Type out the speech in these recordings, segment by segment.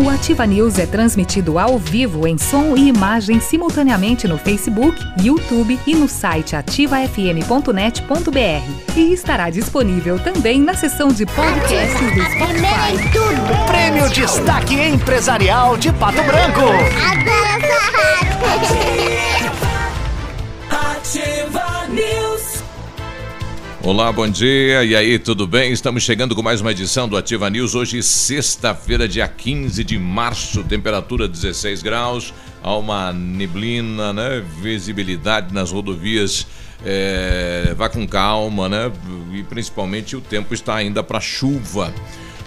O Ativa News é transmitido ao vivo em som e imagem simultaneamente no Facebook, YouTube e no site ativafm.net.br. E estará disponível também na seção de podcasts do Spotify. tudo. Prêmio Destaque Empresarial de Pato Branco. Adoro essa rádio. Ativa. Olá, bom dia. E aí, tudo bem? Estamos chegando com mais uma edição do Ativa News. Hoje, sexta-feira, dia 15 de março, temperatura 16 graus. Há uma neblina, né? Visibilidade nas rodovias. É... Vá com calma, né? E principalmente o tempo está ainda para chuva.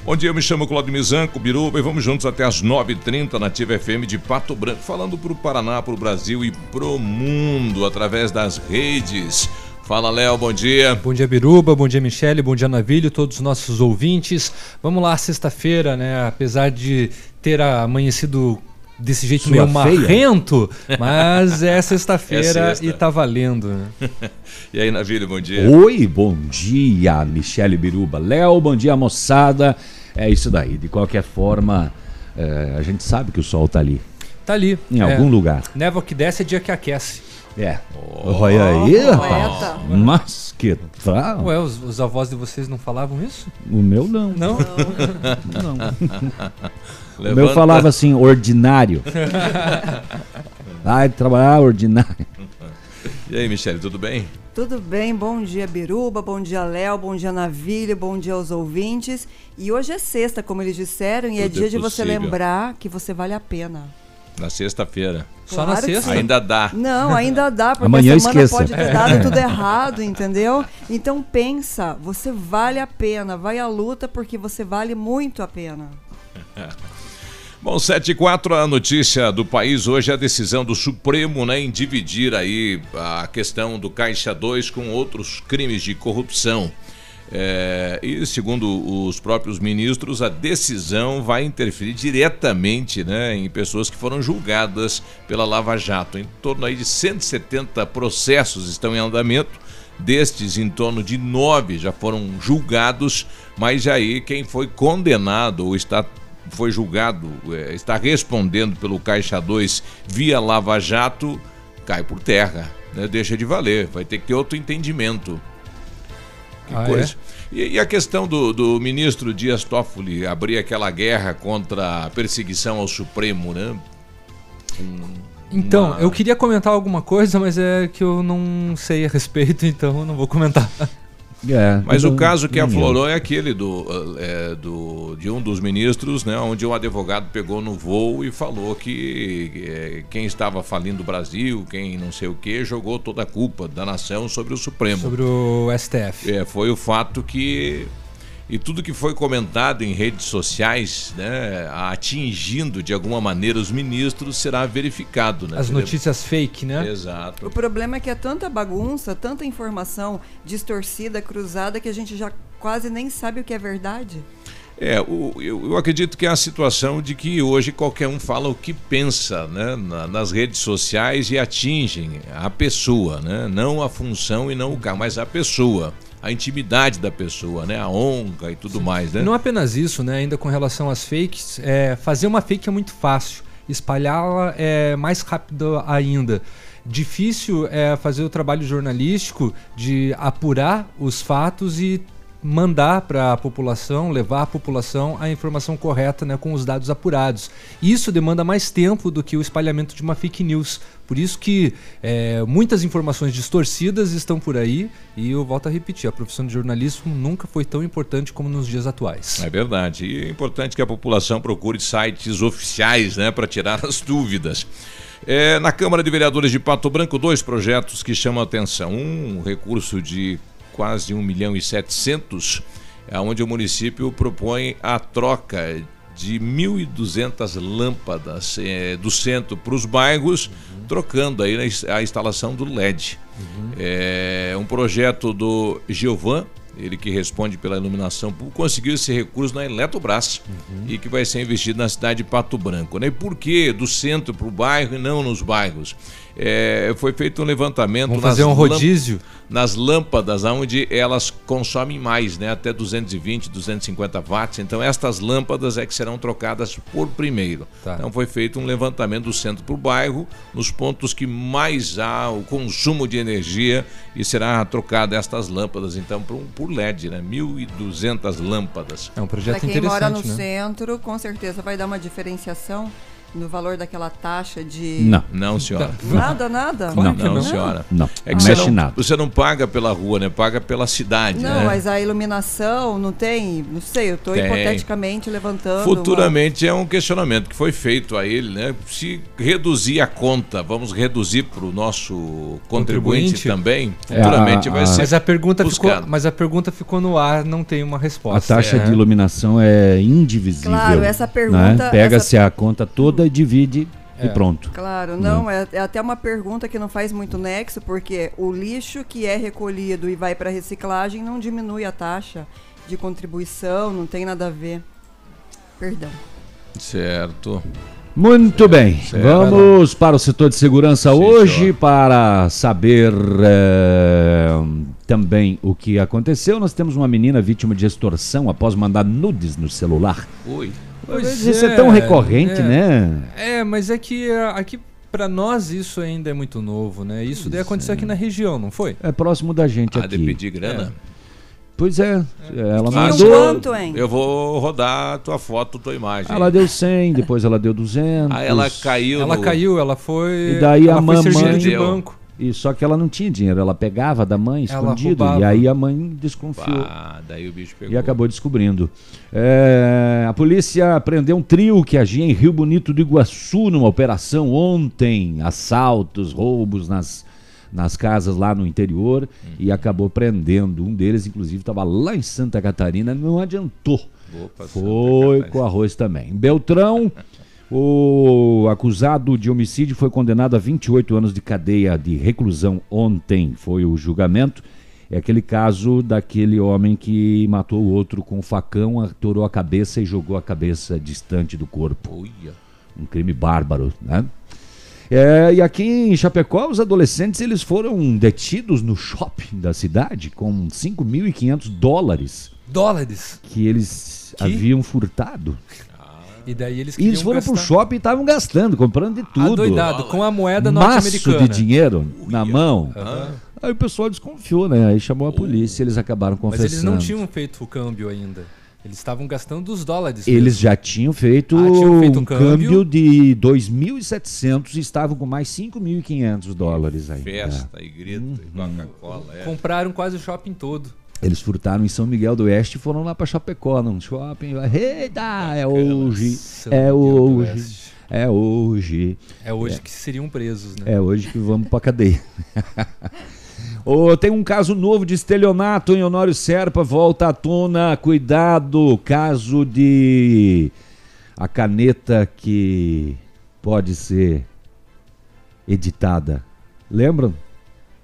Bom dia, eu me chamo Claudio Mizanco, Biruba, e vamos juntos até as 9h30 na Ativa FM de Pato Branco, falando para o Paraná, para o Brasil e para o mundo, através das redes. Fala, Léo, bom dia. Bom dia, Biruba, bom dia, Michele, bom dia, Navilho, todos os nossos ouvintes. Vamos lá, sexta-feira, né? Apesar de ter amanhecido desse jeito Sua meio feia. marrento, mas é sexta-feira É sexta. e tá valendo, né? E aí, Navilho, bom dia. Oi, bom dia, Michele Biruba. Léo, bom dia, moçada. É isso daí. De qualquer forma, é, a gente sabe que o sol tá ali, Tá ali. em é, algum lugar. Névoa que desce é dia que aquece. É. Olha aí, rapaz. poeta. Mas que tal? Ué, os, os avós de vocês não falavam isso? O meu não. Não? não. O meu falava assim, ordinário. Ai, trabalhar ordinário. E aí, Michele, tudo bem? Tudo bem? Bom dia, Biruba, bom dia, Léo, bom dia, Navilho, bom dia aos ouvintes. E hoje é sexta, como eles disseram, e é Tudo é dia de você lembrar que você vale a pena. Na sexta-feira. Só na Claro que sexta? sim. Ainda dá. Não, ainda dá, porque Amanhã a semana esqueça. pode ter dado tudo errado, entendeu? Então pensa, você vale a pena, vai à luta porque você vale muito a pena. Bom, 7 e 4, a notícia do país hoje é a decisão do Supremo né, em dividir aí a questão do Caixa 2 com outros crimes de corrupção. É, e segundo os próprios ministros, a decisão vai interferir diretamente né, em pessoas que foram julgadas pela Lava Jato. Em torno aí de 170 processos estão em andamento. Destes, em torno de nove já foram julgados, mas aí quem foi condenado ou está foi julgado, eh, está respondendo pelo Caixa 2 via Lava Jato, cai por terra, né? deixa de valer, vai ter que ter outro entendimento. Que Ah, coisa. E, e a questão do, do ministro Dias Toffoli abrir aquela guerra contra a perseguição ao Supremo, né? Então, Uma- eu queria comentar alguma coisa, mas é que eu não sei a respeito, então eu não vou comentar. É, Mas o caso que aflorou é aquele do, é, do, de um dos ministros, né, onde um advogado pegou no voo e falou que é, quem estava falindo o Brasil, quem não sei o que, jogou toda a culpa da nação sobre o Supremo. Sobre o STF. É, foi o fato que. E tudo que foi comentado em redes sociais, né, atingindo de alguma maneira os ministros, será verificado. Né? As notícias fake, né? Exato. O problema é que é tanta bagunça, tanta informação distorcida, cruzada, que a gente já quase nem sabe o que é verdade. É, o- eu, eu acredito que é a situação de que hoje qualquer um fala o que pensa né, na- nas redes sociais e atingem a pessoa, né? não a função e não o cargo, mas a pessoa, a intimidade da pessoa, né? a honra e tudo mais. Né? E não apenas isso, né? Ainda com relação às fakes, é, fazer uma fake é muito fácil. Espalhá-la é mais rápido ainda. Difícil é fazer o trabalho jornalístico de apurar os fatos e mandar para a população, levar à população a informação correta né, com os dados apurados. Isso demanda mais tempo do que o espalhamento de uma fake news. Por isso que é, muitas informações distorcidas estão por aí e eu volto a repetir, a profissão de jornalismo nunca foi tão importante como nos dias atuais. É verdade. E é importante que a população procure sites oficiais né, para tirar as dúvidas. É, na Câmara de Vereadores de Pato Branco, dois projetos que chamam a atenção. Um recurso de quase 1 milhão e 700, é onde o município propõe a troca de 1.200 lâmpadas eh, do centro para os bairros, trocando aí a ins- a instalação do LED. É um projeto do Giovan, ele que responde pela iluminação conseguiu esse recurso na Eletrobras e que vai ser investido na cidade de Pato Branco. Né? E por que do centro para o bairro e não nos bairros? É, foi feito um levantamento Vamos nas fazer um rodízio? nas lâmpadas, onde elas consomem mais, né? Até 220, 250 watts. Então, estas lâmpadas é que serão trocadas por primeiro. Tá. Então, foi feito um levantamento do centro para o bairro, nos pontos que mais há o consumo de energia e será trocada estas lâmpadas, então, por, um- por LED, né? 1.200 lâmpadas. É um Para projeto quem mora no interessante, né? centro, com certeza vai dar uma diferenciação no valor daquela taxa de. Não, Não, senhora. Nada, nada. Claro Não, Não, não. senhora. não. É não que você mexe não, nada. você não paga pela rua, né? Paga pela cidade, Não, né? mas a iluminação não tem, não sei, eu estou hipoteticamente levantando. uma- Futuramente é um questionamento que foi feito a ele, né? Se reduzir a conta, vamos reduzir para o nosso contribuinte, Contribuinte? também, É, futuramente a- vai a- ser. Mas a pergunta ficou, mas a pergunta ficou no ar, não tem uma A resposta. taxa É. de iluminação é indivisível. Claro, essa né? pergunta- Pega-se a conta toda e divide e É. pronto. Claro, não, é, é até uma pergunta que não faz muito nexo, porque o lixo que é recolhido e vai para reciclagem não diminui a taxa de contribuição, não tem nada a ver. Perdão. Certo. Muito bem, Certo. vamos para o setor de segurança Sim, hoje senhor. para saber eh, também o que aconteceu. Nós temos uma menina vítima de extorsão após mandar nudes no celular. Ui. Pois Isso é, tão recorrente, é. né? É, mas é que é, aqui pra nós isso ainda é muito novo, né? Isso daí aconteceu aqui na região, não foi? É próximo da gente A de aqui. pedir grana. Pois é, ela Mas um mandou. quanto, hein? Eu vou rodar a tua foto, tua imagem. Ela deu 100, depois ela deu 200. Aí ela caiu. Ela no- caiu, ela foi. E daí a ela servida mamãe- de banco. E só que ela não tinha dinheiro, ela pegava da mãe escondido. E aí a mãe desconfiou. Pá, daí o bicho pegou. E acabou descobrindo. É, a polícia prendeu um trio que agia em Rio Bonito do Iguaçu numa operação ontem. Assaltos, roubos nas, nas casas lá no interior. E acabou prendendo. Um deles, inclusive, estava lá em Santa Catarina. Não adiantou. Opa, Foi Santa com arroz também. Beltrão, o acusado de homicídio foi condenado a 28 anos de cadeia de reclusão ontem. Foi o julgamento. É aquele caso daquele homem que matou o outro com um facão, atorou a cabeça e jogou a cabeça distante do corpo. Um crime bárbaro, né? É, e aqui em Chapecó, os adolescentes eles foram detidos no shopping da cidade com 5.500 dólares Dólares. que eles Que? haviam furtado. E daí eles E eles foram pro gastar- shopping e estavam gastando, comprando de tudo. Adoidado, com a moeda Maço norte-americana. de dinheiro na mão. Aham. Aí o pessoal desconfiou, né? Aí chamou a polícia e eles acabaram Mas confessando. eles não tinham feito o câmbio ainda. Eles estavam gastando os dólares. Eles mesmo. já tinham feito, Ah, tinham feito um um câmbio, câmbio. de 2.700 e estavam com mais 5.500 dólares aí. Festa e grito Uhum. e Coca-Cola. É. Compraram quase o shopping todo. É. Eles furtaram em São Miguel do Oeste e foram lá pra Chapecó, num shopping. Eita, é hoje, São é Miguel do hoje, é hoje. É hoje que seriam presos, né? É hoje que vamos pra cadeia. Ô, tem um caso novo de estelionato em Honório Serpa, volta à tona, cuidado, caso de a caneta que pode ser editada. Lembram?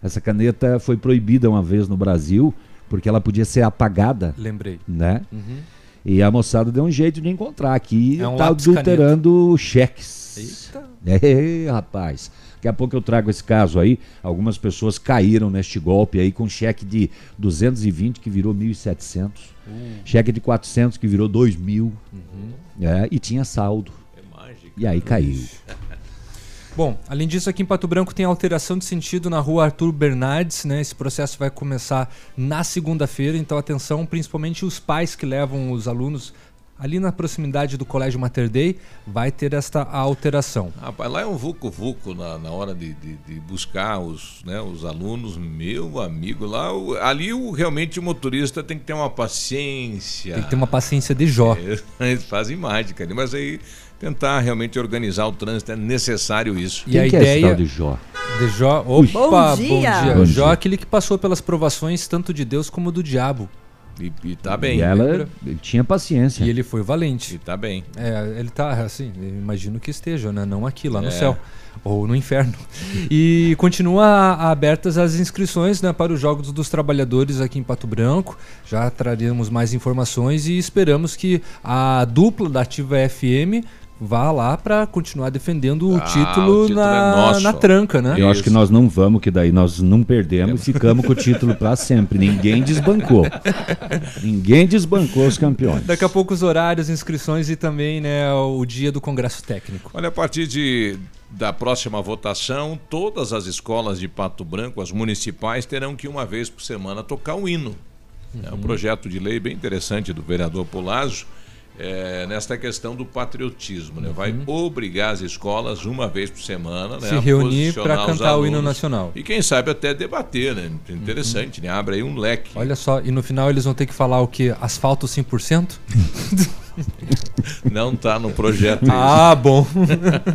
Essa caneta foi proibida uma vez no Brasil, porque ela podia ser apagada, Lembrei. né? Uhum. E a moçada deu um jeito de encontrar aqui, É um tá adulterando cheques. Eita. É, rapaz. Daqui a pouco eu trago esse caso aí. Algumas pessoas caíram neste golpe aí com cheque de 220 que virou 1.700. Cheque de 400 que virou 2.000. É, e tinha saldo. É mágico. E aí caiu. Bom, além disso, aqui em Pato Branco tem alteração de sentido na rua Arthur Bernardes, né? Esse processo vai começar na segunda-feira, então atenção, principalmente os pais que levam os alunos ali na proximidade do Colégio Mater Dei, vai ter esta alteração. Rapaz, lá é um vucu-vucu na, na hora de, de, de buscar os, né, os alunos, meu amigo. Lá, o- ali o, realmente o motorista tem que ter uma paciência. Tem que ter uma paciência de Jó. É, Eles fazem mágica ali, mas aí tentar realmente organizar o trânsito é necessário isso. E Quem a que é ideia tal de Jó? de Jó. Ui. Opa, Bom dia. Bom Jó dia. é aquele que passou pelas provações tanto de Deus como do diabo. E, e tá bem. e ela lembra? tinha paciência. E ele foi valente. E tá bem. É, ele tá assim, imagino que esteja, né? Não aqui, lá no É. céu. Ou no inferno. E continua abertas as inscrições né, para os Jogos dos Trabalhadores aqui em Pato Branco. Já traremos mais informações e esperamos que a dupla da Ativa FM vá lá para continuar defendendo o Ah, título, o título na, é na tranca, né? Eu acho que nós não vamos, que daí nós não perdemos e ficamos com o título pra sempre. Ninguém desbancou. Ninguém desbancou os campeões. Daqui a pouco os horários, inscrições e também né, o dia do Congresso Técnico. Olha, a partir de, da próxima votação, todas as escolas de Pato Branco, as municipais, terão que uma vez por semana tocar o hino. É um projeto de lei bem interessante do vereador Polazzo, é, nesta questão do patriotismo. Né? Vai obrigar as escolas, uma vez por semana, né, Se a reunir para cantar o hino nacional. E quem sabe até debater, né? Interessante, né? Abre aí um leque. Olha só, e no final eles vão ter que falar o que? Asfalto 100%? Não está no projeto isso. ah, bom.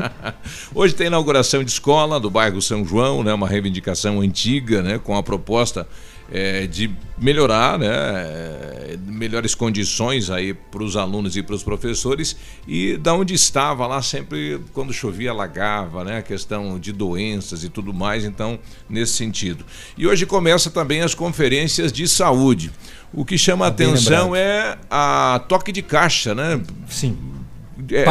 Hoje tem inauguração de escola do bairro São João, né, uma reivindicação antiga, né, com a proposta eh, de melhorar, né, eh, melhores condições aí para os alunos e para os professores e da onde estava lá sempre quando chovia alagava, né, a questão de doenças e tudo mais, então nesse sentido. E hoje começa também as conferências de saúde. O que chama a bem atenção é a toque de caixa, né? Sim. É,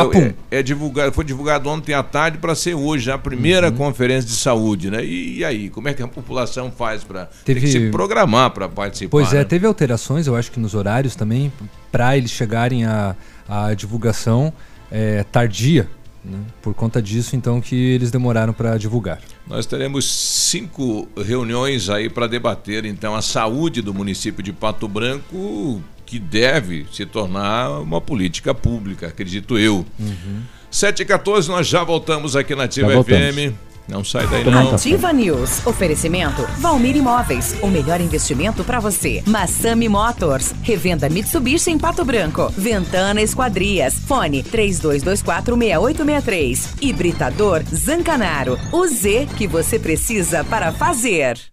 é, é divulgado, foi divulgado ontem à tarde para ser hoje a primeira Uhum. conferência de saúde, né? E, e aí, como é que a população faz para Teve- se programar para participar? Pois é, né? teve alterações, eu acho que nos horários também, para eles chegarem à, à divulgação é, tardia. né? Por conta disso, então, que eles demoraram para divulgar. Nós teremos cinco reuniões aí para debater então a saúde do município de Pato Branco, que deve se tornar uma política pública, acredito eu. Uhum. 7 e 14 nós já voltamos aqui na Ativa Já voltamos. FM. Não sai daí não. Ativa News. Oferecimento Valmir Imóveis. O melhor investimento para você. Massami Motors. Revenda Mitsubishi em Pato Branco. Ventana Esquadrias. Fone 32246863. Hibridador Zancanaro. O Z que você precisa para fazer.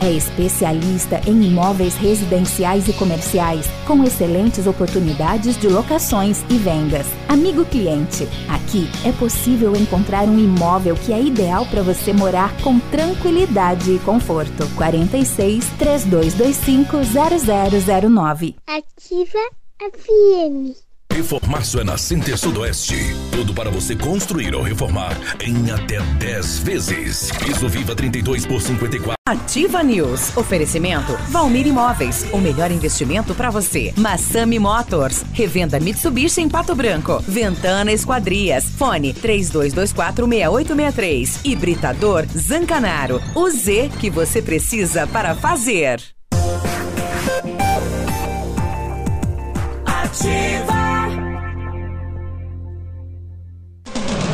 É especialista em imóveis residenciais e comerciais, com excelentes oportunidades de locações e vendas. Amigo cliente, aqui é possível encontrar um imóvel que é ideal para você morar com tranquilidade e conforto. 46 3225 0009. Ativa FM. Reformaço é na Center Sudoeste. Tudo para você construir ou reformar em até 10 vezes. Piso Viva 32 por 54. Ativa News. Oferecimento Valmir Imóveis. O melhor investimento para você. Massami Motors. Revenda Mitsubishi em Pato Branco. Ventana Esquadrias. Fone 32246863. Hibridador Zancanaro. O Z que você precisa para fazer. Ativa.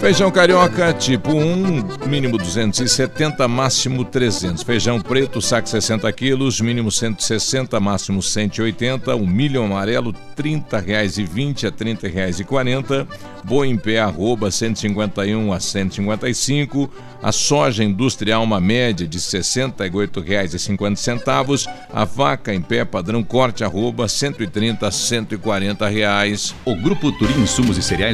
Feijão carioca tipo 1, mínimo 270, máximo 300. Feijão preto, saco 60 quilos, mínimo 160, máximo 180. O milho amarelo, R$ 30,20 a R$ 30,40. Boi em pé, arroba 151 a 155. A soja industrial, uma média de R$ 68,50. A vaca em pé, padrão corte, arroba 130 a 140 reais. O Grupo Turim Insumos e Cereais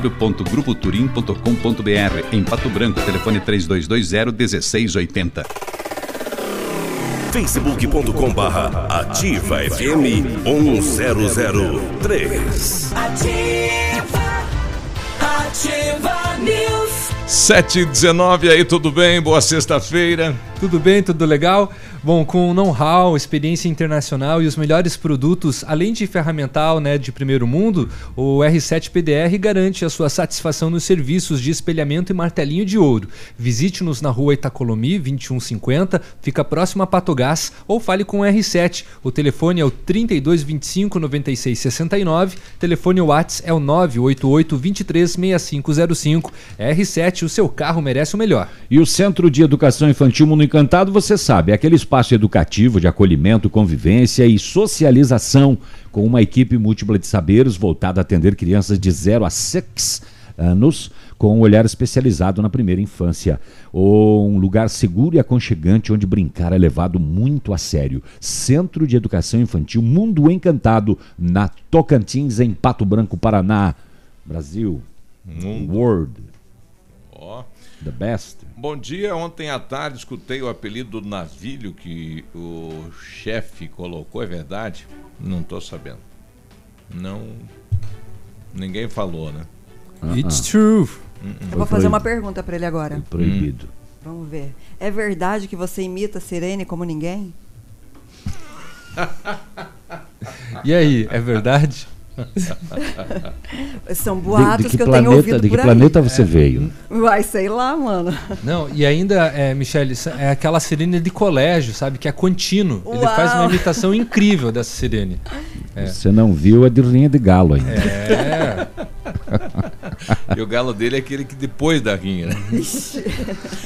www.grupoturim.com.br Em Pato Branco, telefone 3220 facebook.com barra ativa FM 1003. Ativa. Ativa News. 7 19 aí, tudo bem? Boa sexta-feira. Tudo bem, tudo legal? Bom, com know-how, experiência internacional e os melhores produtos, além de ferramental né, de primeiro mundo, o R7 PDR garante a sua satisfação nos serviços de espelhamento e martelinho de ouro. Visite-nos na rua Itacolomi, 2150, fica próximo a Patogás, ou fale com o R7. O telefone é o 3225 9669, telefone WhatsApp é o 988 23 6505. R7, o seu carro merece o melhor. E o Centro de Educação Infantil Mundo Encantado, você sabe, é aquele espaço educativo de acolhimento, convivência e socialização com uma equipe múltipla de saberes voltada a atender crianças de 0 a 6 anos com um olhar especializado na primeira infância. Ou um lugar seguro e aconchegante onde brincar é levado muito a sério. Centro de Educação Infantil Mundo Encantado, na Tocantins, em Pato Branco, Paraná. Brasil. Mundo. World. Ó. The best. Bom dia, ontem à tarde escutei o apelido do navilho que o chefe colocou, é verdade? Não tô sabendo. Não. Ninguém falou, né? It's true. Eu vou fazer uma pergunta pra ele agora. Proibido. Vamos ver. É verdade que você imita a Sirene como ninguém? E aí, é verdade? São De, boatos de que, que, eu planeta, tenho ouvido de que por planeta aí. você veio? Vai, sei lá, mano. Não, e ainda, é, Michele, é aquela sirene de colégio, sabe? Que é contínuo. Ele faz uma Uau. imitação incrível dessa sirene. É. Você não viu a de rinha de galo ainda. É. E o galo dele é aquele que depois da rinha, né?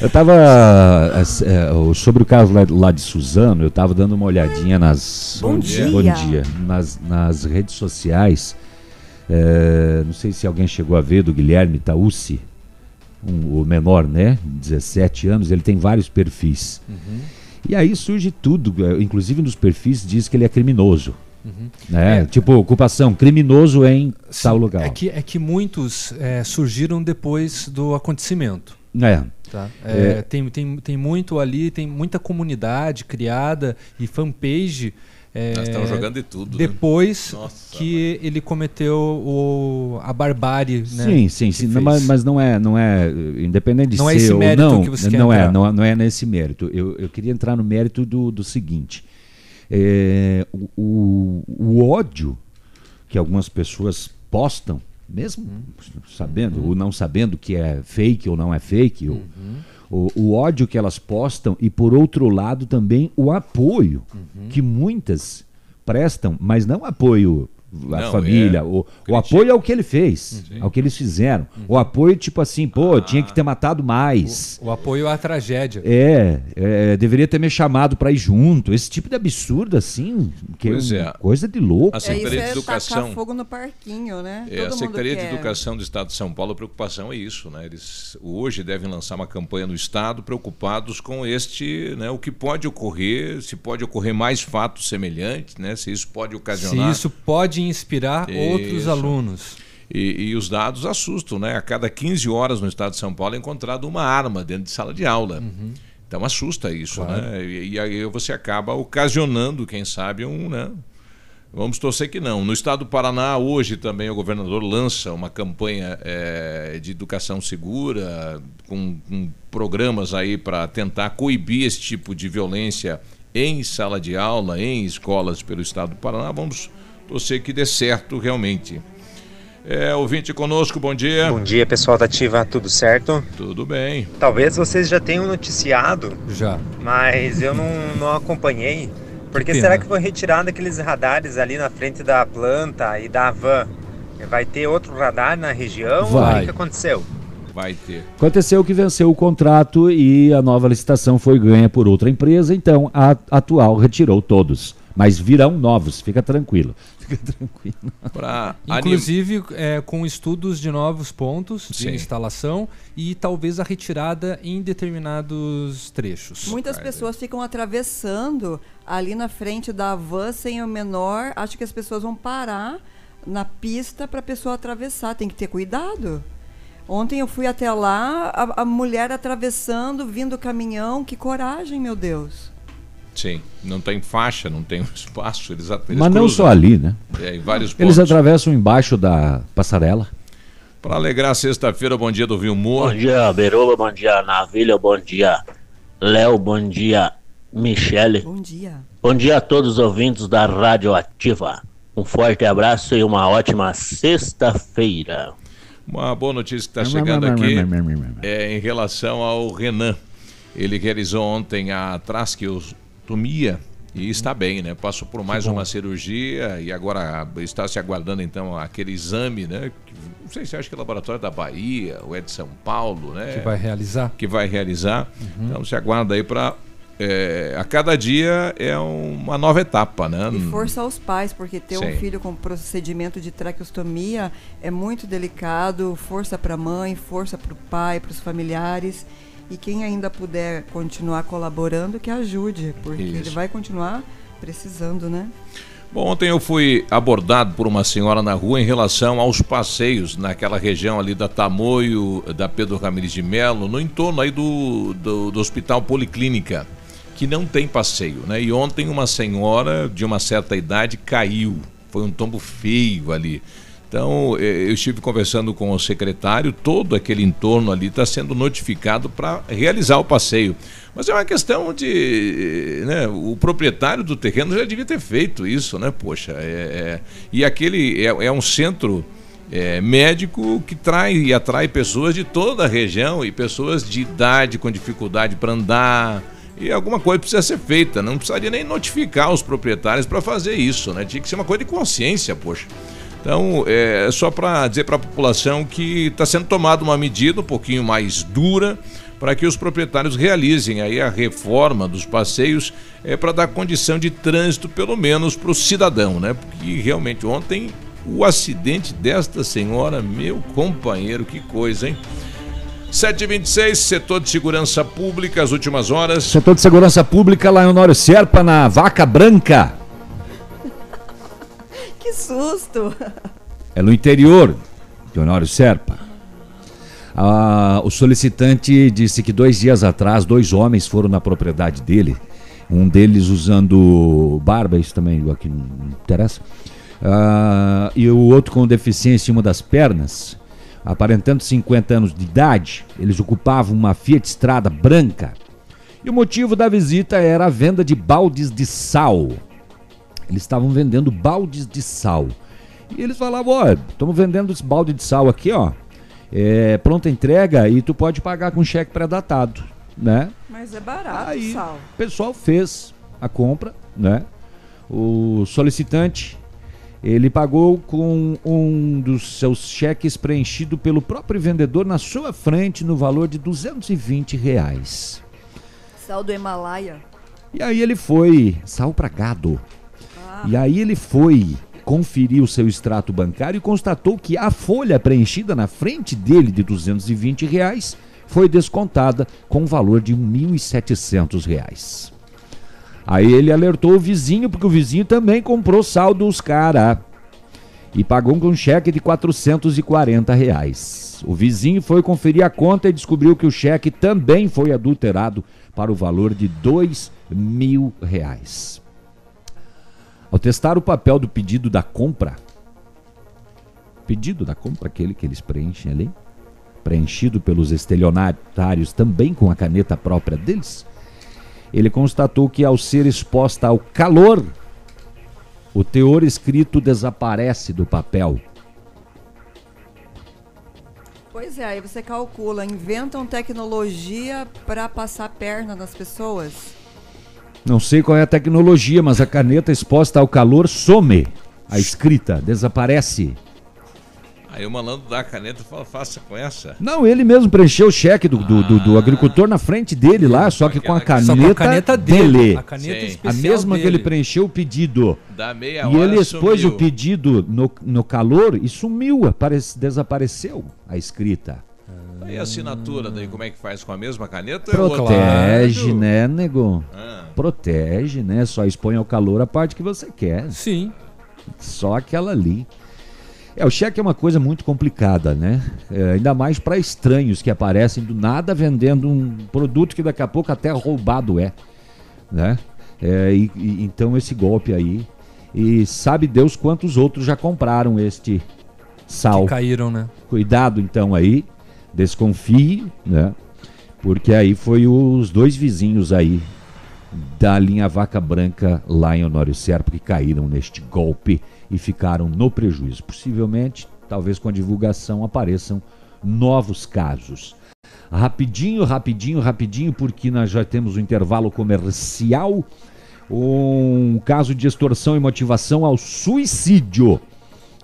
Eu tava. é, sobre o caso lá, lá de Suzano, eu tava dando uma olhadinha nas. Bom dia. Bom dia. Nas, nas redes sociais. É, não sei se alguém chegou a ver do Guilherme Taussi, um- o menor, né? 17 anos, ele tem vários perfis. E aí surge tudo, é, inclusive nos perfis diz que ele é criminoso. Uhum. Né? É. Tipo, ocupação, criminoso em tal lugar. É que, é que muitos é, surgiram depois do acontecimento. É. Tá? É. É, Tem, tem, tem muito ali, tem muita comunidade criada e fanpage. é, Nós estamos jogando de tudo, né? Depois Nossa, que ele cometeu o, a barbárie. Né, Sim, sim, sim. Não, mas, mas não é, não é, independente de Não é ser esse ou mérito não, que você quer não é, entrar. não, não é nesse mérito. Eu, eu queria entrar no mérito do, do seguinte: É, o, o, o ódio que algumas pessoas postam, mesmo Uhum. sabendo ou não sabendo que é fake ou não é fake, ou- Uhum. o, o ódio que elas postam e por outro lado também o apoio Uhum. que muitas prestam, mas não apoio à Não, família, é, o, o apoio ao que ele fez, ao que eles fizeram. O apoio tipo assim, pô, tinha que ter matado mais. O apoio à tragédia. É, é, deveria ter me chamado pra ir junto. Esse tipo de absurdo assim, que Pois é, é. coisa de louco. A É isso, Secretaria de é Educação. tacar fogo no parquinho, né? É, a Todo mundo Secretaria de quer. Educação do Estado de São Paulo, a preocupação é isso, né? Eles hoje devem lançar uma campanha no Estado preocupados com este, né? O que pode ocorrer, se pode ocorrer mais fatos semelhantes, né? Se isso pode Se ocasionar. isso pode inspirar outros Isso. alunos. E, e os dados assustam, né? A cada 15 horas no Estado de São Paulo é encontrado uma arma dentro de sala de aula. Então assusta isso, Claro. né? E, e aí você acaba ocasionando, quem sabe, um, né? Vamos torcer que não. No estado do Paraná, hoje também o governador lança uma campanha eh, de educação segura, com, com programas aí para tentar coibir esse tipo de violência em sala de aula, em escolas pelo estado do Paraná. Vamos torcer que dê certo realmente. É, ouvinte conosco, bom dia. Bom dia, pessoal da Ativa, tudo certo? Tudo bem. Talvez vocês já tenham noticiado, Já. mas eu não, não acompanhei. Porque pena. será que foi retirado aqueles radares ali na frente da planta e da van? Vai ter outro radar na região? Vai. O que que aconteceu? Vai ter. Aconteceu que venceu o contrato e a nova licitação foi ganha por outra empresa, então a atual retirou todos. Mas virão novos, fica tranquilo. Fica tranquilo. Pra Inclusive é, com estudos de novos pontos de Sim. instalação e talvez a retirada em determinados trechos. Muitas pessoas ficam atravessando ali na frente da van sem o menor. Acho que as pessoas vão parar na pista para a pessoa atravessar. Tem que ter cuidado. Ontem eu fui até lá, a, a mulher atravessando, vindo o caminhão. Que coragem, meu Deus. Sim, não tem faixa, não tem espaço. Eles, eles Mas não cruzam. só ali, né? É, em vários Eles pontos. atravessam embaixo da passarela. Para alegrar sexta-feira, bom dia do Vilmor. Bom dia, Beruba, bom dia, Navilha, bom dia, Léo, bom dia. Michele. Bom dia. Bom dia a todos os ouvintes da Rádio Ativa. Um forte abraço e uma ótima sexta-feira. Uma boa notícia que está chegando aqui é em relação ao Renan. Ele realizou ontem a trasqueostomia e está bem, né? Passou por mais uma cirurgia e agora está se aguardando então aquele exame, né? Não sei se acha que é o laboratório da Bahia, ou é de São Paulo, né? Que vai realizar. Que vai realizar. Então se aguarda aí para é, a cada dia é uma nova etapa, né? E força aos pais, porque ter Sim. um filho com procedimento de traqueostomia é muito delicado. Força para a mãe, força para o pai, para os familiares. E quem ainda puder continuar colaborando, que ajude, porque Isso. ele vai continuar precisando, né? Bom, ontem eu fui abordado por uma senhora na rua em relação aos passeios naquela região ali da Tamoio, da Pedro Ramirez de Melo, no entorno aí do, do, do Hospital Policlínica, que não tem passeio, né? E ontem uma senhora de uma certa idade caiu, foi um tombo feio ali. Então, eh, eu estive conversando com o secretário, todo aquele entorno ali está sendo notificado para realizar o passeio. Mas é uma questão de. Né, o proprietário do terreno já devia ter feito isso, né? Poxa, é, é- e aquele é, é um centro é, médico que trai e atrai pessoas de toda a região e pessoas de idade com dificuldade para andar. E alguma coisa precisa ser feita, não precisaria nem notificar os proprietários para fazer isso, né? Tinha que ser uma coisa de consciência, poxa. Então, é só para dizer para a população que está sendo tomada uma medida um pouquinho mais dura para que os proprietários realizem aí a reforma dos passeios é, para dar condição de trânsito, pelo menos para o cidadão, né? Porque realmente ontem o acidente desta senhora, meu companheiro, que coisa, hein? 726, setor de segurança pública, as últimas horas. Setor de segurança pública lá em Honório Serpa, na Vaca Branca. Que susto! É no interior de Honório Serpa. Ah, o solicitante disse que dois dias atrás, dois homens foram na propriedade dele. Um deles usando barba, isso também aqui não interessa. Ah, e o outro com deficiência em uma das pernas, aparentando 50 anos de idade. Eles ocupavam uma Fiat Strada branca. E o motivo da visita era a venda de baldes de sal. Eles estavam vendendo baldes de sal. E eles falavam, ó, estamos vendendo esse balde de sal aqui, ó. É, pronta entrega e tu pode pagar com cheque pré-datado, né? Mas é barato Aí, sal. O pessoal fez a compra, né? O solicitante, ele pagou com um dos seus cheques preenchido pelo próprio vendedor na sua frente no valor de 220 reais. Sal do Himalaia. E aí ele foi, sal pra gado. E aí ele foi conferir o seu extrato bancário e constatou que a folha preenchida na frente dele de 220 reais foi descontada com um valor de 1.700 reais. Aí ele alertou o vizinho, porque o vizinho também comprou sal dos cara e pagou com um cheque de 440 reais. O vizinho foi conferir a conta e descobriu que o cheque também foi adulterado para o valor de dois mil reais. Ao testar o papel do pedido da compra, pedido da compra, aquele que eles preenchem ali, preenchido pelos estelionatários também com a caneta própria deles, ele constatou que ao ser exposta ao calor, o teor escrito desaparece do papel. Pois é, aí você calcula, inventam tecnologia para passar perna nas pessoas. Não sei qual é a tecnologia, mas a caneta exposta ao calor some. A escrita desaparece. Aí o malandro dá a caneta e fala, faça com essa. Não, ele mesmo preencheu o cheque do, do, do- do agricultor na frente dele lá, só que com a caneta, Só com a caneta dele. dele. A caneta Sim. A mesma que dele. ele preencheu o pedido. Dá meia E hora, ele expôs sumiu. o pedido no, no calor e sumiu, aparece, desapareceu a escrita. E a assinatura daí, como é que faz com a mesma caneta? é? Protege, né, nego? Ah. Protege, né? Só expõe ao calor a parte que você quer. Sim. Só aquela ali. É, o cheque é uma coisa muito complicada, né? É, ainda mais para estranhos que aparecem do nada vendendo um produto que daqui a pouco até roubado é, né? É, e- e- então esse golpe aí e sabe Deus quantos outros já compraram este sal. Que caíram, né? Cuidado então aí, desconfie, né? Porque aí foi os dois vizinhos aí da linha Vaca Branca lá em Honório Serpa que caíram neste golpe e ficaram no prejuízo. Possivelmente, talvez com a divulgação apareçam novos casos. Rapidinho, rapidinho, rapidinho, porque nós já temos um intervalo comercial. Um caso de extorsão e motivação ao suicídio.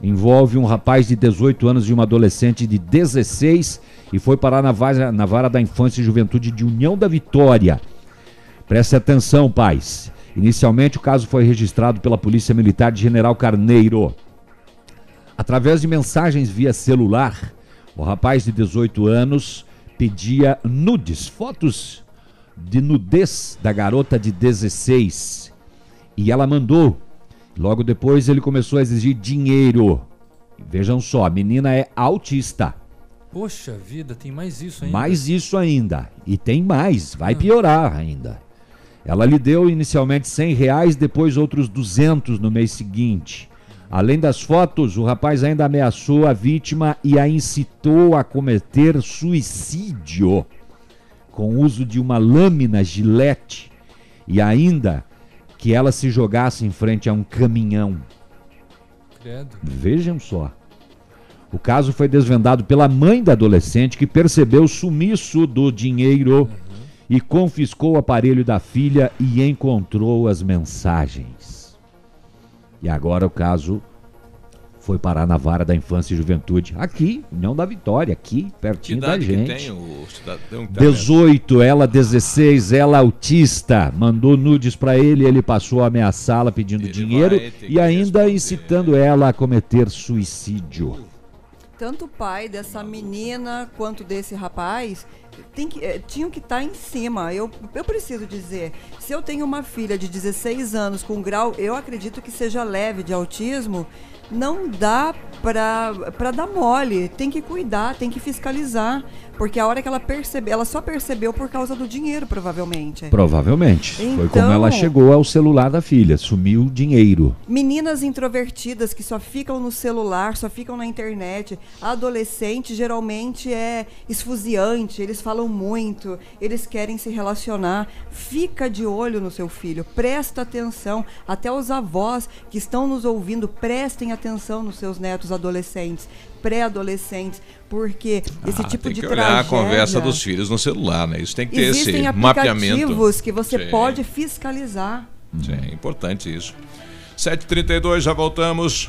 Envolve um rapaz de 18 anos e uma adolescente de 16 e foi parar na vara, na vara da infância e juventude de União da Vitória. Preste atenção, pais. Inicialmente, o caso foi registrado pela Polícia Militar de General Carneiro. Através de mensagens via celular, o rapaz de 18 anos pedia nudes, fotos de nudez da garota de 16. E ela mandou. Logo depois ele começou a exigir dinheiro. Vejam só, a menina é autista. Poxa vida, tem mais isso ainda. Mais isso ainda. E tem mais, vai piorar ainda. Ela lhe deu inicialmente 100 reais, depois outros 200 no mês seguinte. Além das fotos, o rapaz ainda ameaçou a vítima e a incitou a cometer suicídio com o uso de uma lâmina gilete e ainda que ela se jogasse em frente a um caminhão. Credo. Vejam só. O caso foi desvendado pela mãe da adolescente que percebeu o sumiço do dinheiro uhum. e confiscou o aparelho da filha e encontrou as mensagens. E agora o caso foi parar na vara da infância e juventude. Aqui, União da Vitória, aqui, pertinho da gente. Que tem o cidadão que 18, tá ela 16, ela autista. Mandou nudes para ele, ele passou a ameaçá-la pedindo ele dinheiro e ainda responder. incitando ela a cometer suicídio. Tanto o pai dessa menina quanto desse rapaz tem que, é, tinham que estar tá em cima. Eu, eu preciso dizer, se eu tenho uma filha de 16 anos com grau, eu acredito que seja leve de autismo, não dá para dar mole. Tem que cuidar, tem que fiscalizar. Porque a hora que ela percebeu, ela só percebeu por causa do dinheiro, provavelmente. Provavelmente. Então, Foi como ela chegou ao celular da filha, sumiu o dinheiro. Meninas introvertidas que só ficam no celular, só ficam na internet. Adolescente geralmente é esfuziante, eles falam muito, eles querem se relacionar. Fica de olho no seu filho, presta atenção. Até os avós que estão nos ouvindo, prestem atenção nos seus netos adolescentes pré-adolescentes, porque esse ah, tipo tem de que tragédia... olhar a conversa dos filhos no celular, né? Isso tem que ter Existem esse mapeamento. aplicativos que você Sim. pode fiscalizar. Sim, é importante isso. 7h32, já voltamos.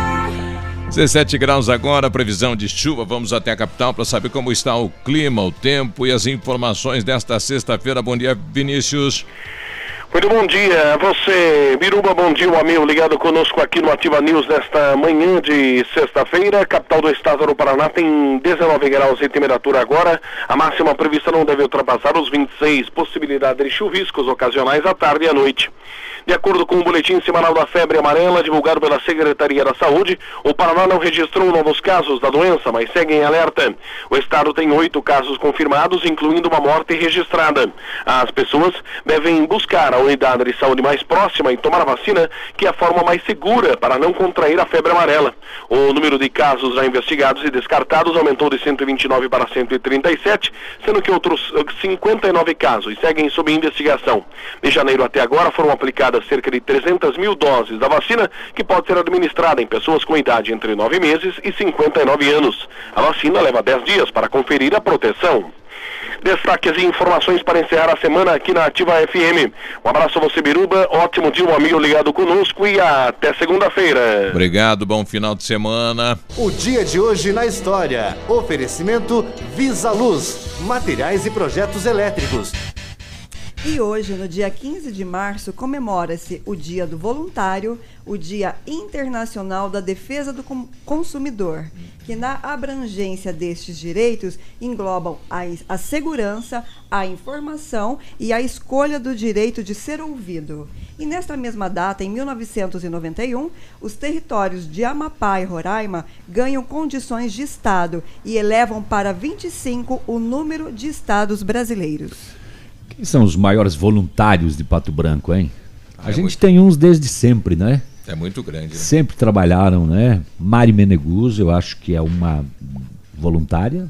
17 graus agora, previsão de chuva. Vamos até a capital para saber como está o clima, o tempo e as informações desta sexta-feira. Bom dia, Vinícius. Muito bom dia você, Biruba, bom dia, o amigo ligado conosco aqui no Ativa News nesta manhã de sexta-feira. Capital do estado do Paraná tem 19 graus de temperatura agora. A máxima prevista não deve ultrapassar os 26, possibilidade de chuviscos ocasionais à tarde e à noite. De acordo com o boletim semanal da febre amarela divulgado pela Secretaria da Saúde, o Paraná não registrou novos casos da doença, mas segue em alerta. O estado tem oito casos confirmados, incluindo uma morte registrada. As pessoas devem buscar a unidade de saúde mais próxima e tomar a vacina, que é a forma mais segura para não contrair a febre amarela. O número de casos já investigados e descartados aumentou de 129 para 137, sendo que outros 59 casos seguem sob investigação. De janeiro até agora foram aplicados cerca de 300 mil doses da vacina que pode ser administrada em pessoas com idade entre 9 meses e 59 anos. A vacina leva 10 dias para conferir a proteção. Destaques e informações para encerrar a semana aqui na Ativa FM. Um abraço a você, Biruba. Ótimo dia, um amigo ligado conosco e até segunda-feira. Obrigado, bom final de semana. O dia de hoje na história. Oferecimento Visa Luz, materiais e projetos elétricos. E hoje, no dia 15 de março, comemora-se o Dia do Voluntário, o Dia Internacional da Defesa do Consumidor, que na abrangência destes direitos englobam a, a segurança, a informação e a escolha do direito de ser ouvido. E nesta mesma data, em 1991, os territórios de Amapá e Roraima ganham condições de Estado e elevam para 25 o número de estados brasileiros. Quem são os maiores voluntários de Pato Branco, hein? A é gente muito- tem uns desde sempre, né? É muito grande. Né? Sempre trabalharam, né? Mari Meneguz, eu acho que é uma voluntária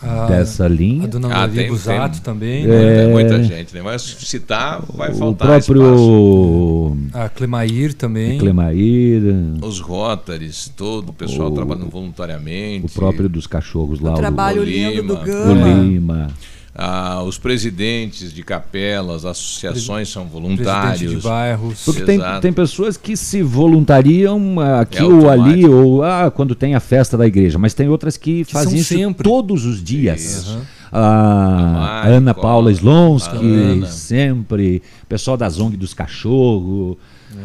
A- dessa linha. a dona Ah, Maria tem- Busato tem- também. É, né? Tem muita gente, né? Mas citar vai o faltar espaço. próprio A Clemair também. Clemair, Os Rotaries, todo o pessoal O- trabalhando voluntariamente. o próprio dos cachorros lá. O trabalho o lindo do Lima. Gama. O Lima. Ah, os presidentes de capelas, associações são Presidente voluntários. de bairros. Porque tem, Exato. tem pessoas que se voluntariam ah, aqui É ou ali, ou ah, quando tem a festa da igreja, mas tem outras que, são fazem isso sempre. todos os dias. Isso. A Mari, Ana Paula Slonsky, a sempre. Pessoal da Zong dos Cachorros.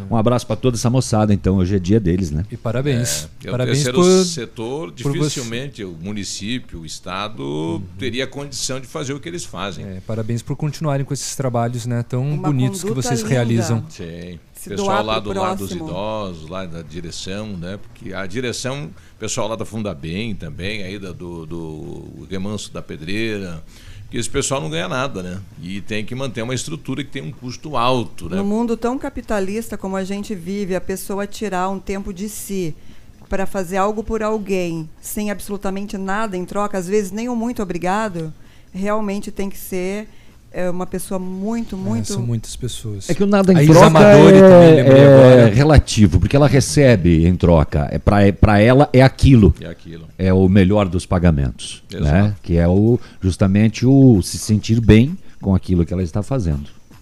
Um abraço para toda essa moçada, então. Hoje é dia deles, né? E parabéns. É o parabéns terceiro por, setor, por você- dificilmente o município, o estado teria condição de fazer o que eles fazem. é, parabéns por continuarem com esses trabalhos né, tão Uma bonitos que vocês linda. realizam. Sim. Se Pessoal lá do lado dos idosos, lá da direção, né? Porque a direção, pessoal lá da Fundabem também, aí da, do, do Remanso da Pedreira, que esse pessoal não ganha nada, né? E tem que manter uma estrutura que tem um custo alto, né? No mundo tão capitalista como a gente vive, a pessoa tirar um tempo de si para fazer algo por alguém, sem absolutamente nada em troca, às vezes nem um muito obrigado, realmente tem que ser é, uma pessoa muito, É, muito. são muitas pessoas. É que o nada em A troca é, também, lembrei é agora. relativo, porque ela recebe em troca. É para ela é aquilo. É aquilo. É o melhor dos pagamentos. Exato. Né? Que é o justamente o se sentir bem com aquilo que ela está fazendo.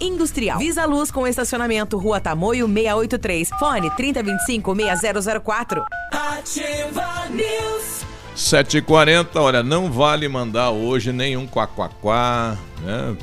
industrial. Visa Luz com estacionamento Rua Tamoio 683. Fone 3025-6004. Ativa News. 7h40, olha, não vale mandar hoje nenhum quaquaquá, né?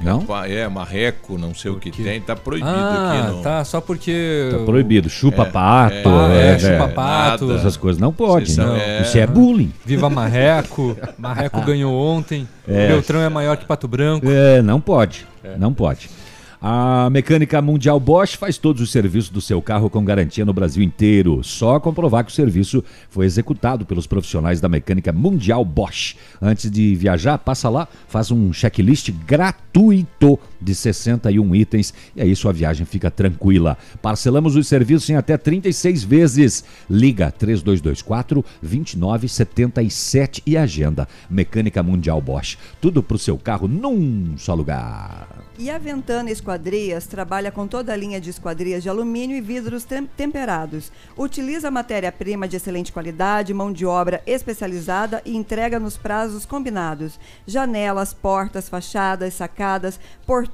É, Não? É, marreco, não sei o que tem, tá proibido Ah, aqui no... tá, só porque. Tá proibido. Chupa É, pato. é, é, chupa é, pato. nada. Essas coisas não pode. Não. é. Isso é bullying. Viva Marreco. Marreco ganhou ontem. É. Beltrão é maior que Pato Branco. É, não pode. Não pode. A Mecânica Mundial Bosch faz todos os serviços do seu carro com garantia no Brasil inteiro. Só comprovar que o serviço foi executado pelos profissionais da Mecânica Mundial Bosch. Antes de viajar, passa lá, faz um checklist gratuito de 61 itens e aí sua viagem fica tranquila. Parcelamos os serviços em até 36 vezes. Liga 3224 2977 e agenda. Mecânica Mundial Bosch. Tudo pro seu carro num só lugar. E a Ventana Esquadrias trabalha com toda a linha de esquadrias de alumínio e vidros tem- temperados. Utiliza matéria-prima de excelente qualidade, mão de obra especializada e entrega nos prazos combinados. Janelas, portas, fachadas, sacadas, portões,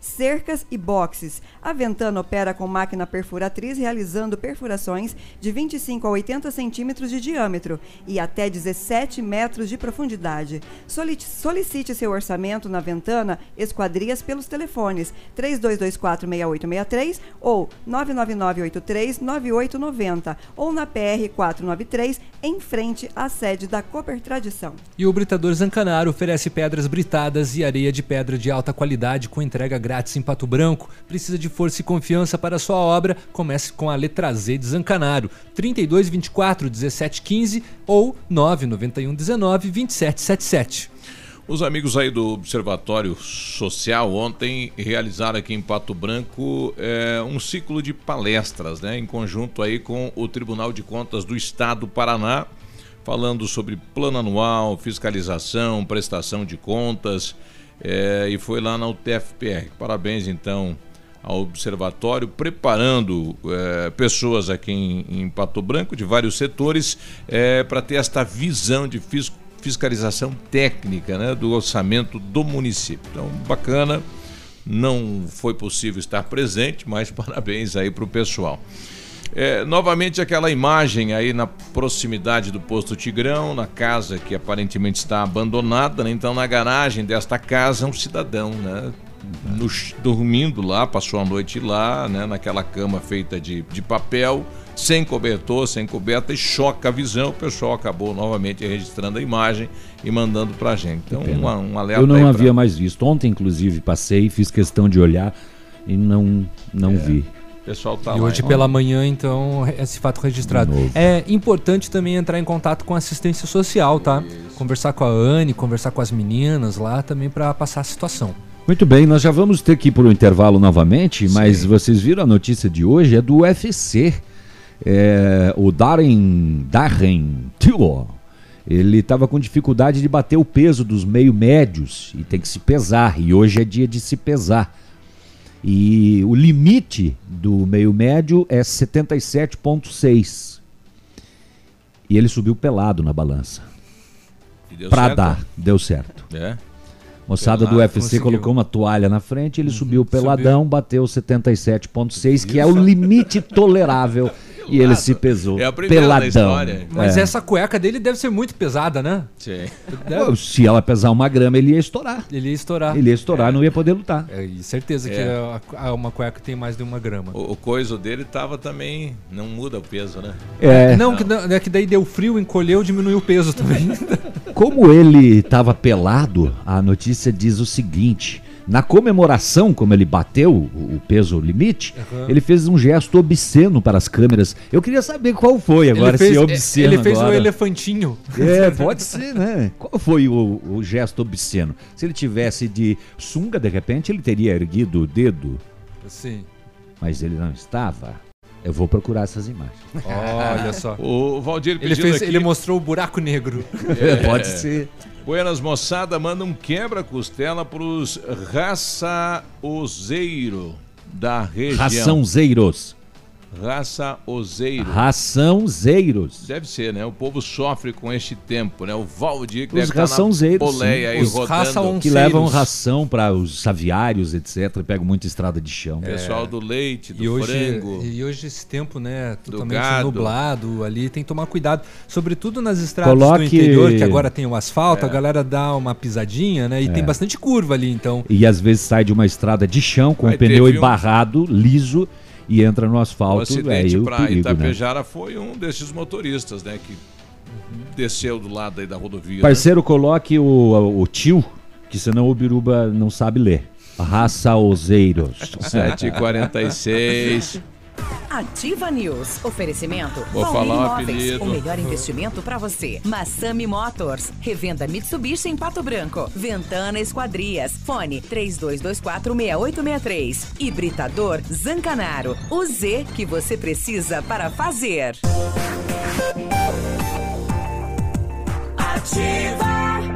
cercas e boxes. A Ventana opera com máquina perfuratriz, realizando perfurações de 25 a 80 centímetros de diâmetro e até 17 metros de profundidade. Soli- Solicite seu orçamento na Ventana Esquadrias pelos telefones 32246863 ou 999839890 ou na PR 493 em frente à sede da Cooper Tradição. E o Britador Zancanaro oferece pedras britadas e areia de pedra de alta qualidade com entrega grátis em Pato Branco. Precisa de força e confiança para sua obra? Comece com a letra Z de Zancanaro, 32 24 17 15 ou 991 19 27 77. Os amigos aí do Observatório Social ontem realizaram aqui em Pato Branco é, um ciclo de palestras, né, em conjunto aí com o Tribunal de Contas do Estado do Paraná, falando sobre plano anual, fiscalização, prestação de contas. É, e foi lá na UTFPR. Parabéns, então, ao Observatório, preparando é, pessoas aqui em, em, Pato Branco, de vários setores, é, para ter esta visão de fis, fiscalização técnica né, do orçamento do município. Então, bacana. Não foi possível estar presente, mas parabéns aí para o pessoal. É, novamente aquela imagem aí na proximidade do posto Tigrão, na casa que aparentemente está abandonada, né? então na garagem desta casa um cidadão, né? No, dormindo lá, passou a noite lá, né? naquela cama feita de, de papel, sem cobertor, sem coberta, e choca a visão. O pessoal acabou novamente registrando a imagem e mandando para a gente. Então, um, um alerta. Eu não havia pra... mais visto. Ontem, inclusive, passei, fiz questão de olhar e não, não é. vi pessoal tá e lá. hoje hein? pela manhã, então, esse fato registrado. É importante também entrar em contato com a assistência social, tá? Isso. Conversar com a Anne, conversar com as meninas lá também para passar a situação. Muito bem, nós já vamos ter que ir para o intervalo novamente, Sim. mas vocês viram a notícia de hoje, é do UFC. É, o Darren, Darren Till, ele estava com dificuldade de bater o peso dos meio médios e tem que se pesar, e hoje é dia de se pesar. E o limite do meio médio é 77,6. E ele subiu pelado na balança. Para dar, deu certo. É. Moçada pelado, do UFC conseguiu. colocou uma toalha na frente, ele uhum, subiu peladão, subiu. bateu 77,6, que é o limite tolerável e ele se pesou. É a peladão. história. Mas é. essa cueca dele deve ser muito pesada, né? Sim. Deve... Se ela pesar uma grama, ele ia estourar. Ele ia estourar. Ele ia estourar, é. não ia poder lutar. É, certeza que é. é uma cueca tem mais de uma grama. O, o coiso dele tava também. Não muda o peso, né? É. Não, não. Que, é que daí deu frio, encolheu, diminuiu o peso também. Como ele estava pelado, a notícia diz o seguinte: na comemoração, como ele bateu o peso limite, uhum. ele fez um gesto obsceno para as câmeras. Eu queria saber qual foi agora, fez, se é obsceno. Ele fez agora. o elefantinho. É, pode ser, né? Qual foi o, o gesto obsceno? Se ele tivesse de sunga, de repente, ele teria erguido o dedo. Sim. Mas ele não estava. Eu vou procurar essas imagens. Olha só. O Valdir ele, fez, aqui... ele mostrou o buraco negro. É, pode ser. Buenas moçada, manda um quebra-costela pros raça-ozeiro da região. Raçãozeiros. Raça Ozeiro. Raçãozeiros. Deve ser, né? O povo sofre com este tempo, né? O Valdir que os deve raçãozeiros, estar na aí os rodando. Que levam ração para os aviários, etc. Pegam muita estrada de chão. É. Pessoal do leite, do e hoje, frango. E hoje esse tempo, né? Totalmente nublado ali, tem que tomar cuidado. Sobretudo nas estradas Coloque... do interior, que agora tem o asfalto, é. a galera dá uma pisadinha, né? E é. tem bastante curva ali, então. E às vezes sai de uma estrada de chão com o pneu embarrado, um... liso e entra no asfalto. O acidente é, para Itapejara né? foi um desses motoristas, né? Que desceu do lado aí da rodovia. Parceiro, né? coloque o, o tio, que senão o Biruba não sabe ler. Raça Oseiros. 7h46. Ativa News. Oferecimento. Vou falar um apelido. O melhor investimento para você. Massami Motors. Revenda Mitsubishi em Pato Branco. Ventana Esquadrias. Fone 32246863. Hibridador Zancanaro. O Z que você precisa para fazer. Ativa.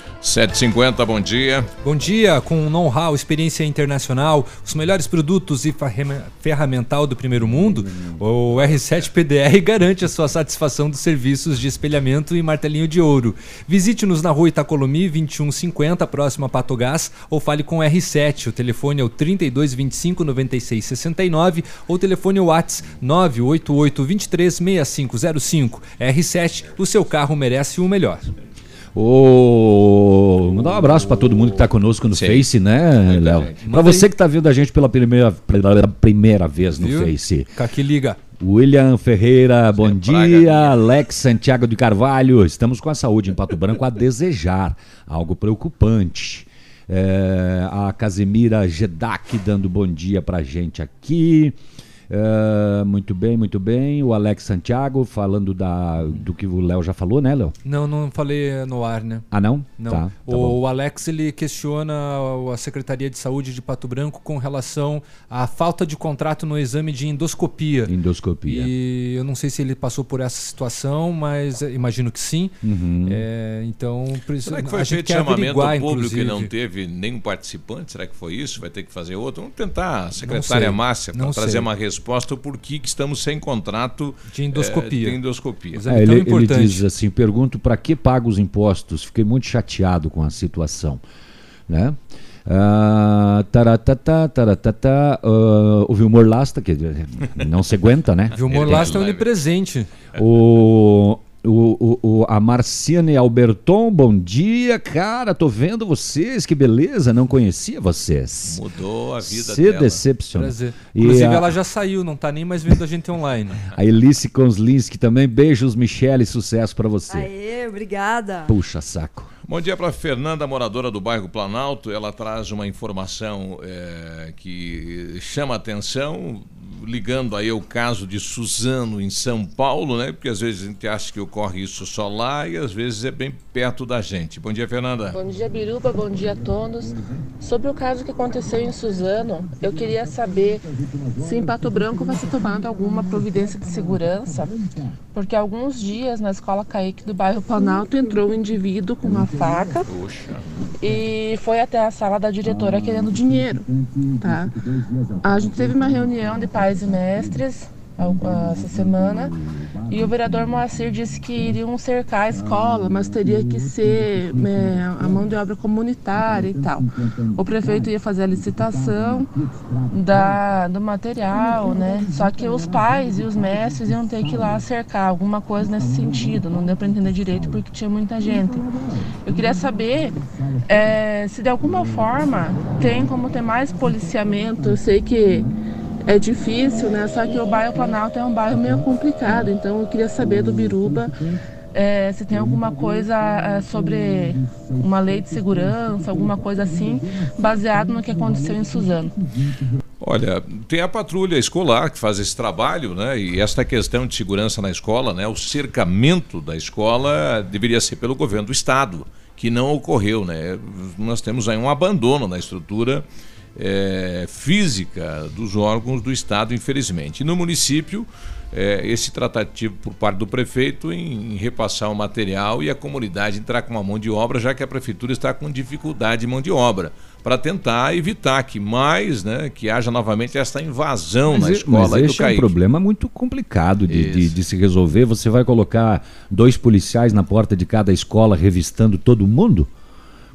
750, bom dia. Bom dia, com know-how, experiência internacional, os melhores produtos e ferramental do primeiro mundo, o R7 PDR garante a sua satisfação dos serviços de espelhamento e martelinho de ouro. Visite-nos na rua Itacolomi 2150, próximo a Patogás, ou fale com o R7. O telefone é o 3225 9669 ou telefone WhatsApp 988 23 6505. R7, o seu carro merece o melhor. Oh, mandar um abraço para todo mundo que está conosco no Sim. Face, né, Léo? Para você que está vendo a gente pela primeira, pela primeira vez no Viu? Face. Aqui liga. William Ferreira, bom dia. Alex Santiago de Carvalho. Estamos com a saúde em Pato Branco a desejar. Algo preocupante. É, a Casemira Gedak dando bom dia pra gente aqui. Ah, muito bem, muito bem. O Alex Santiago falando da, do que o Léo já falou, né, Léo? Não, não falei no ar, né? Ah, não? Não. Tá, tá o, o Alex ele questiona a Secretaria de Saúde de Pato Branco com relação à falta de contrato no exame de endoscopia. Endoscopia. E eu não sei se ele passou por essa situação, mas eh, imagino que sim. Uhum. É, então, preciso- Será que a foi gente feito chamamento público e não inclusive. teve nenhum participante? Será que foi isso? Vai ter que fazer outro? Vamos tentar, a secretária. Márcia, para trazer sei. uma resposta por que que estamos sem contrato De endoscopia. eh, de endoscopia. É, ele, ele diz assim: pergunto para que paga os impostos? Fiquei muito chateado com a situação. Né? Ah, taratata, taratata, ah, o Vilmor Lasta, que não se aguenta, né? Vilmor Lasta é onipresente. O, o, o, o- a Marciane Alberton, bom dia, cara. Tô vendo vocês, que beleza. Não conhecia vocês. Mudou a vida Se dela. decepcionou. Prazer. E Inclusive, a- ela já saiu, não tá nem mais vendo a gente online. A Elice Konslinski também. Beijos, Michele. Sucesso para você. Aê, obrigada. Puxa saco. Bom dia para Fernanda, moradora do bairro Planalto. Ela traz uma informação eh, que chama atenção, ligando aí ao caso de Suzano em São Paulo, né? Porque às vezes a gente acha que ocorre isso só lá e às vezes é bem perto da gente. Bom dia, Fernanda. Bom dia, Biruba. Bom dia a todos. Sobre o caso que aconteceu em Suzano, eu queria saber se em Pato Branco vai ser tomada alguma providência de segurança, porque alguns dias na escola Caíque do bairro Planalto entrou um indivíduo com uma faca e foi até a sala da diretora querendo dinheiro, tá? A gente teve uma reunião de pais e mestres essa semana e o vereador Moacir disse que iriam cercar a escola, mas teria que ser é, a mão de obra comunitária e tal. O prefeito ia fazer a licitação da, do material, né? Só que os pais e os mestres iam ter que ir lá cercar alguma coisa nesse sentido. Não deu para entender direito porque tinha muita gente. Eu queria saber é, se de alguma forma tem como ter mais policiamento. Eu sei que é difícil, né? Só que o bairro Planalto é um bairro meio complicado, então eu queria saber do Biruba é, se tem alguma coisa é, sobre uma lei de segurança, alguma coisa assim, baseado no que aconteceu em Suzano. Olha, tem a patrulha escolar que faz esse trabalho, né? E esta questão de segurança na escola, né? O cercamento da escola deveria ser pelo governo do estado, que não ocorreu, né? Nós temos aí um abandono na estrutura eh, física dos órgãos do estado, infelizmente. E no município, eh, esse tratativo por parte do prefeito em, em repassar o material e a comunidade entrar com uma mão de obra, já que a prefeitura está com dificuldade de mão de obra, para tentar evitar que mais, né, que haja novamente essa invasão Mas, na escola mas esse é um problema muito complicado de, de- de se resolver. Você vai colocar dois policiais na porta de cada escola revistando todo mundo?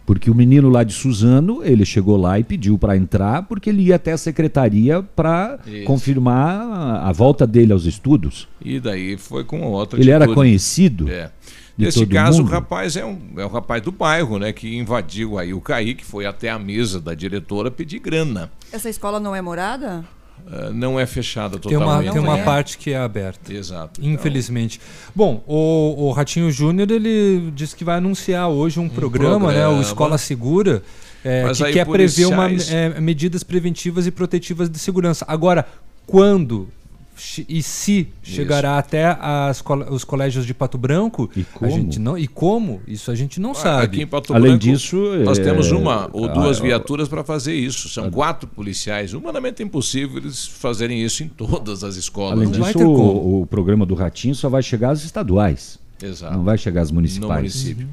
Porque o menino lá de Suzano, ele chegou lá e pediu para entrar porque ele ia até a secretaria para confirmar a, volta dele aos estudos. E daí foi com outra Ele era conhecido É. Nesse caso, mundo? o rapaz é um, é um rapaz do bairro, né? Que invadiu aí o Caíque, foi até a mesa da diretora pedir grana. Essa escola não é morada? Ah, não é fechada Tem uma, totalmente. tem uma né? parte que é aberta. Exato. Infelizmente. Bom, o, o Ratinho Júnior ele disse que vai anunciar hoje um, programa, né? O programa. Escola Segura. é, que quer prever uma, policiais- é, medidas preventivas e protetivas de segurança. Agora, quando e se chegará até as col- os colégios de Pato Branco, a como? gente não e como isso a gente não Ah, sabe. Aqui em Pato Além Branco, disso, nós é, temos uma ou duas ah, viaturas para fazer isso. São quatro policiais. Humanamente impossível eles fazerem isso em todas as escolas. Além né? disso, o, o programa do Ratinho só vai chegar às estaduais. Exato. Não vai chegar às municipais. No município.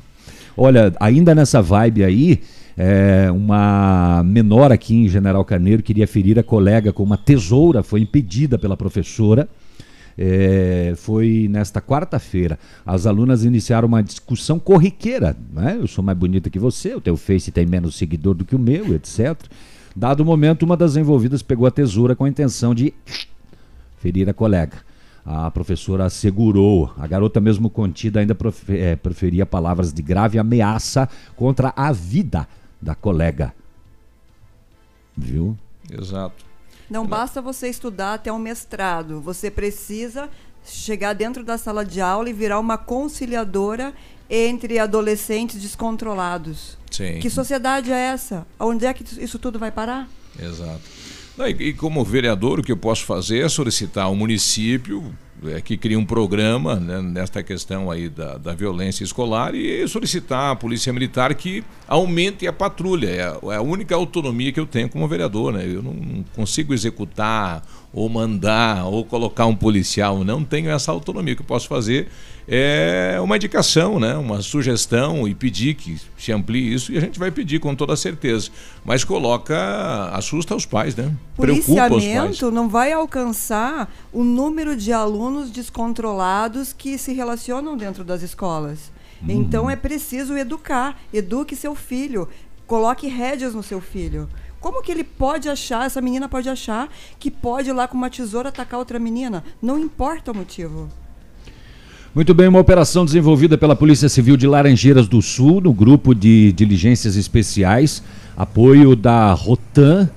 Olha, ainda nessa vibe aí, é, uma menor aqui em General Carneiro queria ferir a colega com uma tesoura, foi impedida pela professora. É, foi nesta quarta-feira. As alunas iniciaram uma discussão corriqueira. Né? Eu sou mais bonita que você, o teu Face tem menos seguidor do que o meu, etc. Dado o momento, uma das envolvidas pegou a tesoura com a intenção de ferir a colega. A professora assegurou. A garota, mesmo contida, ainda eh, proferia palavras de grave ameaça contra a vida da colega. Viu? Exato. Não basta você estudar até um mestrado, você precisa chegar dentro da sala de aula e virar uma conciliadora entre adolescentes descontrolados. Sim. Que sociedade é essa? Onde é que isso tudo vai parar? Exato. E, e como vereador, o que eu posso fazer é solicitar ao município é, que cria um programa né, nesta questão aí da, da violência escolar e solicitar à Polícia Militar que aumente a patrulha. É a, é a única autonomia que eu tenho como vereador. Né? Eu não, não consigo executar ou mandar ou colocar um policial. Não tenho essa autonomia. O que eu posso fazer é uma indicação, né? uma sugestão e pedir que se amplie isso e a gente vai pedir com toda certeza. Mas coloca, assusta os pais, né? Preocupa os pais. Policiamento não vai alcançar o número de alunos descontrolados que se relacionam dentro das escolas. Então é preciso educar, eduque seu filho, coloque rédeas no seu filho. Como que ele pode achar, essa menina pode achar que pode ir lá com uma tesoura atacar outra menina? Não importa o motivo. Muito bem, uma operação desenvolvida pela Polícia Civil de Laranjeiras do Sul, no grupo de diligências especiais, apoio da Rotan,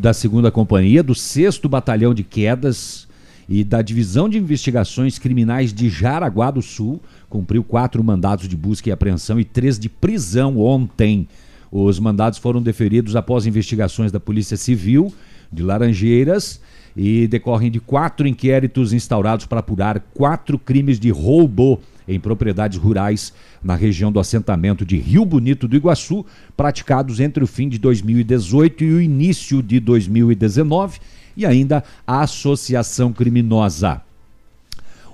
da segunda companhia, do 6 Batalhão de Quedas e da Divisão de Investigações Criminais de Jaraguá do Sul, cumpriu quatro mandados de busca e apreensão e três de prisão ontem. Os mandados foram deferidos após investigações da Polícia Civil de Laranjeiras e decorrem de quatro inquéritos instaurados para apurar quatro crimes de roubo em propriedades rurais na região do assentamento de Rio Bonito do Iguaçu, praticados entre o fim de 2018 e o início de 2019, e ainda a associação criminosa.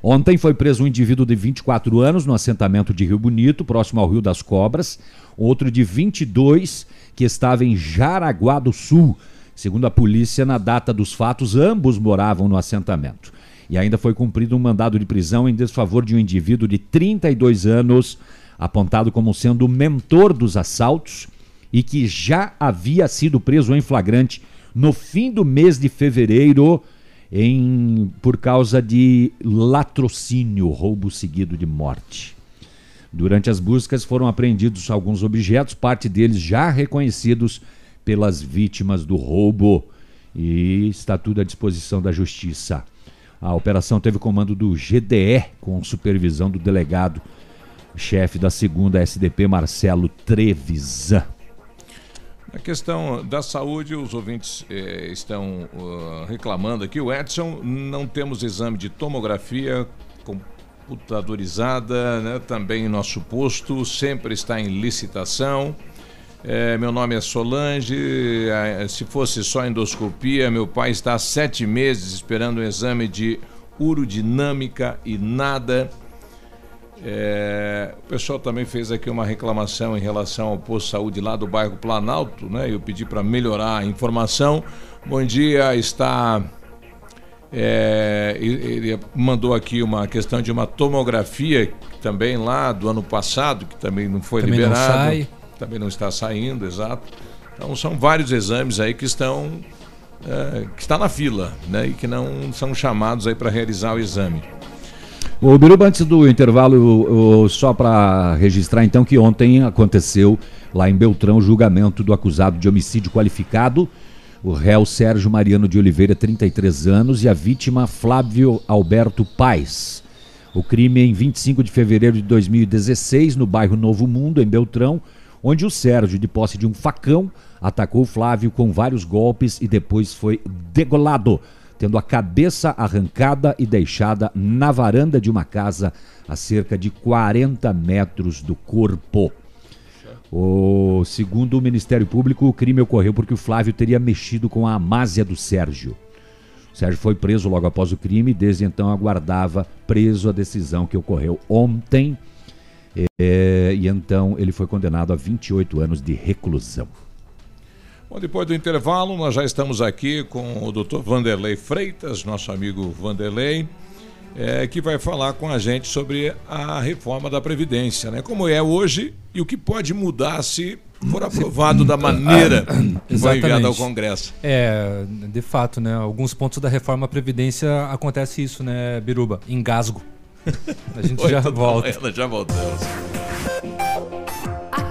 Ontem foi preso um indivíduo de 24 anos no assentamento de Rio Bonito, próximo ao Rio das Cobras, outro de 22 que estava em Jaraguá do Sul. Segundo a polícia, na data dos fatos, ambos moravam no assentamento. E ainda foi cumprido um mandado de prisão em desfavor de um indivíduo de 32 anos, apontado como sendo o mentor dos assaltos e que já havia sido preso em flagrante no fim do mês de fevereiro em por causa de latrocínio, roubo seguido de morte. Durante as buscas foram apreendidos alguns objetos, parte deles já reconhecidos pelas vítimas do roubo e está tudo à disposição da justiça. A operação teve comando do GDE com supervisão do delegado chefe da segunda SDP Marcelo Trevisan. A questão da saúde, os ouvintes eh, estão uh, reclamando aqui. O Edson, não temos exame de tomografia computadorizada, né? também nosso posto sempre está em licitação. Eh, meu nome é Solange. eh, se fosse só endoscopia, meu pai está há sete meses esperando um exame de urodinâmica e nada. É, o pessoal também fez aqui uma reclamação em relação ao posto de saúde lá do bairro Planalto, né? Eu pedi para melhorar a informação. Bom dia, está. é, ele mandou aqui uma questão de uma tomografia também lá do ano passado, que também não foi Também não liberado. sai. Também não está saindo, exato. Então são vários exames aí que estão. é, que está na fila, né? E que não são chamados aí para realizar o exame. O Biruba, antes do intervalo, o- o- só para registrar então que ontem aconteceu lá em Beltrão o julgamento do acusado de homicídio qualificado, o réu Sérgio Mariano de Oliveira, 33 anos, e a vítima Flávio Alberto Paes. O crime em 25 de fevereiro de 2016, no bairro Novo Mundo, em Beltrão, onde o Sérgio, de posse de um facão, atacou Flávio com vários golpes e depois foi degolado, tendo a cabeça arrancada e deixada na varanda de uma casa a cerca de 40 metros do corpo. O, segundo o Ministério Público, o crime ocorreu porque o Flávio teria mexido com a amásia do Sérgio. O Sérgio foi preso logo após o crime e desde então aguardava preso a decisão que ocorreu ontem. É, e então ele foi condenado a 28 anos de reclusão. Bom, depois do intervalo, nós já estamos aqui com o Dr. Vanderlei Freitas, nosso amigo Vanderlei, eh, que vai falar com a gente sobre a reforma da Previdência, né? Como é hoje e o que pode mudar se for aprovado da maneira que foi enviado ao Congresso. É, de fato, né? Alguns pontos da reforma à Previdência acontece isso, né, Biruba? Engasgo. A gente já Oito da volta. manhã, já voltamos.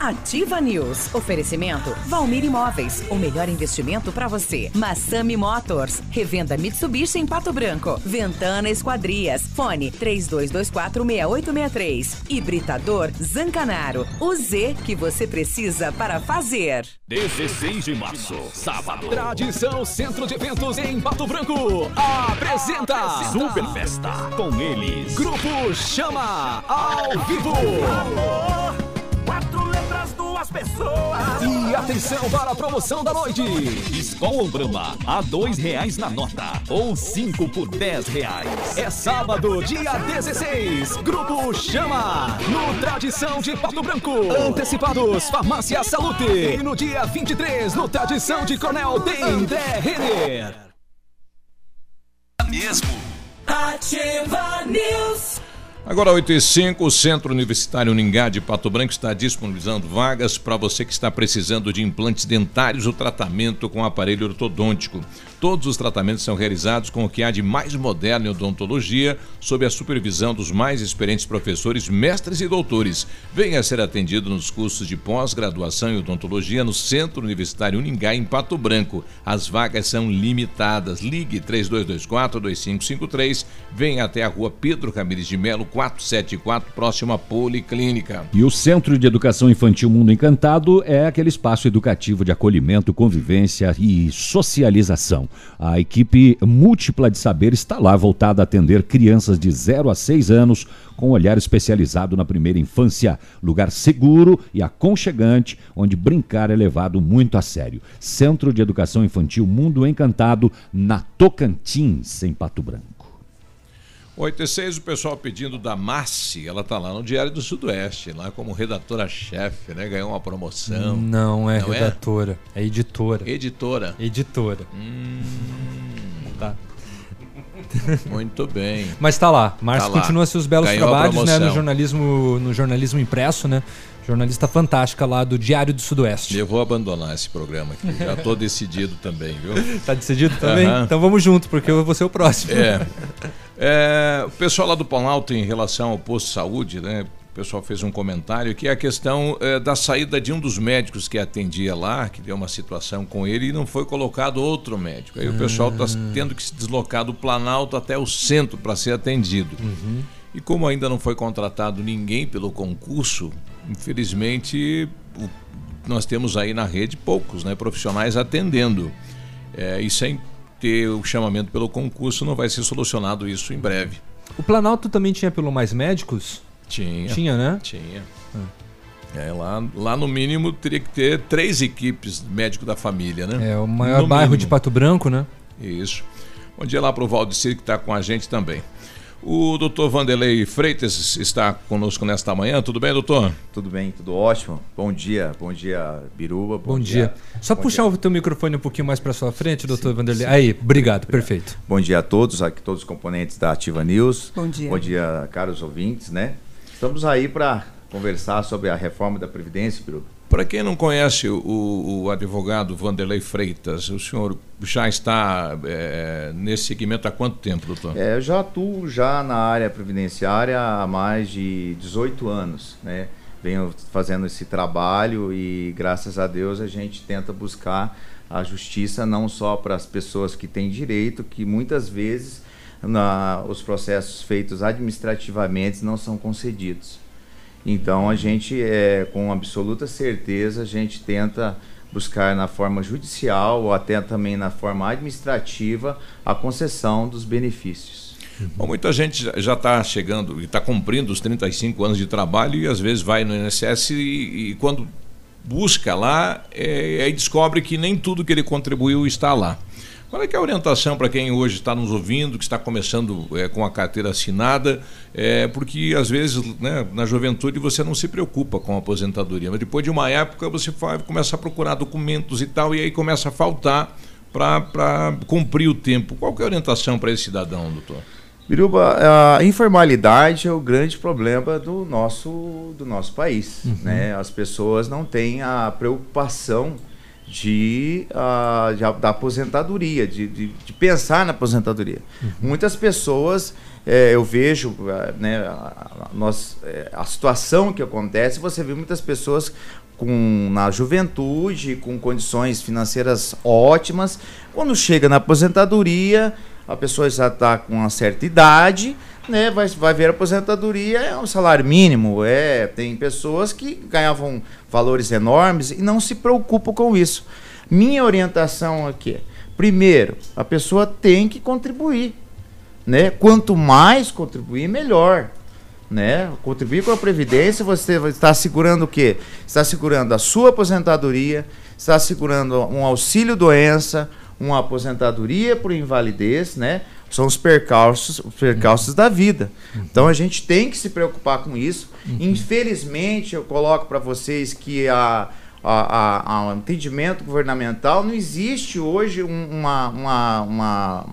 Ativa News. Oferecimento Valmir Imóveis. O melhor investimento para você. Massami Motors. Revenda Mitsubishi em Pato Branco. Ventana Esquadrias. Fone 32246863. Hibridador Zancanaro. O Z que você precisa para fazer. 16 de março, sábado. Tradição Centro de Eventos em Pato Branco apresenta Super Festa. Com eles, Grupo Chama ao vivo. Quatro duas pessoas. E atenção para a promoção da noite. Escola Brahma, a dois reais na nota. Ou cinco por dez reais. É sábado, dia 16. Grupo Chama. No Tradição de Pato Branco. Antecipados, Farmácia Salute. E no dia 23, no Tradição de Coronel Dendé Renner. Mesmo. Ativa News. Agora 8 e 5, o Centro Universitário Uningá de Pato Branco está disponibilizando vagas para você que está precisando de implantes dentários ou tratamento com aparelho ortodôntico. Todos os tratamentos são realizados com o que há de mais moderno em odontologia, sob a supervisão dos mais experientes professores, mestres e doutores. Venha ser atendido nos cursos de pós-graduação em odontologia no Centro Universitário Uningá, em Pato Branco. As vagas são limitadas. Ligue 3224-2553. Venha até a rua Pedro Camires de Melo, 474, próximo à Policlínica. E o Centro de Educação Infantil Mundo Encantado é aquele espaço educativo de acolhimento, convivência e socialização. A equipe múltipla de saber está lá voltada a atender crianças de 0 a 6 anos com olhar especializado na primeira infância, lugar seguro e aconchegante onde brincar é levado muito a sério. Centro de Educação Infantil Mundo Encantado na Tocantins, em Pato Branco. 8 e 6, o pessoal pedindo da Massi, ela está lá no Diário do Sudoeste, lá como redatora-chefe, né? Ganhou uma promoção. Não é Não é? redatora, é? editora. Editora. Editora. Hum, Tá. Muito bem. Mas tá lá. Márcio Tá continua seus belos Ganhou trabalhos né, no jornalismo, no jornalismo impresso, né? Jornalista fantástica lá do Diário do Sudoeste. Eu vou abandonar esse programa aqui, já estou decidido também, viu? Tá decidido também? Aham. Então vamos junto, porque eu vou ser o próximo. É. É, o pessoal lá do Planalto, em relação ao posto de saúde, né? O pessoal fez um comentário que é a questão é, da saída de um dos médicos que atendia lá, que deu uma situação com ele e não foi colocado outro médico. Aí o pessoal está tendo que se deslocar do Planalto até o centro para ser atendido. E como ainda não foi contratado ninguém pelo concurso, infelizmente o- nós temos aí na rede poucos né, profissionais atendendo. É, e sem ter o chamamento pelo concurso não vai ser solucionado isso em breve. O Planalto também tinha pelo Mais Médicos? Tinha. Tinha, né? Tinha. É, lá, lá no mínimo teria que ter três equipes médico da família, né? É o maior No bairro mínimo. de Pato Branco, né? Isso. Bom dia lá para o Valdecir que está com a gente também. O doutor Vanderlei Freitas está conosco nesta manhã. Tudo bem, doutor? Tudo bem, tudo ótimo. Bom dia, bom dia, Biruba. Bom, dia. Só puxar o teu microfone um pouquinho mais para sua frente, doutor Vanderlei. Aí, obrigado, perfeito. Bom dia a todos, aqui todos os componentes da Ativa News. Bom dia. Bom dia, caros ouvintes, né? Estamos aí para conversar sobre a reforma da Previdência, Biruba. Para quem não conhece o, o advogado Vanderlei Freitas, o senhor já está é, nesse segmento há quanto tempo, doutor? É, eu já atuo já na área previdenciária há mais de 18 anos, né? Venho fazendo esse trabalho e graças a Deus a gente tenta buscar a justiça não só para as pessoas que têm direito, que muitas vezes na, os processos feitos administrativamente não são concedidos. Então a gente, é, com absoluta certeza, a gente tenta buscar na forma judicial ou até também na forma administrativa a concessão dos benefícios. Bom, muita gente já- está chegando e está cumprindo os 35 anos de trabalho e às vezes vai no INSS e, e quando busca lá, é, aí descobre que nem tudo que ele contribuiu está lá. Qual é, que é a orientação para quem hoje está nos ouvindo, que está começando é, com a carteira assinada? É, porque às vezes né, na juventude você não se preocupa com a aposentadoria, mas depois de uma época você vai, começa a procurar documentos e tal, e aí começa a faltar para cumprir o tempo. Qual que é a orientação para esse cidadão, doutor? Biruba, a informalidade é o grande problema do nosso, do nosso país. Uhum. Né? As pessoas não têm a preocupação de, ah, de- da aposentadoria, de, de, de pensar na aposentadoria. Muitas pessoas, eh, eu vejo, ah, né, a, a- nós, eh, a situação que acontece, você vê muitas pessoas com, na juventude, com condições financeiras ótimas, quando chega na aposentadoria, a pessoa já está com uma certa idade, né, vai, vai ver a aposentadoria, é um salário mínimo, é, tem pessoas que ganhavam valores enormes e não se preocupam com isso. Minha orientação aqui é, primeiro, a pessoa tem que contribuir, né? Quanto mais contribuir, melhor. Né? Contribuir com a Previdência, você estar segurando o quê? Está segurando a sua aposentadoria, está segurando um auxílio doença, uma aposentadoria por invalidez, né? São os percalços, os percalços da vida. Então a gente tem que se preocupar com isso. Infelizmente, eu coloco para vocês que a, a, a, a- o entendimento governamental não existe hoje um- uma, uma, uma,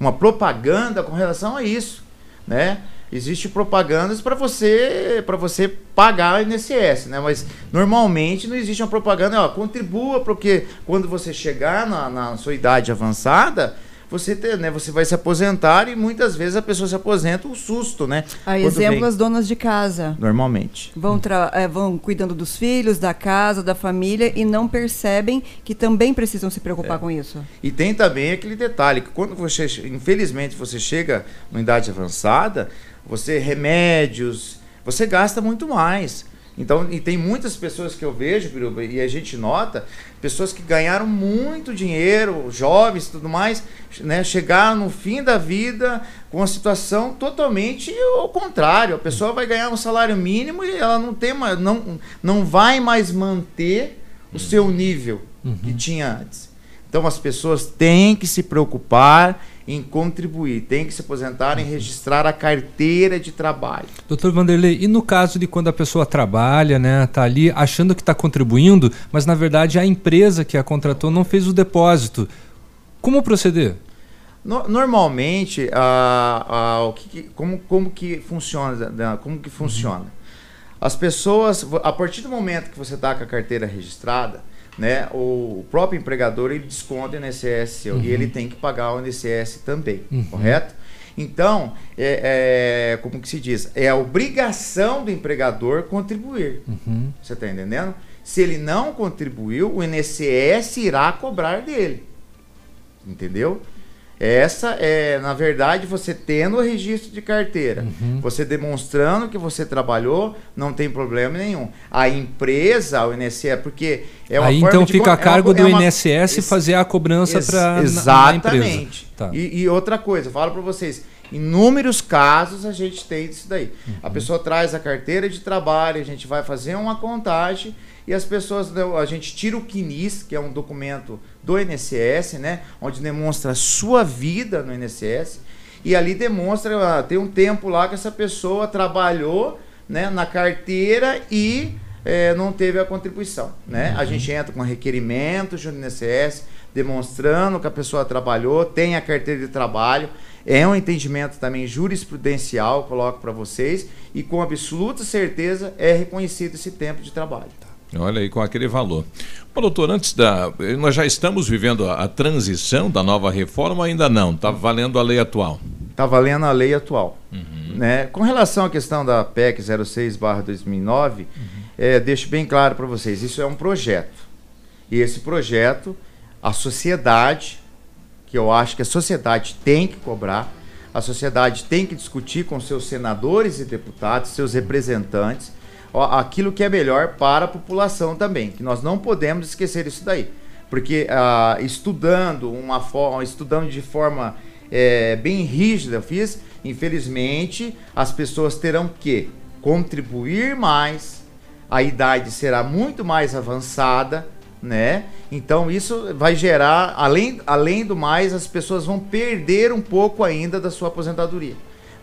uma propaganda com relação a isso, né? Existe propagandas para você para você pagar o INSS, né? Mas normalmente não existe uma propaganda, ó, contribua porque quando você chegar na, na sua idade avançada, você ter, né, você vai se aposentar e muitas vezes a pessoa se aposenta um susto, né? A Quando exemplo, vem- as donas de casa. normalmente. Vão, eh, vão cuidando dos filhos, da casa, da família e não percebem que também precisam se preocupar com isso. E tem também aquele detalhe que quando você, infelizmente, você chega numa idade avançada, você remédios, você gasta muito mais. Então, e tem muitas pessoas que eu vejo, Biruba, e a gente nota, pessoas que ganharam muito dinheiro, jovens e tudo mais, né, chegaram no fim da vida com uma situação totalmente ao contrário. A pessoa vai ganhar um salário mínimo e ela não tem mais, não, não vai mais manter o seu nível que tinha antes. Então as pessoas têm que se preocupar em contribuir, têm que se aposentar em registrar a carteira de trabalho. Doutor Vanderlei, e no caso de quando a pessoa trabalha, né, tá ali achando que está contribuindo, mas na verdade a empresa que a contratou não fez o depósito, como proceder? No- normalmente, a, a- o que, como, como que funciona? né, Como que funciona? As pessoas, a partir do momento que você está com a carteira registrada, né, o próprio empregador ele desconta o INSS seu, Uhum. e ele tem que pagar o INSS também, Uhum. correto? Então, é, é, como que se diz? É a obrigação do empregador contribuir. Uhum. Você está entendendo? Se ele não contribuiu, o INSS irá cobrar dele. Entendeu? Essa é, na verdade, você tendo o registro de carteira, Uhum. você demonstrando que você trabalhou, não tem problema nenhum. A empresa, o INSS, porque é uma Aí forma então de fica a é uma cargo do é uma- INSS fazer a cobrança para Exatamente. Tá. E, e outra coisa, falo para vocês, inúmeros casos a gente tem disso daí. Uhum. A pessoa traz a carteira de trabalho, a gente vai fazer uma contagem e as pessoas, a gente tira o CNIS, que é um documento do INSS, né, onde demonstra a sua vida no INSS, e ali demonstra, ah, tem um tempo lá que essa pessoa trabalhou, né, na carteira e eh, não teve a contribuição, né? A Uhum. gente entra com requerimento junto no INSS, demonstrando que a pessoa trabalhou, tem a carteira de trabalho, é um entendimento também jurisprudencial, coloco para vocês, e com absoluta certeza é reconhecido esse tempo de trabalho. Olha aí, com aquele valor. Bom, doutor, antes da. Nós já estamos vivendo a, a transição da nova reforma, ainda não? Está valendo a lei atual. Está valendo a lei atual. Né? Com relação à questão da PEC 06-2009, é, deixo bem claro para vocês: isso é um projeto. E esse projeto, a sociedade, que eu acho que a sociedade tem que cobrar, a sociedade tem que discutir com seus senadores e deputados, seus representantes, aquilo que é melhor para a população também, que nós não podemos esquecer isso daí. Porque ah, estudando uma forma, estudando de forma é, bem rígida, eu fiz, infelizmente, as pessoas terão que contribuir mais, a idade será muito mais avançada, né? Então isso vai gerar, além, além do mais, as pessoas vão perder um pouco ainda da sua aposentadoria.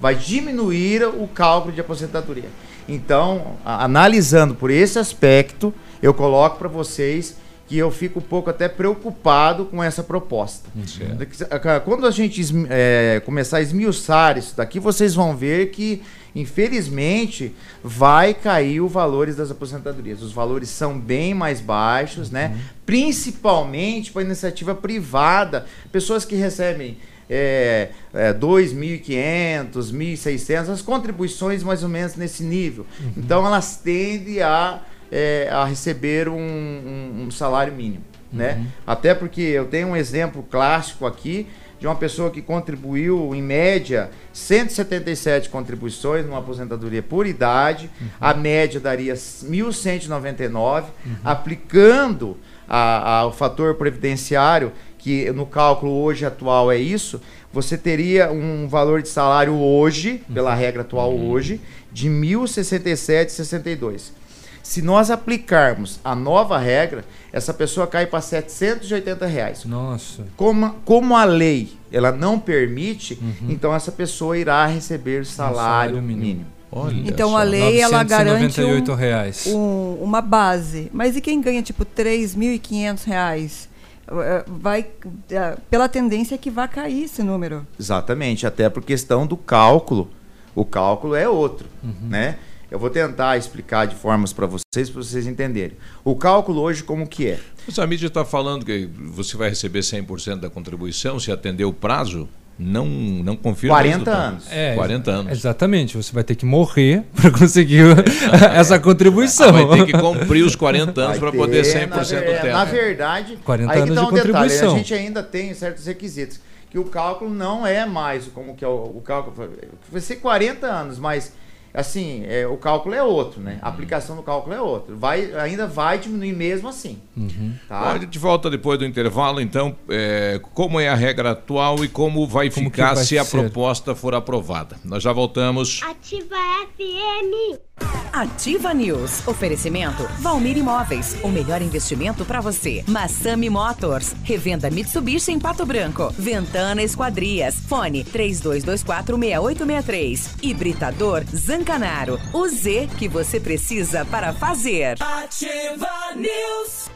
Vai diminuir o cálculo de aposentadoria. Então, a- analisando por esse aspecto, eu coloco para vocês que eu fico um pouco até preocupado com essa proposta. Quando a gente é, começar a esmiuçar isso daqui, vocês vão ver que, infelizmente, vai cair os valores das aposentadorias. Os valores são bem mais baixos, né? Principalmente para iniciativa privada, pessoas que recebem é, é, 2.500, 1.600, as contribuições mais ou menos nesse nível. Então elas tendem a, é, a receber um, um- um salário mínimo. Né? Até porque eu tenho um exemplo clássico aqui de uma pessoa que contribuiu, em média, 177 contribuições numa aposentadoria por idade, a média daria 1.199, aplicando a- a- o fator previdenciário, que no cálculo hoje atual é isso, você teria um valor de salário hoje, pela regra atual hoje, de 1.067,62. Se nós aplicarmos a nova regra, essa pessoa cai para 780 reais. Nossa. Como, como a lei ela não permite, então essa pessoa irá receber salário, salário mínimo. mínimo. Então a lei ela garante um- 998 reais. um- uma base. Mas e quem ganha tipo 3.500 reais? Vai, eh, pela tendência que vai cair esse número. Exatamente, até por questão do cálculo. O cálculo é outro, Uhum. né? Eu vou tentar explicar de formas para vocês, para vocês entenderem. O cálculo hoje como que é? Mas a mídia está falando que você vai receber 100% da contribuição se atender o prazo. Não, não confirma 40 isso, doutor? anos. É, 40 anos. Exatamente, você vai ter que morrer para conseguir essa contribuição. Ah, vai ter que cumprir os 40 anos para poder ter, 100% na, do teto. Na verdade, 40 aí que anos tá de um detalhe, contribuição. a gente ainda tem certos requisitos. Que o cálculo não é mais como que é o, o cálculo. Vai ser 40 anos, mas assim, é, o cálculo é outro, né? A aplicação do cálculo é outro. Vai, ainda vai diminuir mesmo assim. Tá? Bom, a gente volta depois do intervalo, então, é, como é a regra atual e como vai Como ficar vai se a ser? proposta for aprovada. Nós já voltamos. Ativa FM. Ativa News. Oferecimento Valmir Imóveis. O melhor investimento para você. Massami Motors. Revenda Mitsubishi em Pato Branco. Ventana Esquadrias. Fone 32246863. Hibridador Zancanaro. O Z que você precisa para fazer. Ativa News.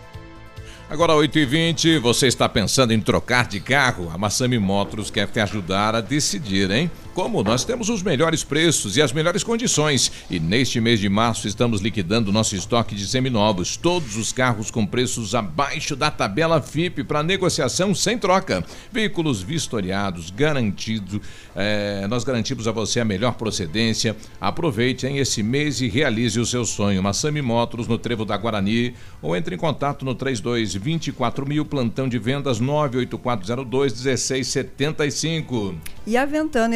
Agora 8h20, você está pensando em trocar de carro? A Massami Motors quer te ajudar a decidir, hein? Como nós temos os melhores preços e as melhores condições. E neste mês de março estamos liquidando nosso estoque de seminovos. Todos os carros com preços abaixo da tabela FIP para negociação sem troca. Veículos vistoriados, garantido. é, nós garantimos a você a melhor procedência. Aproveite em esse mês e realize o seu sonho. Massami Motors no Trevo da Guarani ou entre em contato no 32 24 mil, plantão de vendas 98402 1675. E a Ventana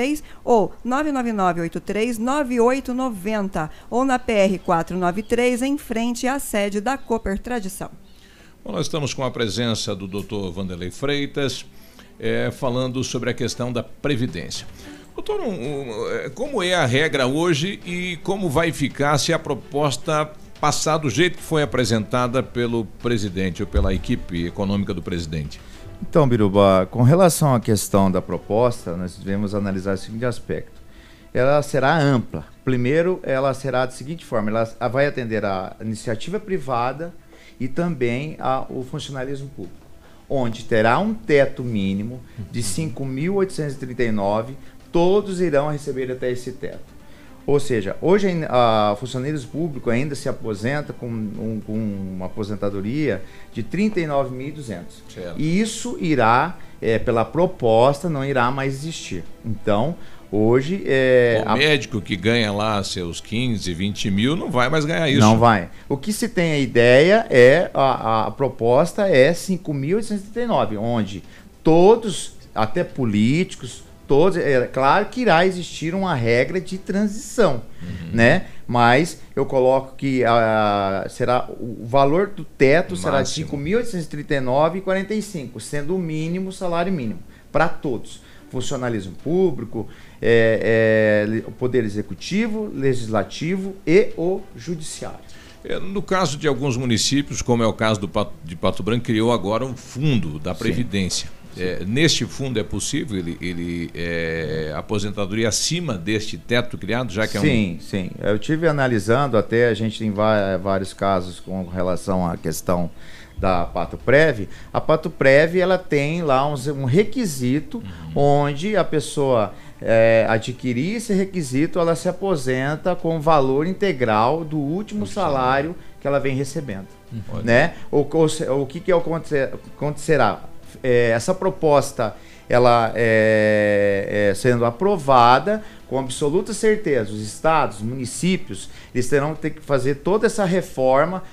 32246863 ou 999839890 ou na PR 493 em frente à sede da Cooper Tradição. Bom, nós estamos com a presença do Dr. Vanderlei Freitas, eh, falando sobre a questão da Previdência. Doutor, um, um, eh, como é a regra hoje e como vai ficar se a proposta passar do jeito que foi apresentada pelo presidente ou pela equipe econômica do presidente? Então, Biruba, com relação à questão da proposta, nós devemos analisar o seguinte aspecto. Ela será ampla. Primeiro, ela será da seguinte forma: ela vai atender a iniciativa privada e também ao funcionalismo público, onde terá um teto mínimo de 5.839, todos irão receber até esse teto. Ou seja, hoje a funcionários públicos ainda se aposenta com, um- com uma aposentadoria de 39.200. Certo. E isso irá, é, pela proposta, não irá mais existir. Então, hoje... É, o a- médico que ganha lá seus 15, 20 mil não vai mais ganhar isso. Não vai. O que se tem a ideia é, a, a proposta é 5.839, onde todos, até políticos, todos. É claro que irá existir uma regra de transição, né? Mas eu coloco que ah, será o valor do teto será de Máximo. 5.839,45, sendo o mínimo salário mínimo para todos. Funcionalismo público, é, é, o poder executivo, legislativo e o judiciário. É, No caso de alguns municípios, como é o caso do Pato- de Pato Branco, criou agora um fundo da Previdência. É, neste fundo é possível ele, ele é, aposentadoria acima deste teto criado, já que é sim, sim. Eu tive analisando até a gente tem vários casos com relação à questão da Pato Prev. A Pato Prev ela tem lá uns- um requisito onde a pessoa é, adquirir esse requisito, ela se aposenta com o valor integral do último salário que ela vem recebendo, Olha. né? O, o, o que que aconte- acontecerá? É, essa proposta ela é, é sendo aprovada com absoluta certeza. Os estados, os municípios, eles terão que ter que fazer toda essa reforma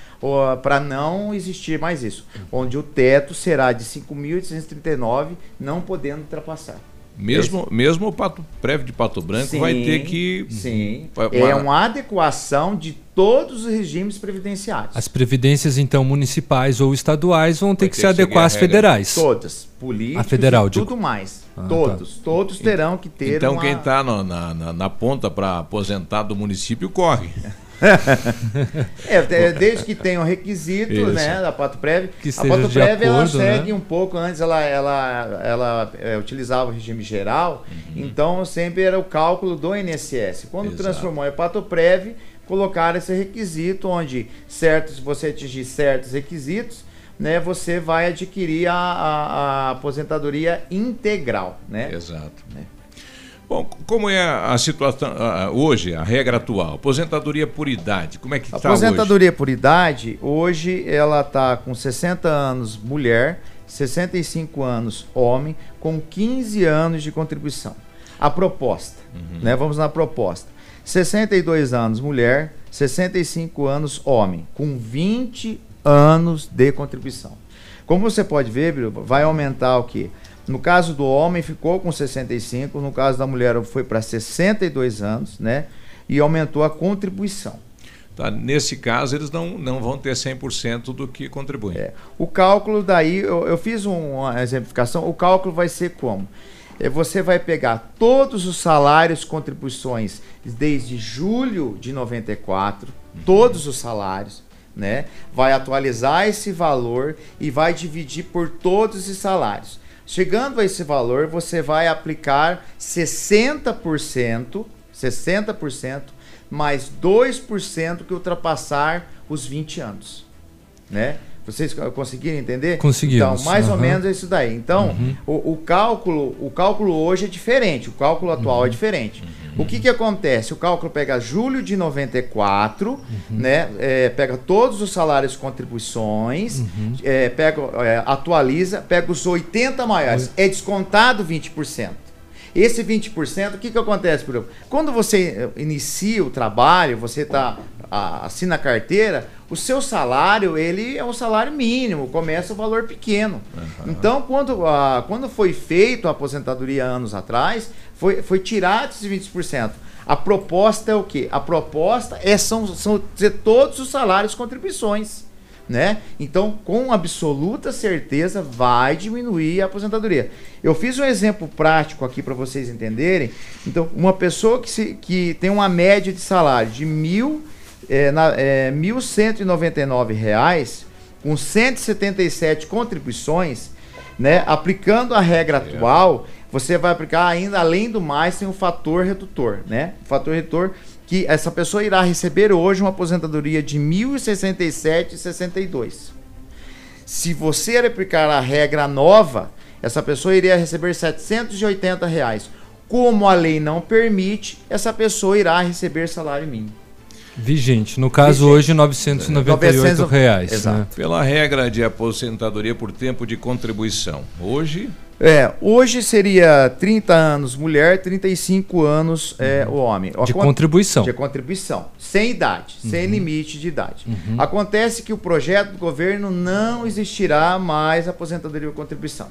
para não existir mais isso, onde o teto será de 5.839, não podendo ultrapassar. Mesmo, mesmo o Pato Prévio de Pato Branco vai Sim, ter que. Sim. vai- É vai- uma adequação de todos os regimes previdenciários. As previdências, então, municipais ou estaduais vão ter Vai que ter se que adequar às federais. Todas. A federal, e digo. tudo mais. Ah, todos. tá. Todos terão que ter Então uma... quem está na, na, na ponta para aposentar do município corre. É, de- desde que tenha um requisito, Isso. né, da Pato Prev. Que a Pato Prev ela né? segue um pouco antes, ela, ela, ela é, utilizava o regime geral, então sempre era o cálculo do INSS. Quando Exato. transformou em Pato Prev, colocaram esse requisito onde certos, se você atingir certos requisitos, né, você vai adquirir a, a- a aposentadoria integral, né? Exato. Bom, como é a situação ah, hoje, a regra atual? Aposentadoria por idade, como é que A está hoje? aposentadoria por idade, hoje ela está com 60 anos mulher, 65 anos homem, com 15 anos de contribuição. A proposta, né? Vamos na proposta. 62 anos mulher, 65 anos homem, com 20 anos de contribuição. Como você pode ver, vai aumentar o quê? No caso do homem ficou com 65, no caso da mulher foi para 62 anos, né? E aumentou a contribuição. Tá, nesse caso, eles não, não vão ter 100% do que contribuem. O cálculo daí, eu, eu fiz um- uma exemplificação, o cálculo vai ser como? É, Você vai pegar todos os salários, contribuições desde julho de 94, todos os salários, né? Vai atualizar esse valor e vai dividir por todos os salários. Chegando a esse valor, você vai aplicar 60%, 60% mais 2% que ultrapassar os 20 anos, né? Vocês conseguiram entender? Conseguimos, Então, mais ou aham. menos é isso daí. Então, Uhum. o, o cálculo, o cálculo hoje é diferente, o cálculo atual Uhum. é diferente. O que que acontece? O cálculo pega julho de 94, Uhum. né? É, pega todos os salários e contribuições, Uhum. é, pega, é, atualiza, pega os 80 maiores, é descontado 20%. Esse 20%, o que, que acontece, por exemplo? Quando você eh, inicia o trabalho, você tá, assina a carteira, o seu salário, ele é um salário mínimo, começa o valor pequeno. Então, quando, a, quando foi feito a aposentadoria anos atrás, foi, foi tirado esses 20%. A proposta é o quê? A proposta é são, são todos os salários e contribuições né? Então, com absoluta certeza, vai diminuir a aposentadoria. Eu fiz um exemplo prático aqui para vocês entenderem. Então, uma pessoa que, se, que tem uma média de salário de mil, é, na, é, 1.199 reais, com 177 contribuições, né? Aplicando a regra atual, você vai aplicar ainda, além do mais, tem um fator redutor, né? O fator redutor que essa pessoa irá receber hoje uma aposentadoria de R$ 1.067,62. Se você aplicar a regra nova, essa pessoa iria receber 780 reais. Como a lei não permite, essa pessoa irá receber salário mínimo. Vigente. No caso, hoje, 998 reais. Né? Pela regra de aposentadoria por tempo de contribuição. Hoje, É, hoje seria 30 anos mulher, 35 anos é, o homem. De Acon- contribuição. De contribuição. Sem idade, sem limite de idade. Uhum. Acontece que o projeto do governo não existirá mais aposentadoria por contribuição.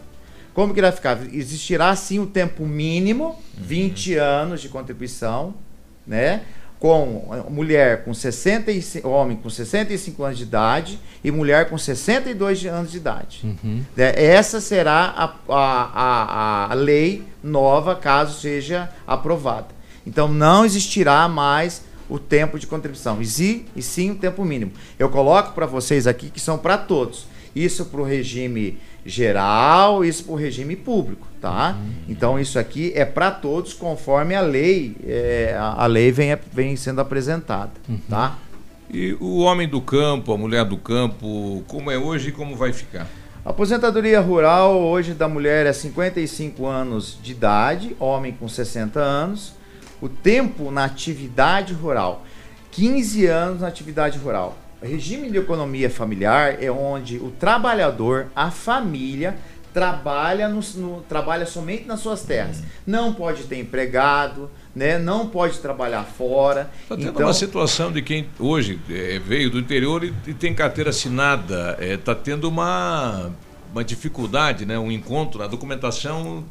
Como que vai ficar? Existirá sim o tempo mínimo, 20 anos de contribuição, né? Com mulher com 65, homem com 65 anos de idade e mulher com 62 de- anos de idade. Uhum. Né? Essa será a, a, a, a lei nova, caso seja aprovada. Então não existirá mais o tempo de contribuição, e sim, e sim o tempo mínimo. Eu coloco para vocês aqui que são para todos. Isso para o regime geral, isso para o regime público, tá? Então isso aqui é para todos conforme a lei, é, a, a lei vem, vem sendo apresentada, tá? E o homem do campo, a mulher do campo, como é hoje e como vai ficar? A aposentadoria rural hoje da mulher é 55 anos de idade, homem com 60 anos. O tempo na atividade rural, 15 anos na atividade rural. Regime de economia familiar é onde o trabalhador, a família, trabalha, no, no- trabalha somente nas suas terras. Não pode ter empregado, né? não pode trabalhar fora. Está tendo Então- uma situação de quem hoje eh, veio do interior e, e tem carteira assinada. Está tendo uma, uma dificuldade, né? um encontro, a documentação,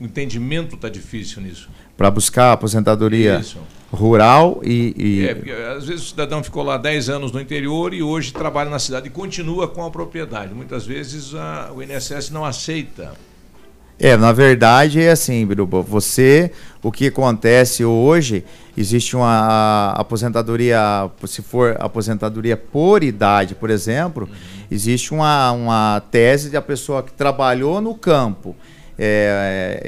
o entendimento está difícil nisso. Para buscar aposentadoria Isso. rural e, e- É, porque às vezes o cidadão ficou lá 10 anos no interior e hoje trabalha na cidade e continua com a propriedade. Muitas vezes a- o INSS não aceita. É, na verdade é assim, Biruba. Você, o que acontece hoje, existe uma aposentadoria, se for aposentadoria por idade, por exemplo, existe uma, uma tese de a pessoa que trabalhou no campo. É,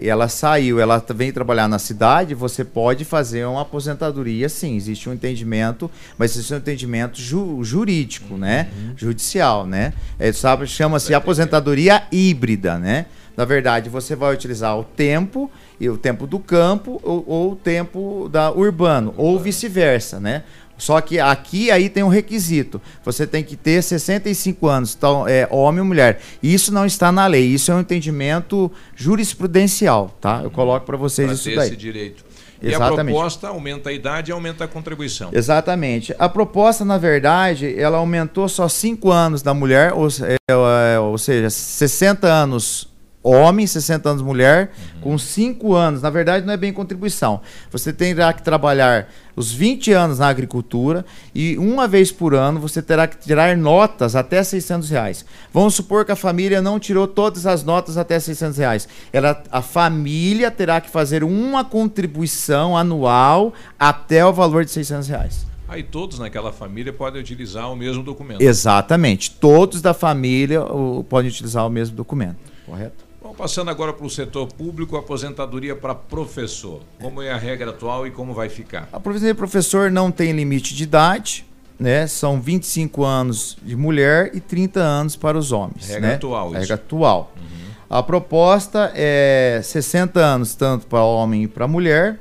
é, e ela saiu, ela vem trabalhar na cidade, você pode fazer uma aposentadoria, sim, existe um entendimento, mas existe um entendimento ju- jurídico, né? Judicial, né? É, sabe, chama-se aposentadoria híbrida, né? Na verdade, você vai utilizar o tempo e o tempo do campo ou, ou o tempo da urbano, ou vice-versa, né? Só que aqui aí tem um requisito. Você tem que ter 65 anos, então, é, homem ou mulher. Isso não está na lei, isso é um entendimento jurisprudencial, tá? Eu coloco para vocês Para isso ter daí. esse direito. E a Exatamente. proposta aumenta a idade e aumenta a contribuição. Exatamente. A proposta, na verdade, ela aumentou só 5 anos da mulher, ou, é, é, ou seja, 60 anos homem, 60 anos mulher, com 5 anos. Na verdade, não é bem contribuição. Você terá que trabalhar os 20 anos na agricultura e uma vez por ano você terá que tirar notas até 600 reais. Vamos supor que a família não tirou todas as notas até 600 reais. Ela, a família terá que fazer uma contribuição anual até o valor de 600 reais. Aí todos naquela família podem utilizar o mesmo documento. Exatamente. Todos da família podem utilizar o mesmo documento. Correto? Bom, passando agora para o setor público, aposentadoria para professor. Como é a regra atual e como vai ficar? A de professor não tem limite de idade, né? São 25 anos de mulher e 30 anos para os homens. Regra né? atual, isso. Regra atual. A proposta é 60 anos tanto para homem e para mulher,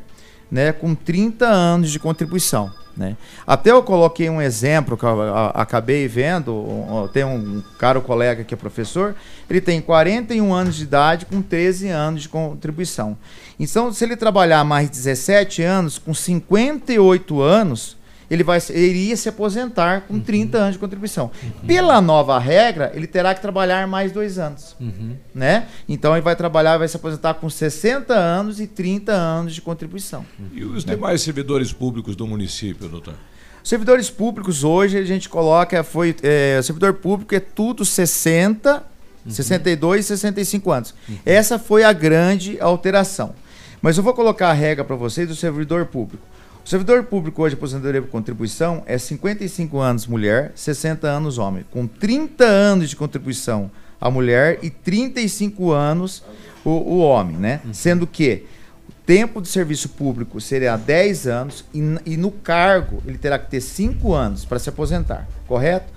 né? Com 30 anos de contribuição. Né? Até eu coloquei um exemplo que eu acabei vendo. Tem um caro colega que é professor, ele tem 41 anos de idade com 13 anos de contribuição. Então, se ele trabalhar mais 17 anos, com 58 anos, ele, vai, ele iria se aposentar com 30 anos de contribuição. Pela nova regra, ele terá que trabalhar mais dois anos. Uhum. Né? Então ele vai trabalhar, vai se aposentar com 60 anos e 30 anos de contribuição. E os demais servidores públicos do município, doutor? Servidores públicos hoje a gente coloca, foi, é, servidor público é tudo 60, 62 e 65 anos. Essa foi a grande alteração. Mas eu vou colocar a regra para vocês do servidor público. O servidor público hoje, aposentadoria por contribuição, é 55 anos mulher, 60 anos homem. Com 30 anos de contribuição a mulher e 35 anos o, o homem, né? Sendo que o tempo de serviço público seria 10 anos e, e no cargo ele terá que ter 5 anos para se aposentar, correto?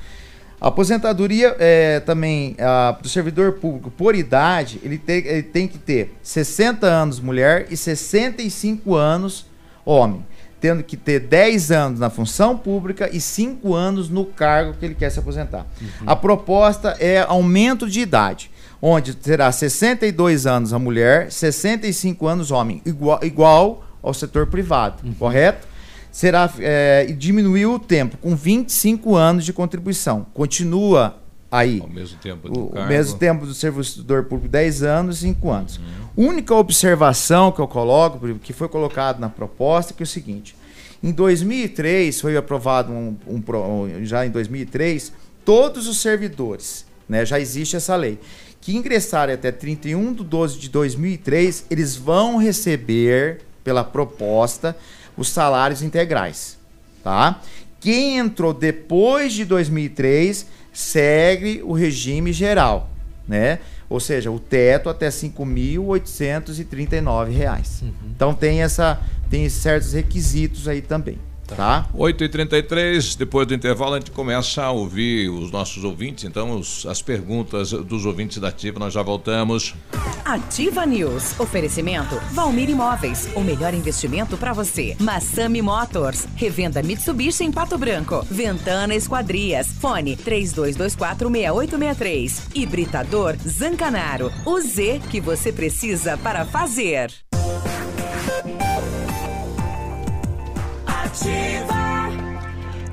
A aposentadoria é, também ah, do servidor público por idade, ele, tem- ele tem que ter 60 anos mulher e 65 anos homem, tendo que ter 10 anos na função pública e 5 anos no cargo que ele quer se aposentar. A proposta é aumento de idade, onde terá 62 anos a mulher, 65 anos homem, igual, igual ao setor privado, correto? será é, e diminuiu o tempo com 25 anos de contribuição. Continua Aí. Ao mesmo tempo do O, cargo. mesmo tempo do servidor público, 10 anos, 5 anos. Única observação que eu coloco, que foi colocado na proposta, que é o seguinte: em 2003 foi aprovado um, um já em 2003 todos os servidores, né? Já existe essa lei que ingressarem até 31 de 12 de 2003, eles vão receber pela proposta os salários integrais, tá? Quem entrou depois de 2003 segue o regime geral, né? Ou seja, o teto até 5.839 reais. Então tem essa tem certos requisitos aí também, tá? 8h33, depois do intervalo, a gente começa a ouvir os nossos ouvintes, então os- as perguntas dos ouvintes da Ativa, nós já voltamos. Ativa News. Oferecimento Valmir Imóveis. O melhor investimento para você. Massami Motors. Revenda Mitsubishi em Pato Branco. Ventana Esquadrias. Fone 32246863. Hibridador Zancanaro. O Z que você precisa para fazer. Ativa.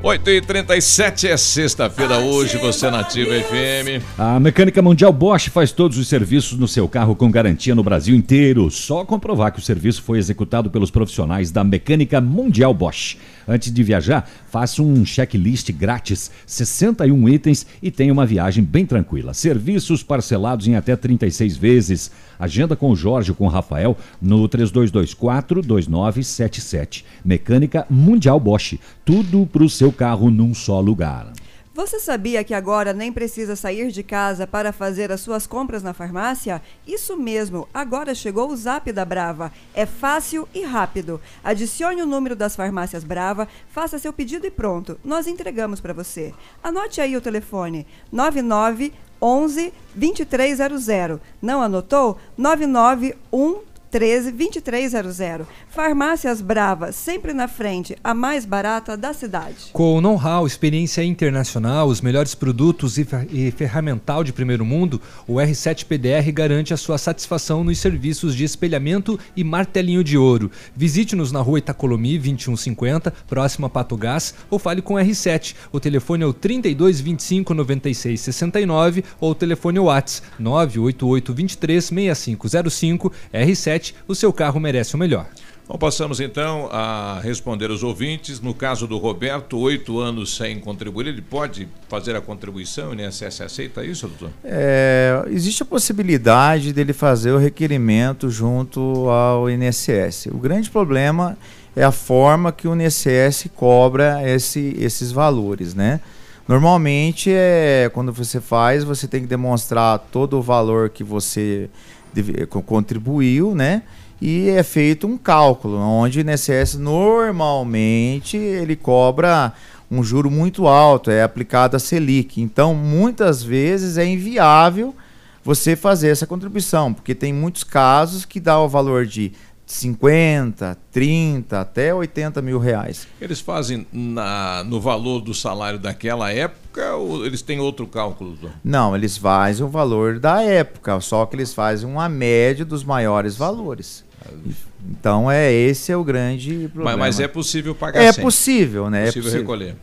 8h37 é sexta-feira hoje, você na Ativa FM. A Mecânica Mundial Bosch faz todos os serviços no seu carro com garantia no Brasil inteiro. Só comprovar que o serviço foi executado pelos profissionais da Mecânica Mundial Bosch. Antes de viajar, faça um checklist grátis, 61 itens e tenha uma viagem bem tranquila. Serviços parcelados em até 36 vezes. Agenda com o Jorge com o Rafael no 3224-2977. Mecânica Mundial Bosch. Tudo para o seu carro num só lugar. Você sabia que agora nem precisa sair de casa para fazer as suas compras na farmácia? Isso mesmo, agora chegou o Zap da Brava. É fácil e rápido. Adicione o número das farmácias Brava, faça seu pedido e pronto. Nós entregamos para você. Anote aí o telefone: 99 11 2300. Não anotou? 991 13 2300. Farmácias Brava, sempre na frente, a mais barata da cidade. Com know-how, experiência internacional, os melhores produtos e, fer- e ferramental de primeiro mundo, o R7 PDR garante a sua satisfação nos serviços de espelhamento e martelinho de ouro. Visite-nos na rua Itacolomi 2150, próximo a Pato Gás, ou fale com o R7. O telefone é o 3225 9669 ou o telefone WhatsApp 988 23 6505 R7, o seu carro merece o melhor. Bom, passamos então a responder os ouvintes. No caso do Roberto, oito anos sem contribuir, ele pode fazer a contribuição, o INSS aceita isso, doutor? É, existe a possibilidade dele fazer o requerimento junto ao INSS. O grande problema é a forma que o INSS cobra esse, esses valores, né? Normalmente, é, quando você faz, você tem que demonstrar todo o valor que você co- contribuiu, né? E é feito um cálculo, onde o INSS normalmente ele cobra um juro muito alto, é aplicado a Selic. Então, muitas vezes é inviável você fazer essa contribuição, porque tem muitos casos que dá o valor de 50, 30, até 80 mil reais. Eles fazem na- no valor do salário daquela época ou eles têm outro cálculo? Não, eles fazem o valor da época, só que eles fazem uma média dos maiores valores. Então é esse é o grande problema. Mas, mas é possível pagar É sem. possível, né? É possível possível. recolher.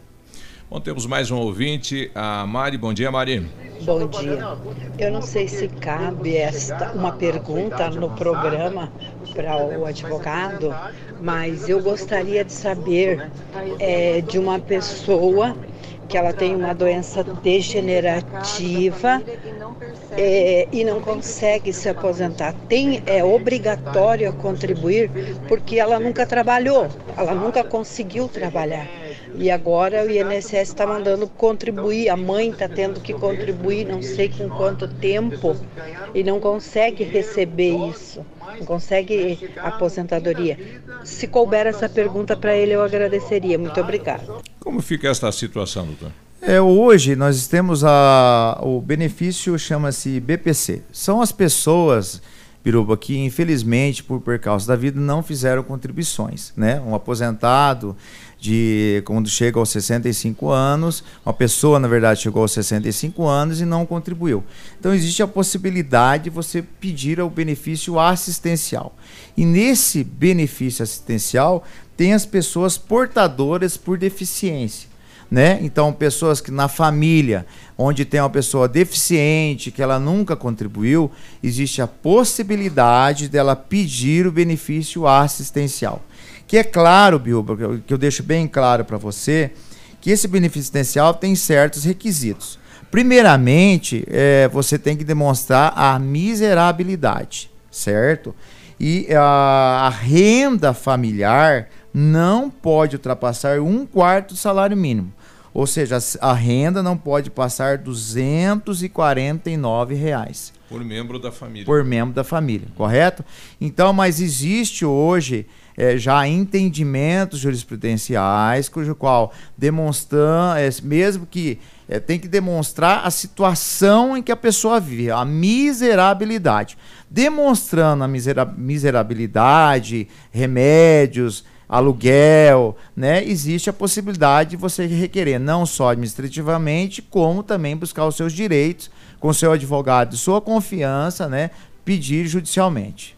Bom, temos mais um ouvinte, a Mari. Bom dia, Mari. Bom dia. Eu não sei se cabe esta uma pergunta no programa para o advogado, mas eu gostaria de saber é, de uma pessoa que ela tem uma doença degenerativa é, e não consegue se aposentar. Tem, é obrigatório contribuir porque ela nunca trabalhou, ela nunca conseguiu trabalhar. E agora o INSS está mandando contribuir, a mãe está tendo que contribuir, não sei com quanto tempo, e não consegue receber isso, não consegue aposentadoria. Se couber essa pergunta para ele, eu agradeceria. Muito obrigada. Como fica esta situação, doutor? É, hoje nós temos a, o benefício chama-se BPC. São as pessoas, Biruba, que infelizmente por percalço da vida não fizeram contribuições, né? Um aposentado de quando chega aos 65 anos, uma pessoa na verdade chegou aos 65 anos e não contribuiu. Então existe a possibilidade de você pedir o benefício assistencial. E nesse benefício assistencial tem as pessoas portadoras por deficiência. Né? Então, pessoas que na família, onde tem uma pessoa deficiente, que ela nunca contribuiu, existe a possibilidade dela pedir o benefício assistencial. Que é claro, Bilba, que eu- deixo bem claro para você, que esse benefício assistencial tem certos requisitos. Primeiramente, é, você tem que demonstrar a miserabilidade, certo? E a, a renda familiar não pode ultrapassar um quarto do salário mínimo. Ou seja, a, renda não pode passar 249 reais Por membro da família. por membro da família, correto? Então, mas existe hoje eh, já entendimentos jurisprudenciais, cujo qual demonstram, eh, mesmo que eh, tem que demonstrar a situação em que a pessoa vive, a miserabilidade. Demonstrando a misera- miserabilidade, remédios, aluguel, né? Existe a possibilidade de você requerer não só administrativamente, como também buscar os seus direitos com seu advogado de sua confiança, né? Pedir judicialmente.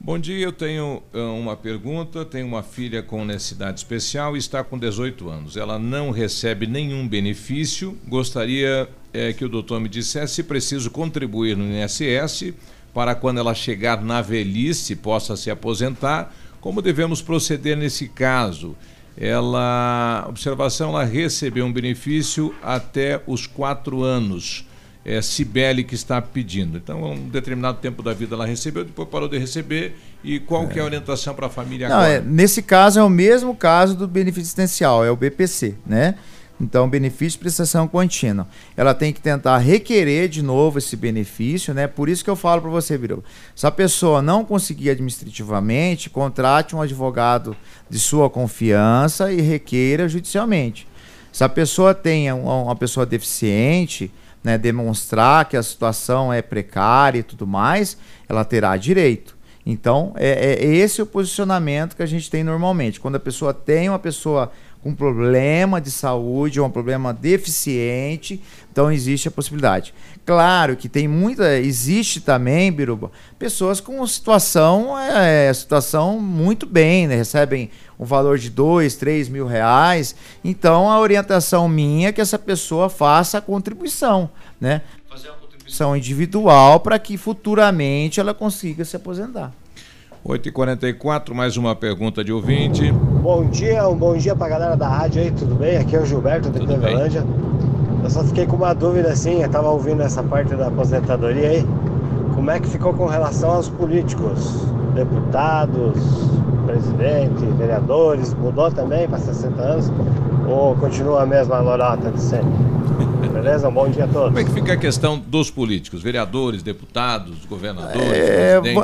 Bom dia, eu tenho ah, uma pergunta. Tenho uma filha com necessidade especial e está com 18 anos. Ela não recebe nenhum benefício. Gostaria eh, que o doutor me dissesse se preciso contribuir no INSS para quando ela chegar na velhice possa se aposentar. Como devemos proceder nesse caso? Ela, observação, ela recebeu um benefício até os quatro anos. É Cibele que está pedindo. Então, um determinado tempo da vida ela recebeu, depois parou de receber. E qual que é a orientação para a família Não, agora? é, nesse caso é o mesmo caso do benefício assistencial, é o BPC, né? Então, benefício de prestação contínua. Ela tem que tentar requerer de novo esse benefício, né? Por isso que eu falo para você, Biru. Se a pessoa não conseguir administrativamente, contrate um advogado de sua confiança e requeira judicialmente. Se a pessoa tem uma pessoa deficiente, né, demonstrar que a situação é precária e tudo mais, ela terá direito. Então, é, é esse o posicionamento que a gente tem normalmente. Quando a pessoa tem uma pessoa com problema de saúde, ou um problema deficiente, então existe a possibilidade. Claro que tem muita, existe também, Biruba, pessoas com situação, é, situação muito bem, né? recebem um valor de dois, três mil reais. Então a orientação minha é que essa pessoa faça a contribuição, né? Fazer uma contribuição individual para que futuramente ela consiga se aposentar. 8h44, mais uma pergunta de ouvinte. Bom dia, um bom dia pra galera da rádio aí, tudo bem? Aqui é o Gilberto de Clevelândia. Eu só fiquei com uma dúvida assim, eu tava ouvindo essa parte da aposentadoria aí. Como é que ficou com relação aos políticos? Deputados, presidente, vereadores, mudou também para 60 anos? Ou continua a mesma lorota de sempre? Beleza? Um bom dia a todos. Como é que fica a questão dos políticos, vereadores, deputados, governadores,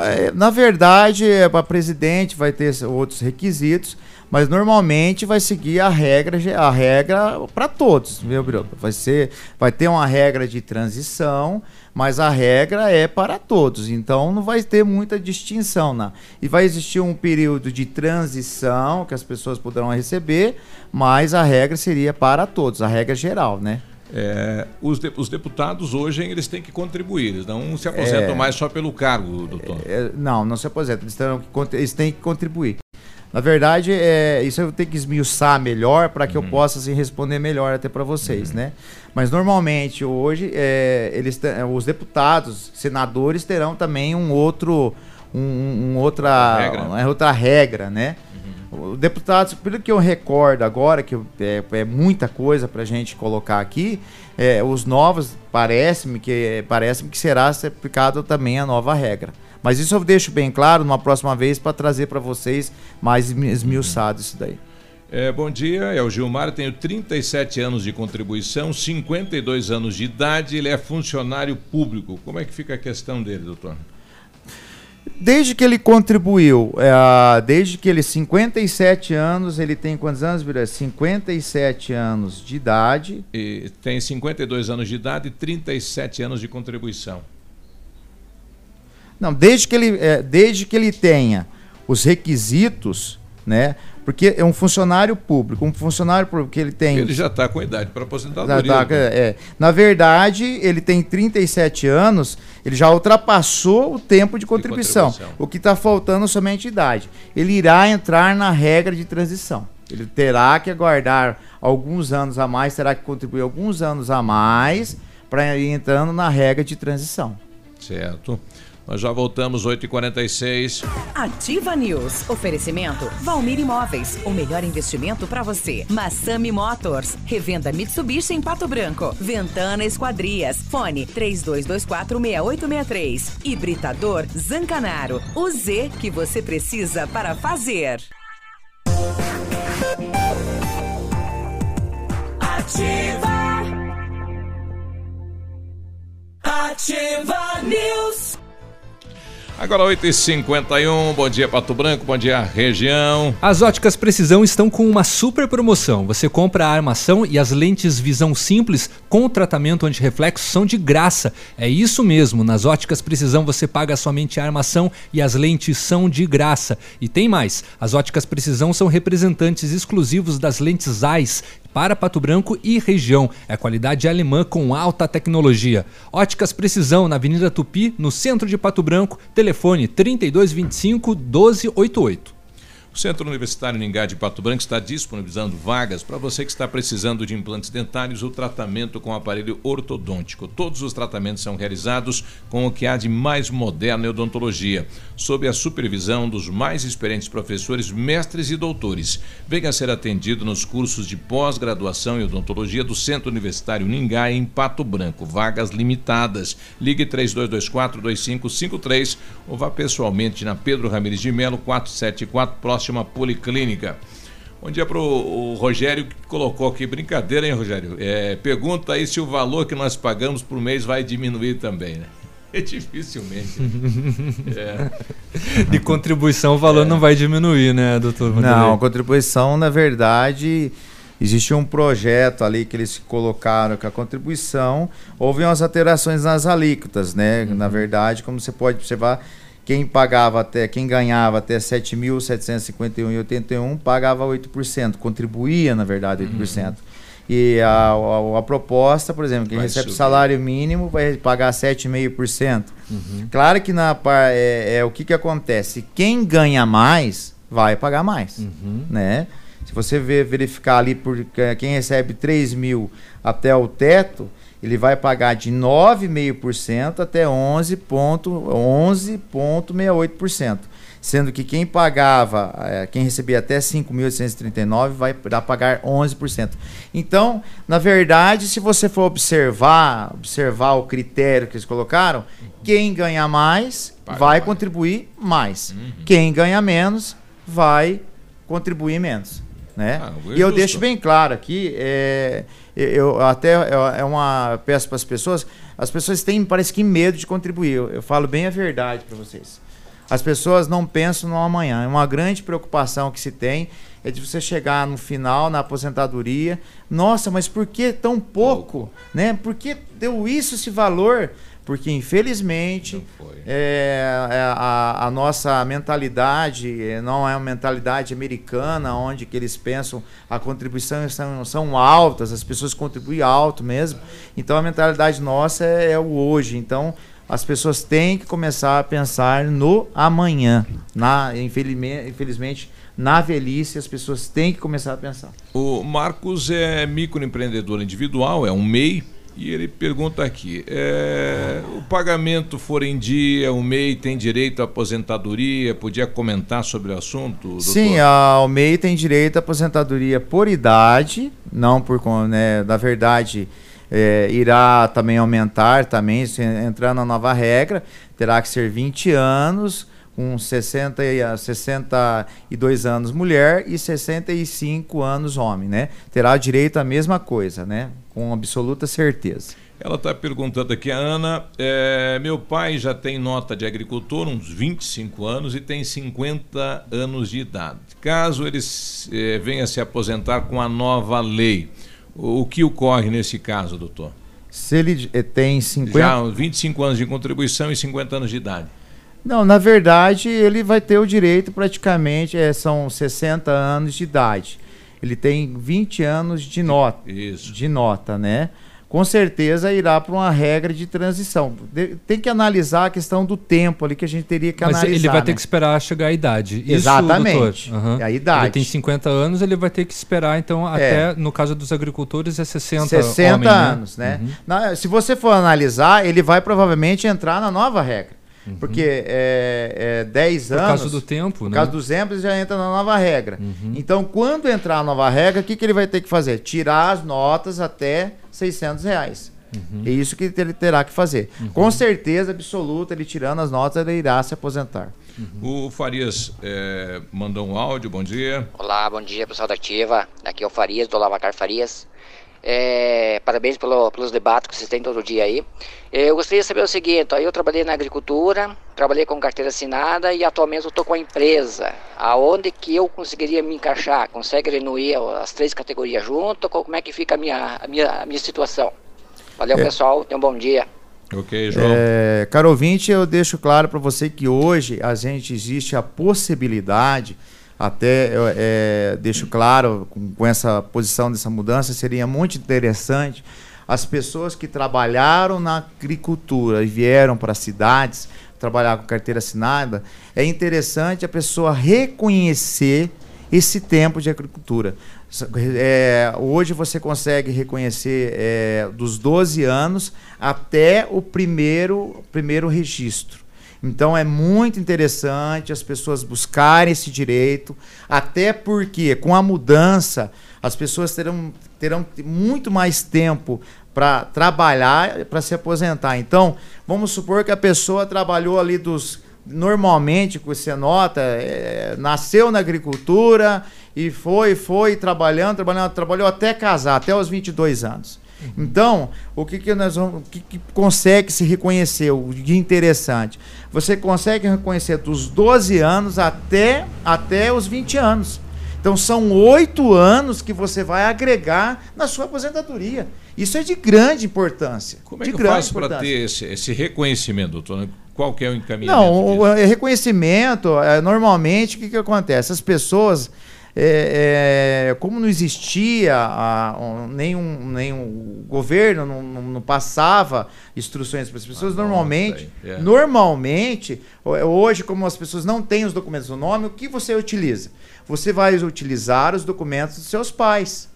É, na verdade, para presidente vai ter outros requisitos, mas normalmente vai seguir a regra, a regra para todos, viu, Bruno? Vai ser, vai ter uma regra de transição, mas a regra é para todos. Então não vai ter muita distinção, né? E vai existir um período de transição que as pessoas poderão receber, mas a regra seria para todos, a regra geral, né? É, os, de- os deputados hoje eles têm que contribuir, eles não se aposentam É. mais só pelo cargo, doutor. É, não, não se aposenta. Eles, terão que eles têm que contribuir. Na verdade, é, isso eu tenho que esmiuçar melhor para que eu possa assim, responder melhor até para vocês, né? Mas normalmente hoje é, eles te- os deputados, senadores terão também um outro, um, um outra, Regra. uma outra regra, né? O deputado, pelo que eu recordo agora, que é, é muita coisa para a gente colocar aqui, é, os novos, parece-me que, parece que será ser aplicado também a nova regra. Mas isso eu deixo bem claro numa próxima vez para trazer para vocês mais esmi- esmiuçado isso daí. É, bom dia, é o Gilmar, tenho 37 anos de contribuição, 52 anos de idade, ele é funcionário público. Como é que fica a questão dele, doutor? Desde que ele contribuiu, é, desde que ele 57 anos, ele tem quantos anos, Bira? 57 anos de idade. E tem 52 anos de idade e 37 anos de contribuição. Não, desde que ele, é, desde que ele tenha os requisitos, né? Porque é um funcionário público, um funcionário público que ele tem. Ele já está com idade para Já aposentadoria. tá, é. Na verdade, ele tem 37 anos, ele já ultrapassou o tempo de contribuição. contribuição. O que está faltando é somente idade. Ele irá entrar na regra de transição. Ele terá que aguardar alguns anos a mais, terá que contribuir alguns anos a mais para ir entrando na regra de transição. Certo. Nós já voltamos 8h46. Ativa News. Oferecimento Valmir Imóveis. O melhor investimento para você. Massami Motors. Revenda Mitsubishi em Pato Branco. Ventana Esquadrias. Fone 32246863. Hibridador Zancanaro. O Z que você precisa para fazer. Ativa. Ativa News. Agora 8h51, bom dia Pato Branco, bom dia região. As óticas Precisão estão com uma super promoção. Você compra a armação e as lentes visão simples com tratamento anti-reflexo são de graça. É isso mesmo, nas óticas Precisão você paga somente a armação e as lentes são de graça. E tem mais, as óticas Precisão são representantes exclusivos das lentes Zeiss para Pato Branco e região. É qualidade alemã com alta tecnologia. Óticas Precisão na Avenida Tupi, no centro de Pato Branco. Telefone 3225 1288. O Centro Universitário Ningá de Pato Branco está disponibilizando vagas para você que está precisando de implantes dentários ou tratamento com aparelho ortodôntico. Todos os tratamentos são realizados com o que há de mais moderno em odontologia, sob a supervisão dos mais experientes professores, mestres e doutores. Venha ser atendido nos cursos de pós-graduação em odontologia do Centro Universitário Ningá em Pato Branco. Vagas limitadas. Ligue 3224-2553 ou vá pessoalmente na Pedro Ramirez de Melo 474, próximo próxima policlínica. Bom dia para o Rogério que colocou aqui, brincadeira, hein, Rogério? É, pergunta aí se o valor que nós pagamos por mês vai diminuir também, né? É dificilmente. é. De contribuição o valor é. não vai diminuir, né, doutor? Vanderlei? Não, a contribuição, na verdade, existe um projeto ali que eles colocaram que a contribuição, houve umas alterações nas alíquotas, né? Uhum. Na verdade, como você pode observar, quem pagava até, quem ganhava até 7.751,81 pagava 8%, contribuía, na verdade, 8%. Uhum. E a, a, a, proposta, por exemplo, quem vai recebe subir. salário mínimo vai pagar 7,5%. Uhum. Claro que na, é, é, o que, que acontece? Quem ganha mais vai pagar mais. Uhum. Né? Se você ver, verificar ali por quem recebe 3 mil até o teto, ele vai pagar de 9,5% até 11,68%. Sendo que quem pagava, é, quem recebia até 5.839 vai pagar 11%. Então, na verdade, se você for observar, observar o critério que eles colocaram, quem ganha mais Paga vai mais. contribuir mais. Uhum. Quem ganha menos vai contribuir menos. Né? Ah, e eu deixo bem claro aqui, é, eu até é uma peço para as pessoas, as pessoas têm parece que medo de contribuir. Eu, eu falo bem a verdade para vocês. As pessoas não pensam no amanhã. É uma grande preocupação que se tem é de você chegar no final na aposentadoria, nossa, mas por que tão pouco, né? Por que deu isso esse valor? Porque infelizmente é, é, a, a, nossa mentalidade é, não é uma mentalidade americana onde que eles pensam a contribuição são, são altas as pessoas contribuem alto mesmo. Então a mentalidade nossa é, é o hoje. Então as pessoas têm que começar a pensar no amanhã. Na infelizmente, infelizmente na velhice as pessoas têm que começar a pensar. O Marcos é microempreendedor individual é um MEI e ele pergunta aqui: é, o pagamento for em dia, o MEI tem direito à aposentadoria? Podia comentar sobre o assunto? Doutor? Sim, a, o MEI tem direito à aposentadoria por idade, não por. Né, na verdade, é, irá também aumentar, também, entrando na nova regra, terá que ser 20 anos com 60 e 62 anos mulher e 65 anos homem, né? Terá direito à mesma coisa, né? Com absoluta certeza. Ela está perguntando aqui, a Ana, é, meu pai já tem nota de agricultor, uns 25 anos, e tem 50 anos de idade. Caso ele é, venha se aposentar com a nova lei, o, o que ocorre nesse caso, doutor? Se ele é, tem 50... Já 25 anos de contribuição e 50 anos de idade. Não, na verdade, ele vai ter o direito praticamente, é, são 60 anos de idade. Ele tem 20 anos de nota. Isso. De nota, né? com certeza irá para uma regra de transição. De- tem que analisar a questão do tempo ali que a gente teria que Mas analisar. ele vai ter né? que esperar chegar a idade. Isso, Exatamente. doutor? Aham. É a idade. Ele tem 50 anos, ele vai ter que esperar, então, até, no caso dos agricultores, é 60, 60 homem, anos, né? Uhum. Na- se você for analisar, ele vai provavelmente entrar na nova regra. Porque é, é 10 Uhum. Por anos. causa do tempo, Por né? causa dos tempos, já entra na nova regra. Uhum. Então, quando entrar a nova regra, o que, que ele vai ter que fazer? Tirar as notas até 600 reais. Uhum. É isso que ele terá que fazer. Com certeza absoluta, ele tirando as notas, ele irá se aposentar. O Farias é, mandou um áudio, bom dia. Olá, bom dia pessoal da Ativa. Aqui é o Farias, do Lavacar Farias. É, parabéns pelo- pelos debates que vocês têm todo dia aí. É, Eu gostaria de saber o seguinte: ó, eu trabalhei na agricultura, trabalhei com carteira assinada e atualmente eu estou com a empresa. Aonde que eu conseguiria me encaixar? Consegue reunir as três categorias junto? Como é que fica a minha, a minha, a minha situação? Valeu, É. pessoal. Tenham um bom dia. Ok, João. É, caro ouvinte, eu deixo claro para você que hoje a gente existe a possibilidade, até é, deixo claro com, com essa posição dessa mudança, seria muito interessante as pessoas que trabalharam na agricultura e vieram para as cidades trabalhar com carteira assinada, é interessante a pessoa reconhecer esse tempo de agricultura. É, hoje você consegue reconhecer é, dos 12 anos até o primeiro, primeiro registro. Então é muito interessante as pessoas buscarem esse direito, até porque com a mudança as pessoas terão, terão muito mais tempo para trabalhar, para se aposentar. Então, vamos supor que a pessoa trabalhou ali dos normalmente, que você nota, é, nasceu na agricultura e foi, foi trabalhando, trabalhando, trabalhou até casar, até os 22 anos. Então, o que, que nós vamos, o que, que consegue se reconhecer, o de interessante? Você consegue reconhecer dos 12 anos até, até os 20 anos. Então, são oito anos que você vai agregar na sua aposentadoria. Isso é de grande importância. Como é de que grande faço para ter esse, esse reconhecimento, doutor? Qual que é o encaminhamento? Não, o, é, reconhecimento, é, normalmente, o que, que acontece? As pessoas, é, é, como não existia a, um, nenhum, nenhum governo, não, não- não passava instruções para as pessoas, normalmente, aí, é. normalmente, ho- hoje, como as pessoas não têm os documentos no nome, o que você utiliza? Você vai utilizar os documentos dos seus pais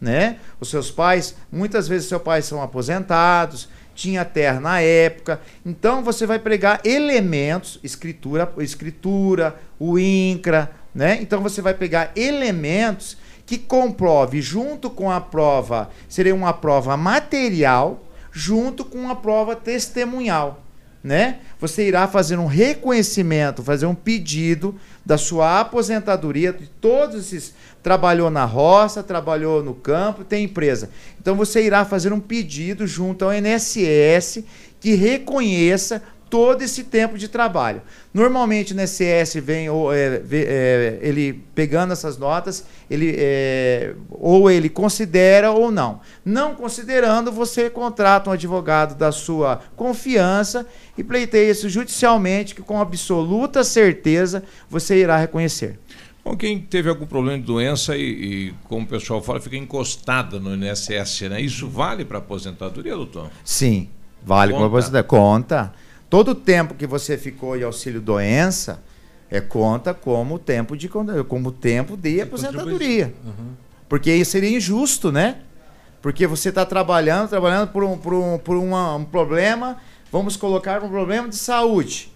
né? Os seus pais, muitas vezes seus pais são aposentados, tinha terra na época, então você vai pregar elementos, escritura, escritura, o INCRA, né? Então você vai pegar elementos que comprove junto com a prova, seria uma prova material, junto com uma prova testemunhal, né? Você irá fazer um reconhecimento, fazer um pedido da sua aposentadoria de todos esses trabalhou na roça, trabalhou no campo, tem empresa. Então você irá fazer um pedido junto ao INSS que reconheça todo esse tempo de trabalho. Normalmente o INSS vem ou, é, é, ele pegando essas notas, ele é, ou ele considera ou não. Não considerando, você contrata um advogado da sua confiança e pleiteia isso judicialmente, que com absoluta certeza você irá reconhecer. Bom, quem teve algum problema de doença e, e, como o pessoal fala, fica encostada no INSS, né? Isso vale para aposentadoria, doutor? Sim, vale como você conta. Todo o tempo que você ficou em auxílio doença é conta como tempo de como tempo de aposentadoria. Porque isso seria injusto, né? Porque você está trabalhando, trabalhando por um, por um, por uma- um problema, vamos colocar um problema de saúde.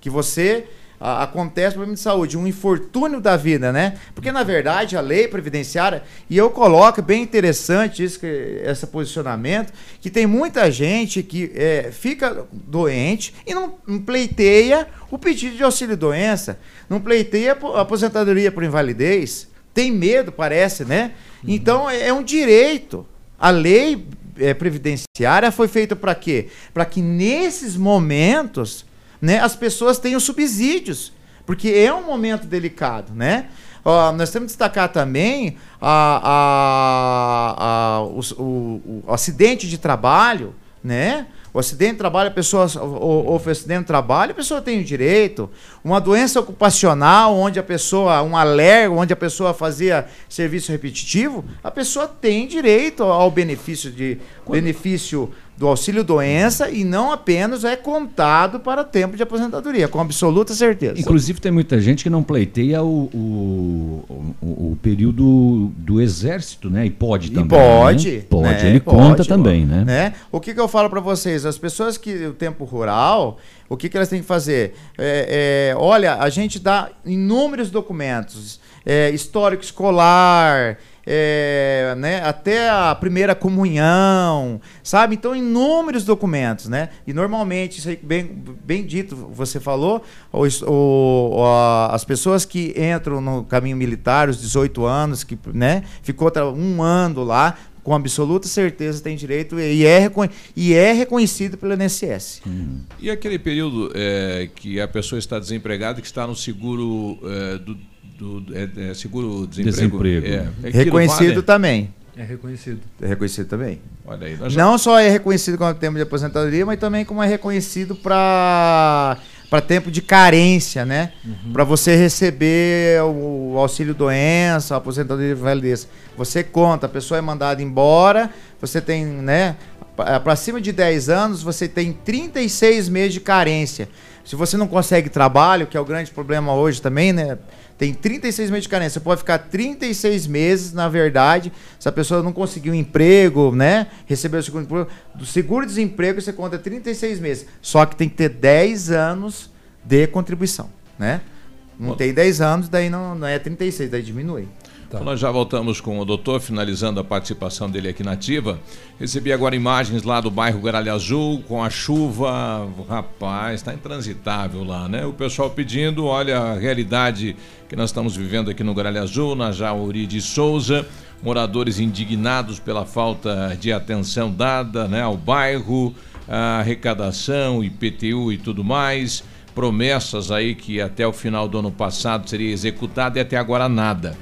Que você a- acontece um problema de saúde, um infortúnio da vida, né? Porque na verdade a lei previdenciária, e eu coloco é bem interessante isso, que, esse posicionamento, que tem muita gente que é, fica doente e não, não pleiteia o pedido de auxílio doença, não pleiteia a aposentadoria por invalidez, tem medo, parece, né? Então é, é um direito. A lei é, previdenciária foi feita para quê? Para que nesses momentos né, as pessoas tenham subsídios, porque é um momento delicado, né? Ó, nós temos que destacar também a, a, a- o, o- o acidente de trabalho, né? O acidente de trabalho, a pessoa houve acidente de trabalho, a pessoa tem o direito. Uma doença ocupacional, onde a pessoa, um alergo, onde a pessoa fazia serviço repetitivo, a pessoa tem direito ao benefício de benefício do auxílio doença e não apenas é contado para tempo de aposentadoria, com absoluta certeza. Inclusive tem muita gente que não pleiteia o, o, o, o período do exército, né? E pode também. pode, né? Pode, né? ele Pode, conta também, né? né? O que, que eu falo para vocês? As pessoas que o tempo rural, o que, que elas têm que fazer? É, é, olha, a gente dá inúmeros documentos, é, histórico escolar, é, né, até a primeira comunhão, sabe? Então, inúmeros documentos, né? E normalmente, isso aí bem, bem dito, você falou, os- o- a- as pessoas que entram no caminho militar, os 18 anos, que né, ficou um ano lá, com absoluta certeza tem direito e é, e é reconhecido pelo INSS. E aquele período é, que a pessoa está desempregada que está no seguro é, do, do- é, é, seguro desemprego? Desemprego. É, reconhecido vale? também. É reconhecido. É reconhecido também. Olha aí, já- Não só é reconhecido como tempo de aposentadoria, mas também como é reconhecido para para tempo de carência, né? Uhum. Para você receber o auxílio doença, a aposentadoria de validez. Você conta, a pessoa é mandada embora, você tem, né, para cima de 10 anos, você tem 36 meses de carência. Se você não consegue trabalho, que é o grande problema hoje também, né? Tem 36 meses de carência. Você pode ficar 36 meses, na verdade, se a pessoa não conseguiu um emprego, né? Recebeu o segundo emprego. Do seguro-desemprego você conta 36 meses. Só que tem que ter 10 anos de contribuição, né? Não tem 10 anos, daí não, não é 36, daí diminui. Então nós já voltamos com o doutor, finalizando a participação dele aqui na Ativa. Recebi agora imagens lá do bairro Gralha Azul, com a chuva. Rapaz, está intransitável lá, né? O pessoal pedindo, olha a realidade que nós estamos vivendo aqui no Gralha Azul, na Jauri de Souza. Moradores indignados pela falta de atenção dada né, ao bairro, a arrecadação, IPTU e tudo mais. Promessas aí que até o final do ano passado seria executada e até agora nada.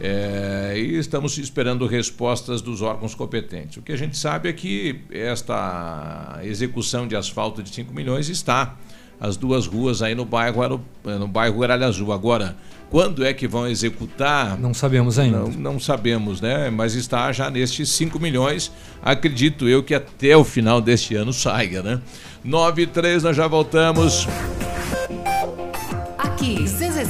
É, e estamos esperando respostas dos órgãos competentes. O que a gente sabe é que esta execução de asfalto de 5 milhões está. As duas ruas aí no bairro, no bairro Gralha Azul. Agora, quando é que vão executar? Não sabemos ainda. Não, não sabemos, né? Mas está já nestes 5 milhões. Acredito eu que até o final deste ano saia, né? 9 e 3, nós já voltamos.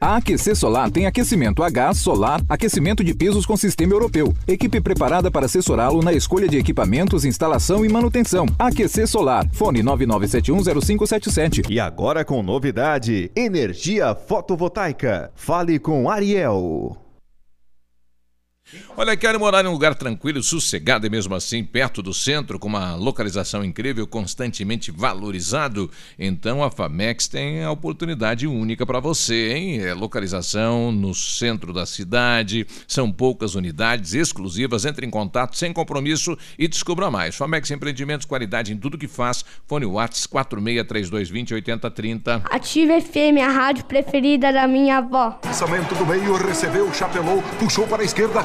A Aquecer Solar tem aquecimento a gás, solar, aquecimento de pisos com sistema europeu. Equipe preparada para assessorá-lo na escolha de equipamentos, instalação e manutenção. Aquecer Solar. Fone 99710577. E agora com novidade: energia fotovoltaica. Fale com Ariel. Olha, quero morar em um lugar tranquilo, sossegado e mesmo assim perto do centro, com uma localização incrível, constantemente valorizado. Então a Famex tem a oportunidade única para você, hein? É localização no centro da cidade, são poucas unidades exclusivas. Entre em contato sem compromisso e descubra mais. Famex Empreendimentos, qualidade em tudo que faz. Fone Whats 463220 8030. Ative FM, a rádio preferida da minha avó. Lançamento do meio, recebeu, chapelou, puxou para a esquerda.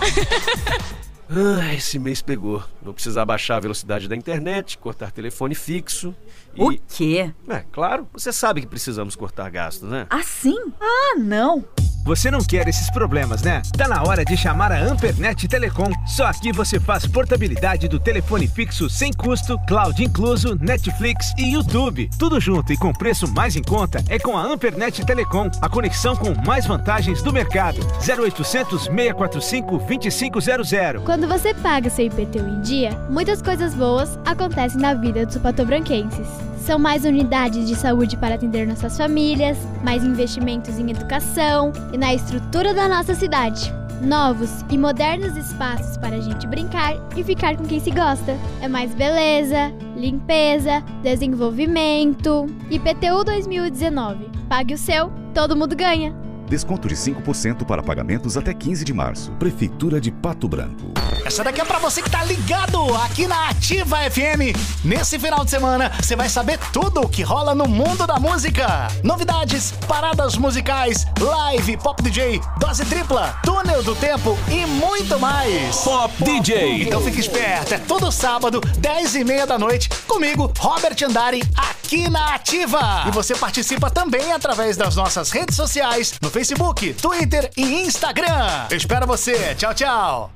Ah, esse mês pegou. Vou precisar baixar a velocidade da internet, cortar telefone fixo. O quê? É, claro. Você sabe que precisamos cortar gastos, né? Assim? Ah, não! Você não quer esses problemas, né? Tá na hora de chamar a Ampernet Telecom. Só aqui você faz portabilidade do telefone fixo sem custo, cloud incluso, Netflix e YouTube. Tudo junto e com preço mais em conta é com a Ampernet Telecom, a conexão com mais vantagens do mercado. 0800 645 2500. Quando você paga seu IPTU em dia, muitas coisas boas acontecem na vida dos patobranquenses. São mais unidades de saúde para atender nossas famílias, mais investimentos em educação e na estrutura da nossa cidade. Novos e modernos espaços para a gente brincar e ficar com quem se gosta. É mais beleza, limpeza, desenvolvimento. IPTU 2019. Pague o seu, todo mundo ganha. Desconto de 5% para pagamentos até 15 de março. Prefeitura de Pato Branco. Essa daqui é pra você que tá ligado aqui na Ativa FM. Nesse final de semana, você vai saber tudo o que rola no mundo da música. Novidades, paradas musicais, live, pop DJ, dose tripla, túnel do tempo e muito mais. Pop DJ. Então fique esperto, é todo sábado, 10 e meia da noite, comigo, Robert Andari, aqui na Ativa. E você participa também através das nossas redes sociais, no Facebook, Twitter e Instagram. Eu espero você. Tchau, tchau.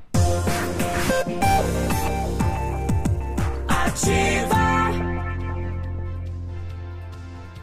Ativa.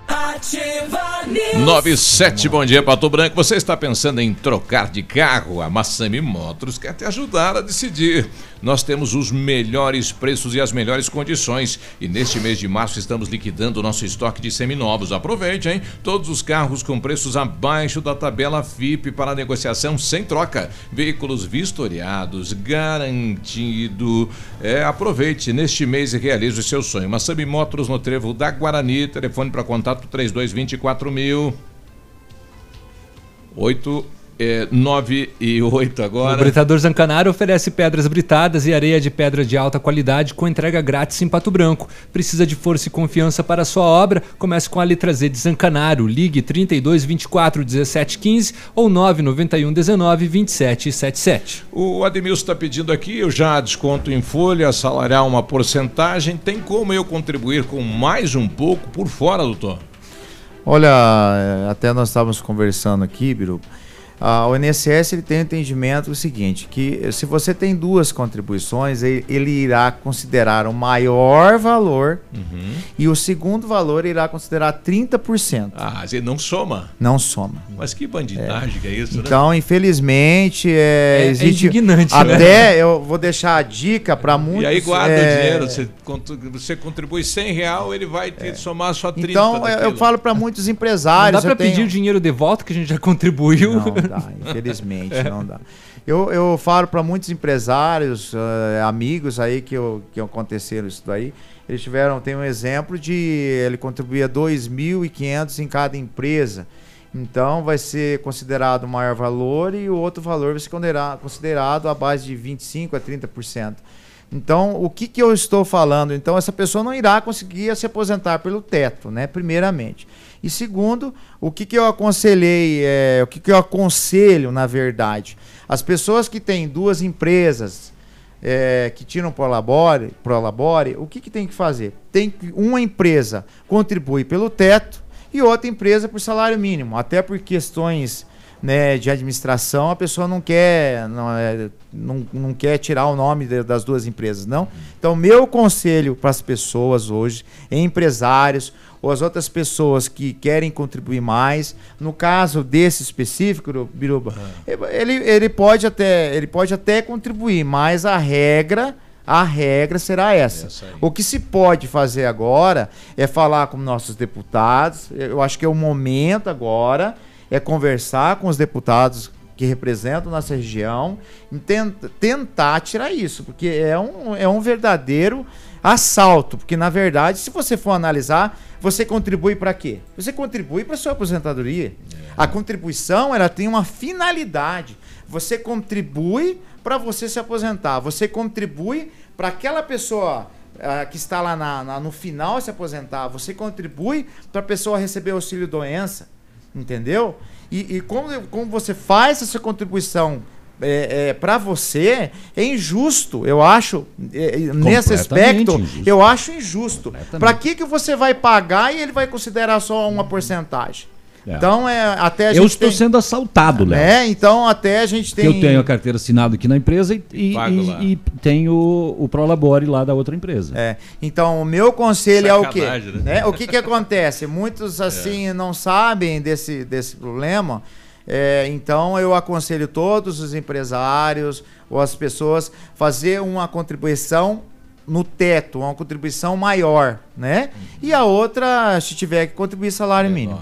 Ativa News. 97, bom dia, Pato Branco. Você está pensando em trocar de carro? A Massami Motors quer te ajudar a decidir. Nós temos os melhores preços e as melhores condições. E neste mês de março estamos liquidando o nosso estoque de seminovos. Aproveite, hein? Todos os carros com preços abaixo da tabela FIP para negociação sem troca. Veículos vistoriados, garantido. É, aproveite neste mês e realize o seu sonho. Massami Motors no Trevo da Guarani. Telefone para contato 3224 mil. 8 é, 9 e 8 O agora. Britador Zancanaro oferece pedras britadas e areia de pedra de alta qualidade com entrega grátis em Pato Branco. Precisa de força e confiança para a sua obra? Comece com a letra Z de Zancanaro. Ligue 32 24 17 15 ou 991 19 27 77. O Ademilson está pedindo aqui, eu já desconto em folha, salariar uma porcentagem. Tem como eu contribuir com mais um pouco por fora, doutor? Olha, eh, até nós estávamos conversando aqui, Biru. Ah, o INSS ele tem o entendimento do seguinte, que se você tem duas contribuições, ele, ele irá considerar o maior valor e o segundo valor irá considerar 30%. Ah, você não soma. Não soma. Mas que bandidagem que é isso, né? Então, infelizmente, é, É- é existe indignante, até né? eu vou deixar a dica para muitos. E aí guarda é, o dinheiro, você, você contribui 100 real, ele vai te somar só 30 Então, eu- eu daquilo. falo para muitos Não empresários. dá eu para pedir tenho- o dinheiro de volta que a gente já contribuiu? Não dá, infelizmente É. não dá. Eu, eu falo para muitos empresários, eh, amigos aí que, eu, que aconteceram isso daí. Eles tiveram, tem um exemplo de ele contribuía 2.500 em cada empresa. Então vai ser considerado o maior valor e o outro valor vai ser considera- considerado a base de 25 a 30%. Então, o que, que eu estou falando? Então, essa pessoa não irá conseguir se aposentar pelo teto, né? Primeiramente. E segundo, o que, que eu aconselhei, é, o que, que eu aconselho, na verdade? As pessoas que têm duas empresas é, que tiram Prolabore, Prolabore, o que, que tem que fazer? Tem que uma empresa contribui pelo teto e outra empresa por salário mínimo, até por questões né, de administração, a pessoa não quer, não, é, não, não quer tirar o nome de, das duas empresas, não. Então, meu conselho para as pessoas hoje, empresários ou as outras pessoas que querem contribuir mais, no caso desse específico, Biruba, ele, ele, pode até, ele pode até contribuir, mas a regra a regra será essa. essa o que se pode fazer agora é falar com nossos deputados. Eu acho que é o momento agora é conversar com os deputados que representam nossa região e tentar tirar isso, porque é um, é um verdadeiro assalto. Porque, na verdade, se você for analisar, você contribui para quê? Você contribui para sua aposentadoria. A contribuição ela tem uma finalidade. Você contribui para você se aposentar. Você contribui para aquela pessoa uh, que está lá na, na, no final se aposentar. Você contribui para a pessoa receber auxílio doença. Entendeu? E, e como, como você faz essa contribuição é, é, para você é injusto, eu acho, é, é nesse aspecto, injusto. eu acho injusto. Para que, que você vai pagar e ele vai considerar só uma porcentagem? É. Então, é, até a gente. Eu estou tem... sendo assaltado, Léo. É, então até a gente tem. Eu tenho a carteira assinada aqui na empresa e, e, e, e tenho o, o Prolabore lá da outra empresa. É. Então, o meu conselho Sacanagem, é o quê? Né? né? O que, que acontece? Muitos, assim, é. não sabem desse, desse problema. É, então, eu aconselho todos os empresários ou as pessoas fazer uma contribuição no teto, uma contribuição maior, né? E a outra, se tiver que contribuir salário mínimo.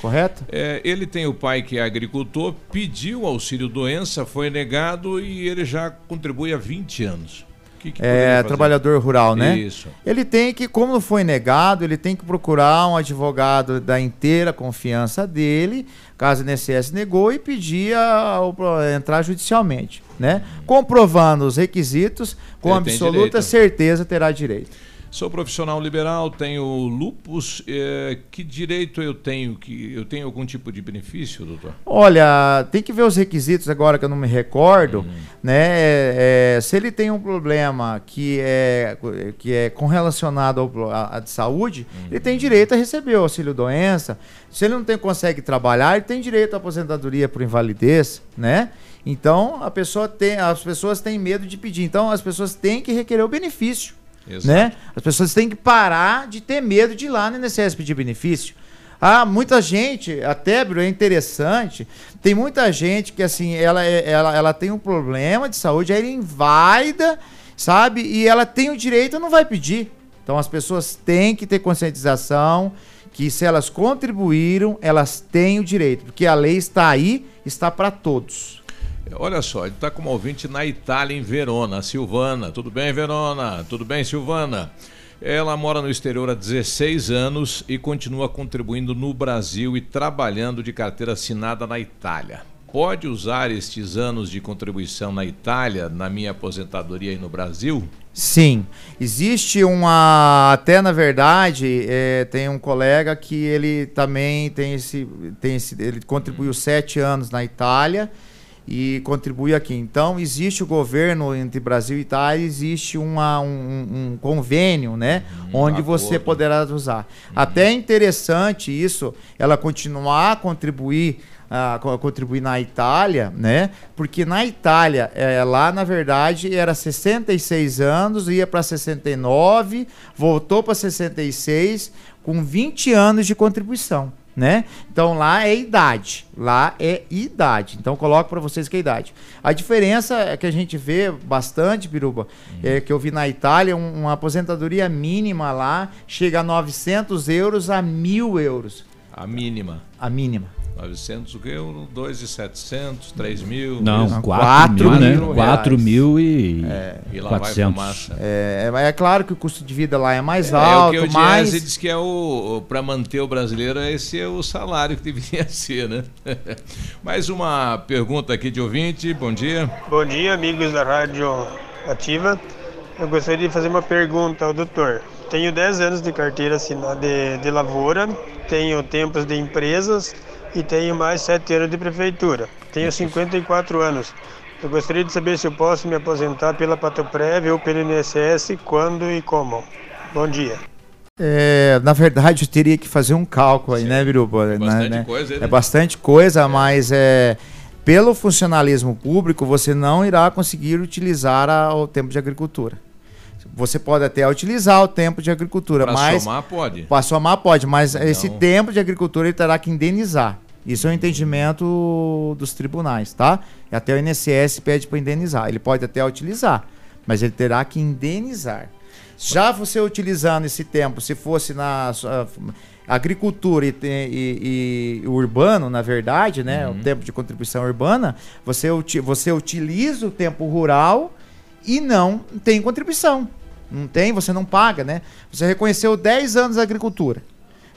Correto? É, ele tem o pai que é agricultor, pediu auxílio doença, foi negado e ele já contribui há 20 anos. Que que é trabalhador rural, né? Isso. Ele tem que, como foi negado, ele tem que procurar um advogado da inteira confiança dele, caso o INSS negou, e pedir a, a, entrar judicialmente, né? Comprovando os requisitos, com ele absoluta certeza terá direito. Sou profissional liberal, tenho lupus. É, que direito eu tenho? Que eu tenho algum tipo de benefício, doutor? Olha, tem que ver os requisitos agora que eu não me recordo, uhum. né? É, se ele tem um problema que é que é correlacionado a de saúde, uhum. ele tem direito a receber o auxílio doença. Se ele não tem, consegue trabalhar, ele tem direito à aposentadoria por invalidez, né? Então a pessoa tem, as pessoas têm medo de pedir. Então as pessoas têm que requerer o benefício. Exato. Né? As pessoas têm que parar de ter medo de ir lá no INSS pedir benefício. Ah, muita gente, até, Bruno, é interessante, tem muita gente que, assim, ela, é, ela, ela tem um problema de saúde, aí ela é inválida, sabe? E ela tem o direito, não vai pedir. Então, as pessoas têm que ter conscientização que se elas contribuíram, elas têm o direito, porque a lei está aí, está para todos. Olha só, ele está como ouvinte na Itália, em Verona, a Silvana. Tudo bem, Verona? Tudo bem, Silvana? Ela mora no exterior há 16 anos e continua contribuindo no Brasil e trabalhando de carteira assinada na Itália. Pode usar estes anos de contribuição na Itália na minha aposentadoria e no Brasil? Sim, existe uma até na verdade é, tem um colega que ele também tem esse tem esse ele contribuiu sete anos na Itália e contribui aqui. Então, existe o governo entre Brasil e Itália, existe uma, um, um convênio, né? Hum, onde você poderá usar. Hum. Até é interessante isso, ela continuar a contribuir a contribuir na Itália, né? Porque na Itália, é, lá na verdade era 66 anos, ia para 69, voltou para 66 com 20 anos de contribuição né? Então lá é idade, lá é idade. Então coloco para vocês que é idade. A diferença é que a gente vê bastante, Biruba, uhum. é que eu vi na Itália um, uma aposentadoria mínima lá chega a 900 euros a mil euros. A mínima. A mínima. 900 euros, 2,700, 3 mil. Não, 4, mil, né? 4 mil e, é, e lá 400. vai É, é, é claro que o custo de vida lá é mais é, alto, é o que o mas... diz que é o, para manter o brasileiro, esse é o salário que deveria ser, né? Mais uma pergunta aqui de ouvinte, bom dia. Bom dia, amigos da Rádio Ativa. Eu gostaria de fazer uma pergunta ao doutor. Tenho 10 anos de carteira assinada de, de lavoura, tenho tempos de empresas e tenho mais 7 anos de prefeitura. Tenho 54 anos. Eu gostaria de saber se eu posso me aposentar pela Patoprev ou pelo INSS, quando e como. Bom dia. É, na verdade, eu teria que fazer um cálculo aí, né, Biruba? É bastante né? coisa, É né? bastante coisa, mas é, pelo funcionalismo público, você não irá conseguir utilizar a- o tempo de agricultura. Você pode até utilizar o tempo de agricultura, Pra mas. somar, pode. Para somar, pode, mas Então- esse tempo de agricultura ele terá que indenizar. Isso é o entendimento dos tribunais, tá? E até o INSS pede para indenizar. Ele pode até utilizar, mas ele terá que indenizar. Já você utilizando esse tempo, se fosse na sua agricultura e, e- e urbano, na verdade, né? O tempo de contribuição urbana, você, você utiliza o tempo rural e não tem contribuição. Não tem, você não paga, né? Você reconheceu 10 anos da agricultura.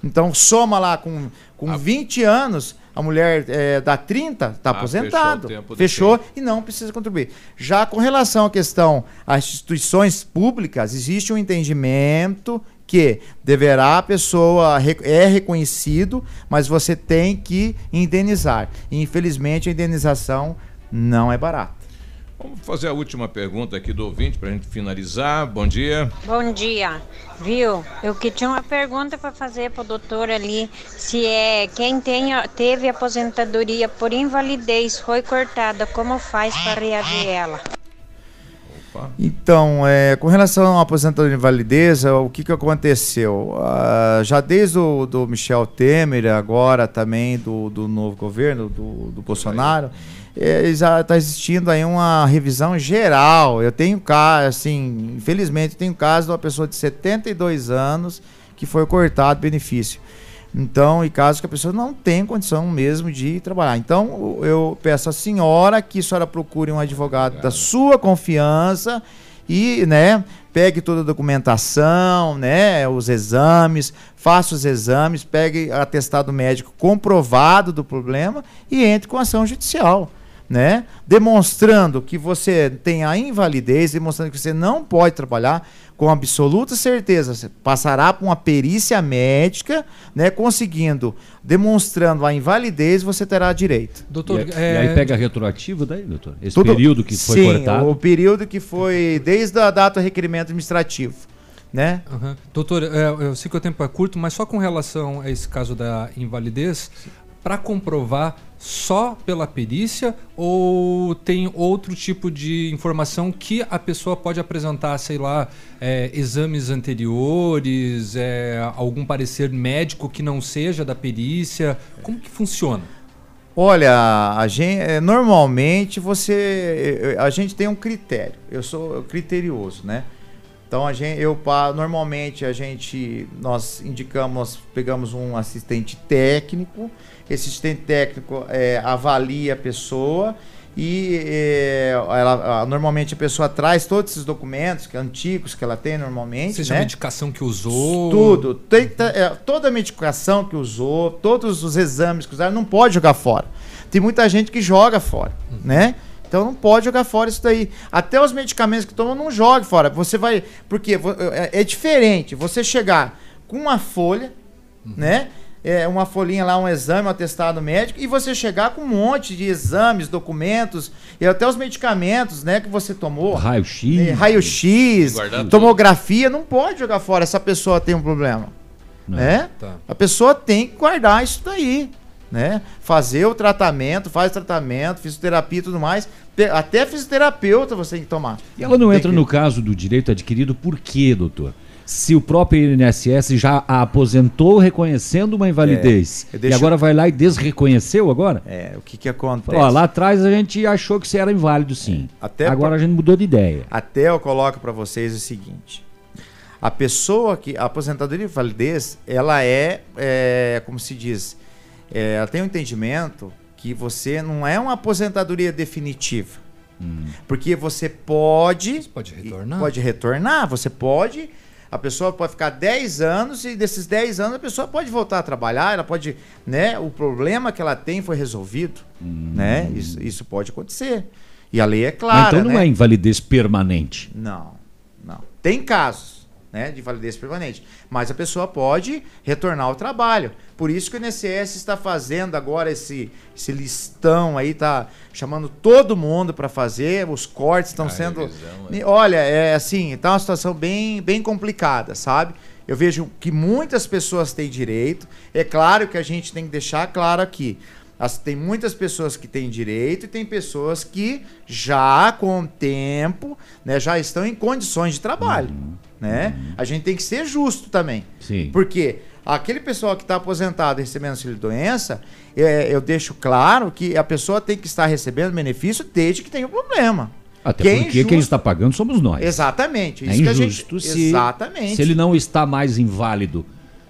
Então soma lá com, com 20 anos, a mulher é, dá 30, está Ah, aposentado. fechou e não precisa contribuir. Já com relação à questão às instituições públicas, existe um entendimento que deverá a pessoa é reconhecido, mas você tem que indenizar. E, infelizmente a indenização não é barata. Vamos fazer a última pergunta aqui do ouvinte para a gente finalizar. Bom dia. Bom dia, viu? Eu que tinha uma pergunta para fazer para o doutor ali, se é quem tem, teve aposentadoria por invalidez foi cortada, como faz para reaver ela? Então, é, com relação à aposentadoria de invalidez, o que, que aconteceu? Ah, já desde o do Michel Temer, agora também do, do novo governo, do, do Bolsonaro, é, está existindo aí uma revisão geral. Eu tenho caso, assim, infelizmente, tenho caso de uma pessoa de 72 anos que foi cortado benefício. Então, em caso que a pessoa não tem condição mesmo de trabalhar. Então, eu peço à senhora que a senhora procure um advogado da sua confiança e, né, pegue toda a documentação, né, os exames, faça os exames, pegue atestado médico comprovado do problema e entre com ação judicial. Né? Demonstrando que você tem a invalidez, demonstrando que você não pode trabalhar, com absoluta certeza, você passará por uma perícia médica, né? Conseguindo, demonstrando a invalidez, você terá direito. Doutor, e, e aí pega retroativo daí, doutor? Esse Tudo- período que foi Sim, cortado. o período que foi desde a data do requerimento administrativo, né? Aham. Doutor, é, eu sei que o tempo é curto, mas só com relação a esse caso da invalidez, para comprovar só pela perícia ou tem outro tipo de informação que a pessoa pode apresentar, sei lá, é, exames anteriores, é, algum parecer médico que não seja da perícia? Como que funciona? Olha, a gente, normalmente você, a gente tem um critério. Eu sou criterioso, né? Então a gente, eu normalmente a gente, nós indicamos, pegamos um assistente técnico. Esse assistente técnico é, avalia a pessoa e é, ela, normalmente a pessoa traz todos esses documentos que antigos que ela tem normalmente, Seja né? a medicação que usou. Tudo. Tem, tá, é, toda a medicação que usou, todos os exames que usaram, não pode jogar fora. Tem muita gente que joga fora, né? Então não pode jogar fora isso daí. Até os medicamentos que tomam, não jogue fora. Você vai. Porque é, é diferente você chegar com uma folha, né? É, uma folhinha lá, um exame, um atestado médico, e você chegar com um monte de exames, documentos, e até os medicamentos, né, que você tomou. Raio-X. É, Raio-X, tomografia, não pode jogar fora essa pessoa tem um problema. Né? Tá. A pessoa tem que guardar isso daí. Né? Fazer o tratamento, faz tratamento, fisioterapia e tudo mais. Até fisioterapeuta você tem que tomar. E ela não Tem entra que- no caso do direito adquirido por quê, doutor? Se o próprio INSS já a aposentou reconhecendo uma invalidez É, e agora vai lá e desreconheceu agora? É, o que que acontece? Ó, lá atrás a gente achou que você era inválido sim. Até agora pra- a gente mudou de ideia. Até eu coloco para vocês o seguinte: a pessoa que a aposentadoria de invalidez, ela é, é, como se diz, é, ela tem um entendimento que você não é uma aposentadoria definitiva. Porque você pode. pode retornar. Pode retornar, você pode. A pessoa pode ficar 10 anos e desses 10 anos a pessoa pode voltar a trabalhar, ela pode, né, o problema que ela tem foi resolvido, né? Isso, isso pode acontecer. E a lei é Mas clara, então não né? é invalidez permanente. Não, não. Tem casos né, de validez permanente, mas a pessoa pode retornar ao trabalho. Por isso que o INSS está fazendo agora esse, esse listão aí, tá chamando todo mundo para fazer, os cortes estão A sendo... revisão, Me- Olha, é assim, tá uma situação bem, bem complicada, sabe? Eu vejo que muitas pessoas têm direito. É claro que a gente tem que deixar claro aqui. As- tem muitas pessoas que têm direito e tem pessoas que já com o tempo né, já estão em condições de trabalho. Né? A gente tem que ser justo também. Sim. Porque aquele pessoal que está aposentado e recebendo auxílio doença, é, eu deixo claro que a pessoa tem que estar recebendo benefício desde que tenha um problema. Até Que é porque quem injusto. está pagando somos nós. Exatamente. É Isso que a injusto gente... se, Exatamente. se ele não está mais inválido,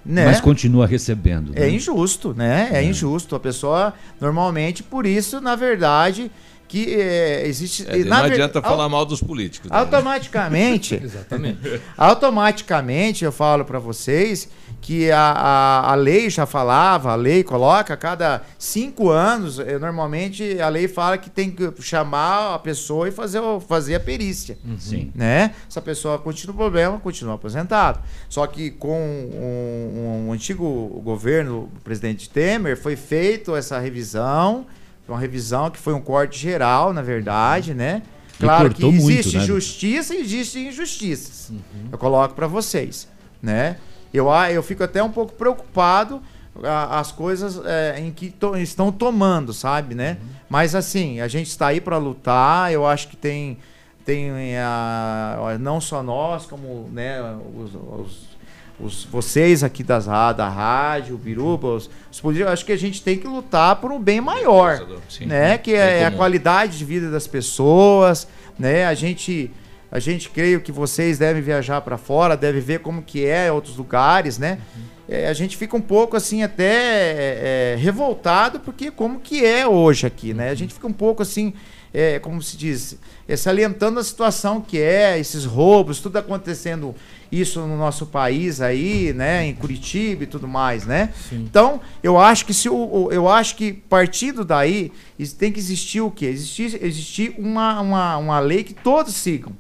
Né? mas continua recebendo. É né? injusto, né? É. injusto. A pessoa, normalmente, por isso, na verdade, que é, existe. É, na não ver- adianta falar mal dos políticos. né? Automaticamente. Exatamente. Automaticamente, eu falo para vocês que a, a, a lei já falava, a lei coloca a cada cinco anos, eh, normalmente a lei fala que tem que chamar a pessoa e fazer, o- fazer a perícia. Sim. Né? Se a pessoa continua o problema, continua aposentado. Só que com um, um antigo governo, o presidente Temer, foi feito essa revisão, uma revisão que foi um corte geral, na verdade, né? Claro que cortou muito, existe né? justiça e existe injustiças. Eu coloco para vocês, né? Eu, a- eu fico até um pouco preocupado a- as coisas é, em que to- estão tomando, sabe, né? Mas assim, a gente está aí para lutar. Eu acho que tem tem a, não só nós, como né, os, os- os- vocês aqui das, da rádio, o Biruba, os, os políticos, acho que a gente tem que lutar por um bem maior, Sim. né? Que Bem é a qualidade de vida das pessoas, né? A gente a gente creio que vocês devem viajar para fora, devem ver como que é outros lugares, né? É, a gente fica um pouco assim até é, é, revoltado porque como que é hoje aqui, né? A gente fica um pouco assim, é, como se diz, é, salientando a situação que é, esses roubos, tudo acontecendo isso no nosso país aí, né? Em Curitiba e tudo mais, né? Então, eu acho que se o, eu acho que partindo daí tem que existir o quê? Existir, existir uma, uma, uma lei que todos sigam.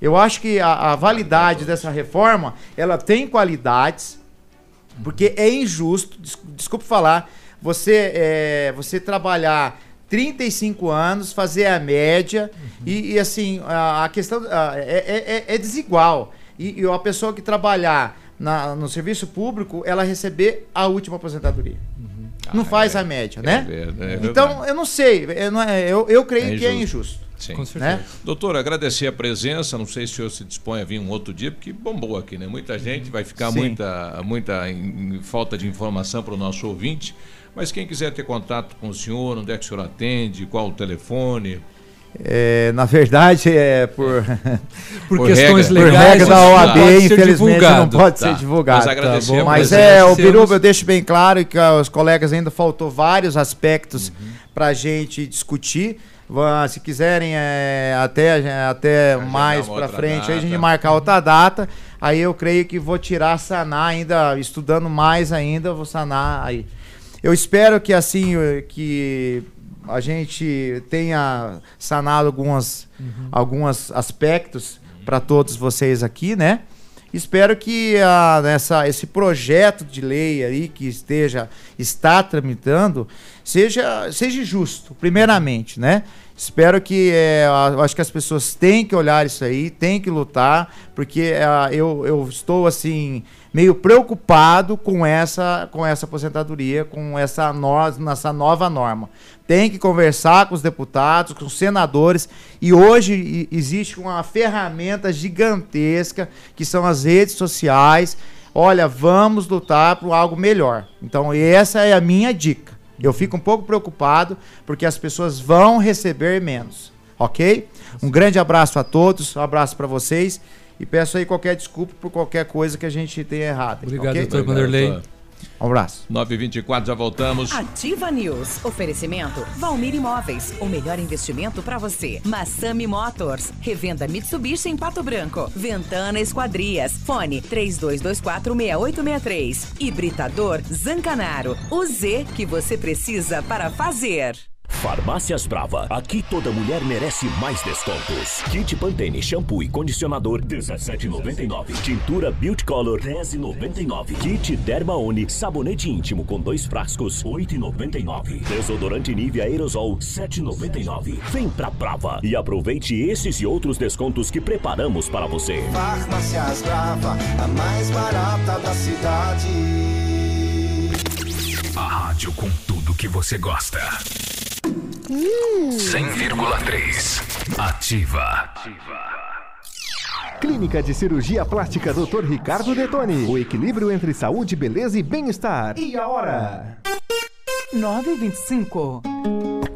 Eu acho que a, a validade dessa reforma, ela tem qualidades, porque é injusto, des- desculpe falar, você, é, você trabalhar 35 anos, fazer a média, e, e, assim, a, a questão a, é, é- é desigual. E, e a pessoa que trabalhar na- no serviço público, ela receber a última aposentadoria. Não faz a média, né? é verdade. então, eu não sei, eu, não- eu, eu creio É que é injusto. injusto. Sim. Com certeza. Né? Doutor, agradecer a presença. Não sei se o senhor se dispõe a vir um outro dia, porque bombou aqui, né? Muita gente vai ficar Sim. muita, muita em- em falta de informação para o nosso ouvinte. Mas quem quiser ter contato com o senhor, onde é que o senhor atende, qual o telefone? É, na verdade, é por, Por questões por legais, regra da OAB, infelizmente não pode Tá. ser divulgado. Agradecemos, Mas nós é, o. Biruba, eu deixo bem claro que os colegas ainda faltou vários aspectos para a gente discutir. Se quiserem é, até, até mais para frente, aí a gente data. marcar outra data. Aí eu creio que vou tirar, sanar ainda, estudando mais ainda, eu vou sanar aí. Eu espero que assim, que a gente tenha sanado algumas, alguns aspectos para todos vocês aqui, né? Espero que ah, nessa, esse projeto de lei aí que esteja está tramitando seja, seja justo, primeiramente, né? Espero que eu acho que as pessoas têm que olhar isso aí, têm que lutar, porque ah, eu, eu estou assim meio preocupado com essa com essa aposentadoria, com essa, no, essa nova norma. Tem que conversar com os deputados, com os senadores, e hoje existe uma ferramenta gigantesca que são as redes sociais. Olha, vamos lutar por algo melhor. Então, essa é a minha dica. Eu fico um pouco preocupado porque as pessoas vão receber menos, ok? Um grande abraço a todos, um abraço para vocês e peço aí qualquer desculpa por qualquer coisa que a gente tenha errado. Obrigado, ok? doutor Vanderlei. Um abraço. 9h24, já voltamos. Ativa News. Oferecimento Valmir Imóveis. O melhor investimento para você. Massami Motors. Revenda Mitsubishi em Pato Branco. Ventana Esquadrias. Fone 32246863. Hibridador Zancanaro. O Z que você precisa para fazer. Farmácias Brava. Aqui toda mulher merece mais descontos. Kit Pantene shampoo e condicionador 17,99. Tintura Beauty Color 10,99. Kit Dermaone sabonete íntimo com dois frascos 8,99. Desodorante Nivea aerosol 7,99. Vem pra Brava e aproveite esses e outros descontos que preparamos para você. Farmácias Brava, a mais barata da cidade. A rádio com tudo que você gosta. 100,3. Ativa. Clínica de Cirurgia Plástica Dr. Ricardo Detoni. O equilíbrio entre saúde, beleza e bem-estar. E a hora? 925.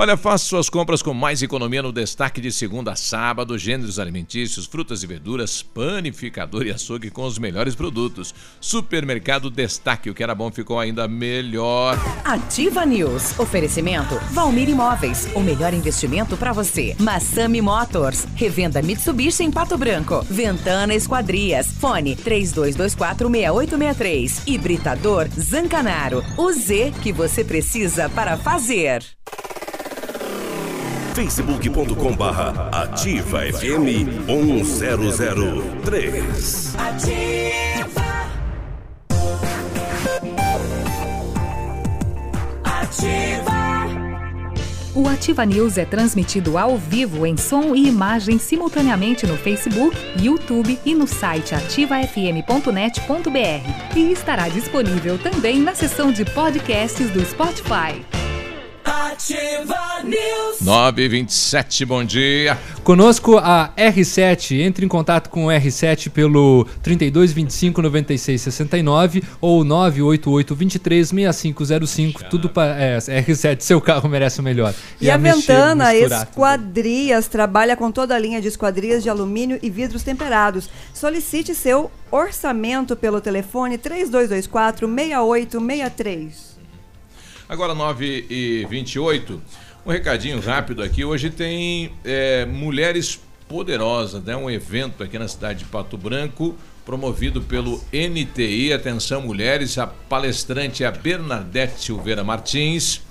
Olha, faça suas compras com mais economia no destaque de segunda a sábado, gêneros alimentícios, frutas e verduras, panificador e açougue com os melhores produtos. Supermercado Destaque, o que era bom ficou ainda melhor. Ativa News. Oferecimento Valmir Imóveis. O melhor investimento para você. Massami Motors. Revenda Mitsubishi em Pato Branco. Ventana Esquadrias. Fone 32246863. Hibridador Zancanaro. O Z que você precisa para fazer. facebook.com barra ativa FM 1003. Ativa. O Ativa News é transmitido ao vivo em som e imagem simultaneamente no Facebook, YouTube e no site ativafm.net.br. E estará disponível também na seção de podcasts do Spotify. Ativa News. 927, bom dia. Conosco a R7. Entre em contato com o R7 pelo 3225 9669 ou 988 23 6505. Tudo para. É, R7, seu carro merece o melhor. E, a, mexer, Ventana misturar tudo. Esquadrias trabalha com toda a linha de esquadrias de alumínio e vidros temperados. Solicite seu orçamento pelo telefone 3224 6863. Agora 9 e 28 um recadinho rápido aqui. Hoje tem é, Mulheres Poderosas, né? um evento aqui na cidade de Pato Branco, promovido pelo NTI. Atenção, mulheres, a palestrante é a Bernadette Silveira Martins.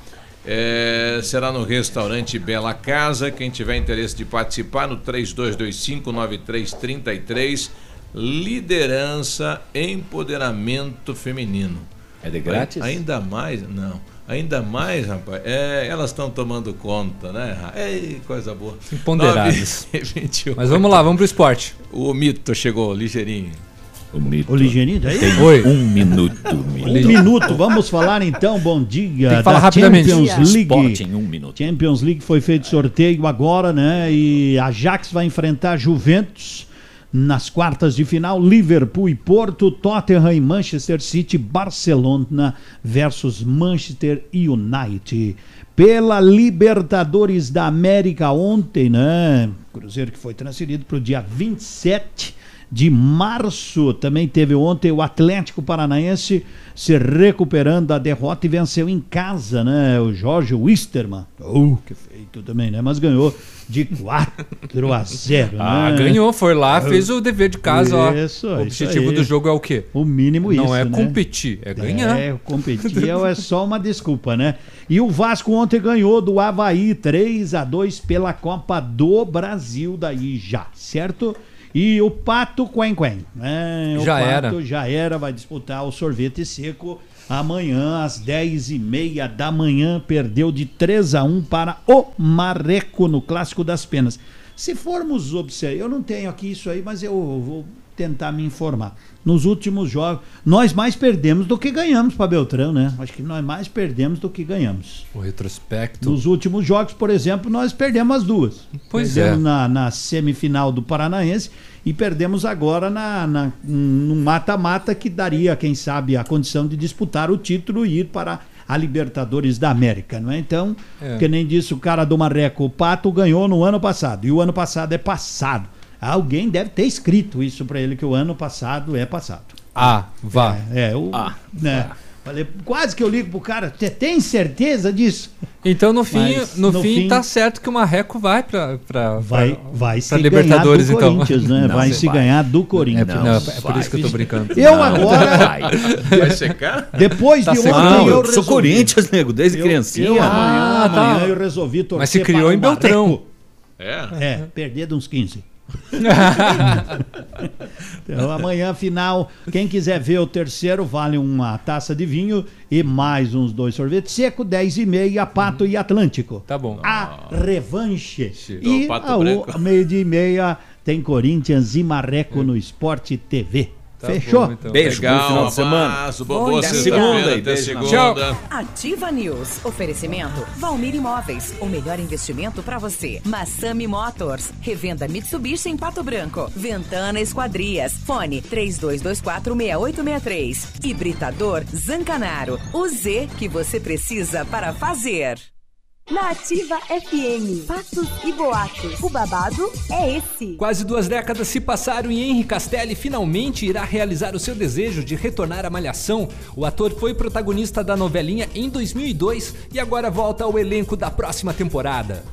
É, será no restaurante Bela Casa. Quem tiver interesse de participar, no 3225-9333. Liderança, empoderamento feminino. É de grátis? Ainda mais, não. Ainda mais, rapaz, é, elas estão tomando conta, né? Ei, coisa boa. Imponderadas. 9 28. Mas vamos lá, vamos pro esporte. O mito chegou, ligeirinho. O mito. Ô, Ligeirinho, daí? Tem Oi. um minuto. Um minuto, vamos falar então, bom dia. Tem que falar da rapidamente. Champions League. Esporte em um minuto. Champions League foi feito sorteio agora, né? E Ajax vai enfrentar Juventus nas quartas de final. Liverpool e Porto, Tottenham e Manchester City, Barcelona versus Manchester United. Pela Libertadores da América ontem, né? Cruzeiro que foi transferido para o dia 27 de março. Também teve ontem o Atlético Paranaense se recuperando da derrota e venceu em casa, né? O Jorge Wisterman. Oh, que feito. também, né? Mas ganhou de 4 a 0 Ah, né? ganhou, foi lá, fez o dever de casa, ó. Isso, O isso objetivo aí. do jogo é o quê? O mínimo isso, Não é né? competir, é ganhar. É, competir é só uma desculpa, né? E o Vasco ontem ganhou do Havaí 3 a 2 pela Copa do Brasil daí já, certo? E o Pato Quen Quen, né? O Já Pato era. já era, vai disputar o sorvete seco amanhã às 10 e meia da manhã, perdeu de 3 a 1 para o Marreco no Clássico das Penas. Se formos observar, eu não tenho aqui isso aí, mas eu vou tentar me informar. Nos últimos jogos, nós mais perdemos do que ganhamos para Beltrão, né? Acho que nós mais perdemos do que ganhamos. O retrospecto. Nos últimos jogos, por exemplo, nós perdemos as duas. Pois perdemos é. na, na semifinal do Paranaense e perdemos agora na, na, no mata-mata que daria, quem sabe, a condição de disputar o título e ir para a Libertadores da América, não é? Então, É. que nem disse o cara do Marreco, o Pato ganhou no ano passado e o ano passado é passado. Alguém deve ter escrito isso para ele que o ano passado é passado. Ah, vá. É, o, né? Falei, quase que eu ligo pro cara, você tem certeza disso? Então, no fim, Mas, no, no fim, fim- tá certo que o Marreco vai pra, pra, Vai, pra, vai pra se Libertadores, ganhar do então. Corinthians, né? Não, vai não se vai. ganhar do Corinthians. É, não, é por isso que eu tô brincando. Eu Não. agora. Vai. Vai secar? Depois Tá de ontem Não, eu eu resolvi. sou Corinthians, nego, desde Eu- criancinha. Eu, amanhã, Ah, tá. amanhã eu resolvi torcer Mas se criou para em Beltrão. É? É, perder de uns 15. Então, amanhã, final, quem quiser ver o terceiro, vale uma taça de vinho e mais uns dois sorvetes seco, 10 e meia, Pato e Atlântico. Tá bom. A revanche. Do E Pato a o- Branco. meio dia e meia tem Corinthians e Marreco no Esporte TV. Tá Fechou? bom, então. Beijo, bom Legal, final de semana. abraço, boa, Bom Segunda e até segunda. Ativa News. Oferecimento Valmir Imóveis. O melhor investimento para você. Massami Motors. Revenda Mitsubishi em Pato Branco. Ventana Esquadrias. Fone 32246863. Hibridador Zancanaro. O Z que você precisa para fazer. Na Ativa FM, fatos e boatos. O babado é esse. Quase duas décadas se passaram e Henry Castelli finalmente irá realizar o seu desejo de retornar à Malhação. O ator foi protagonista da novelinha em 2002 e agora volta ao elenco da próxima temporada.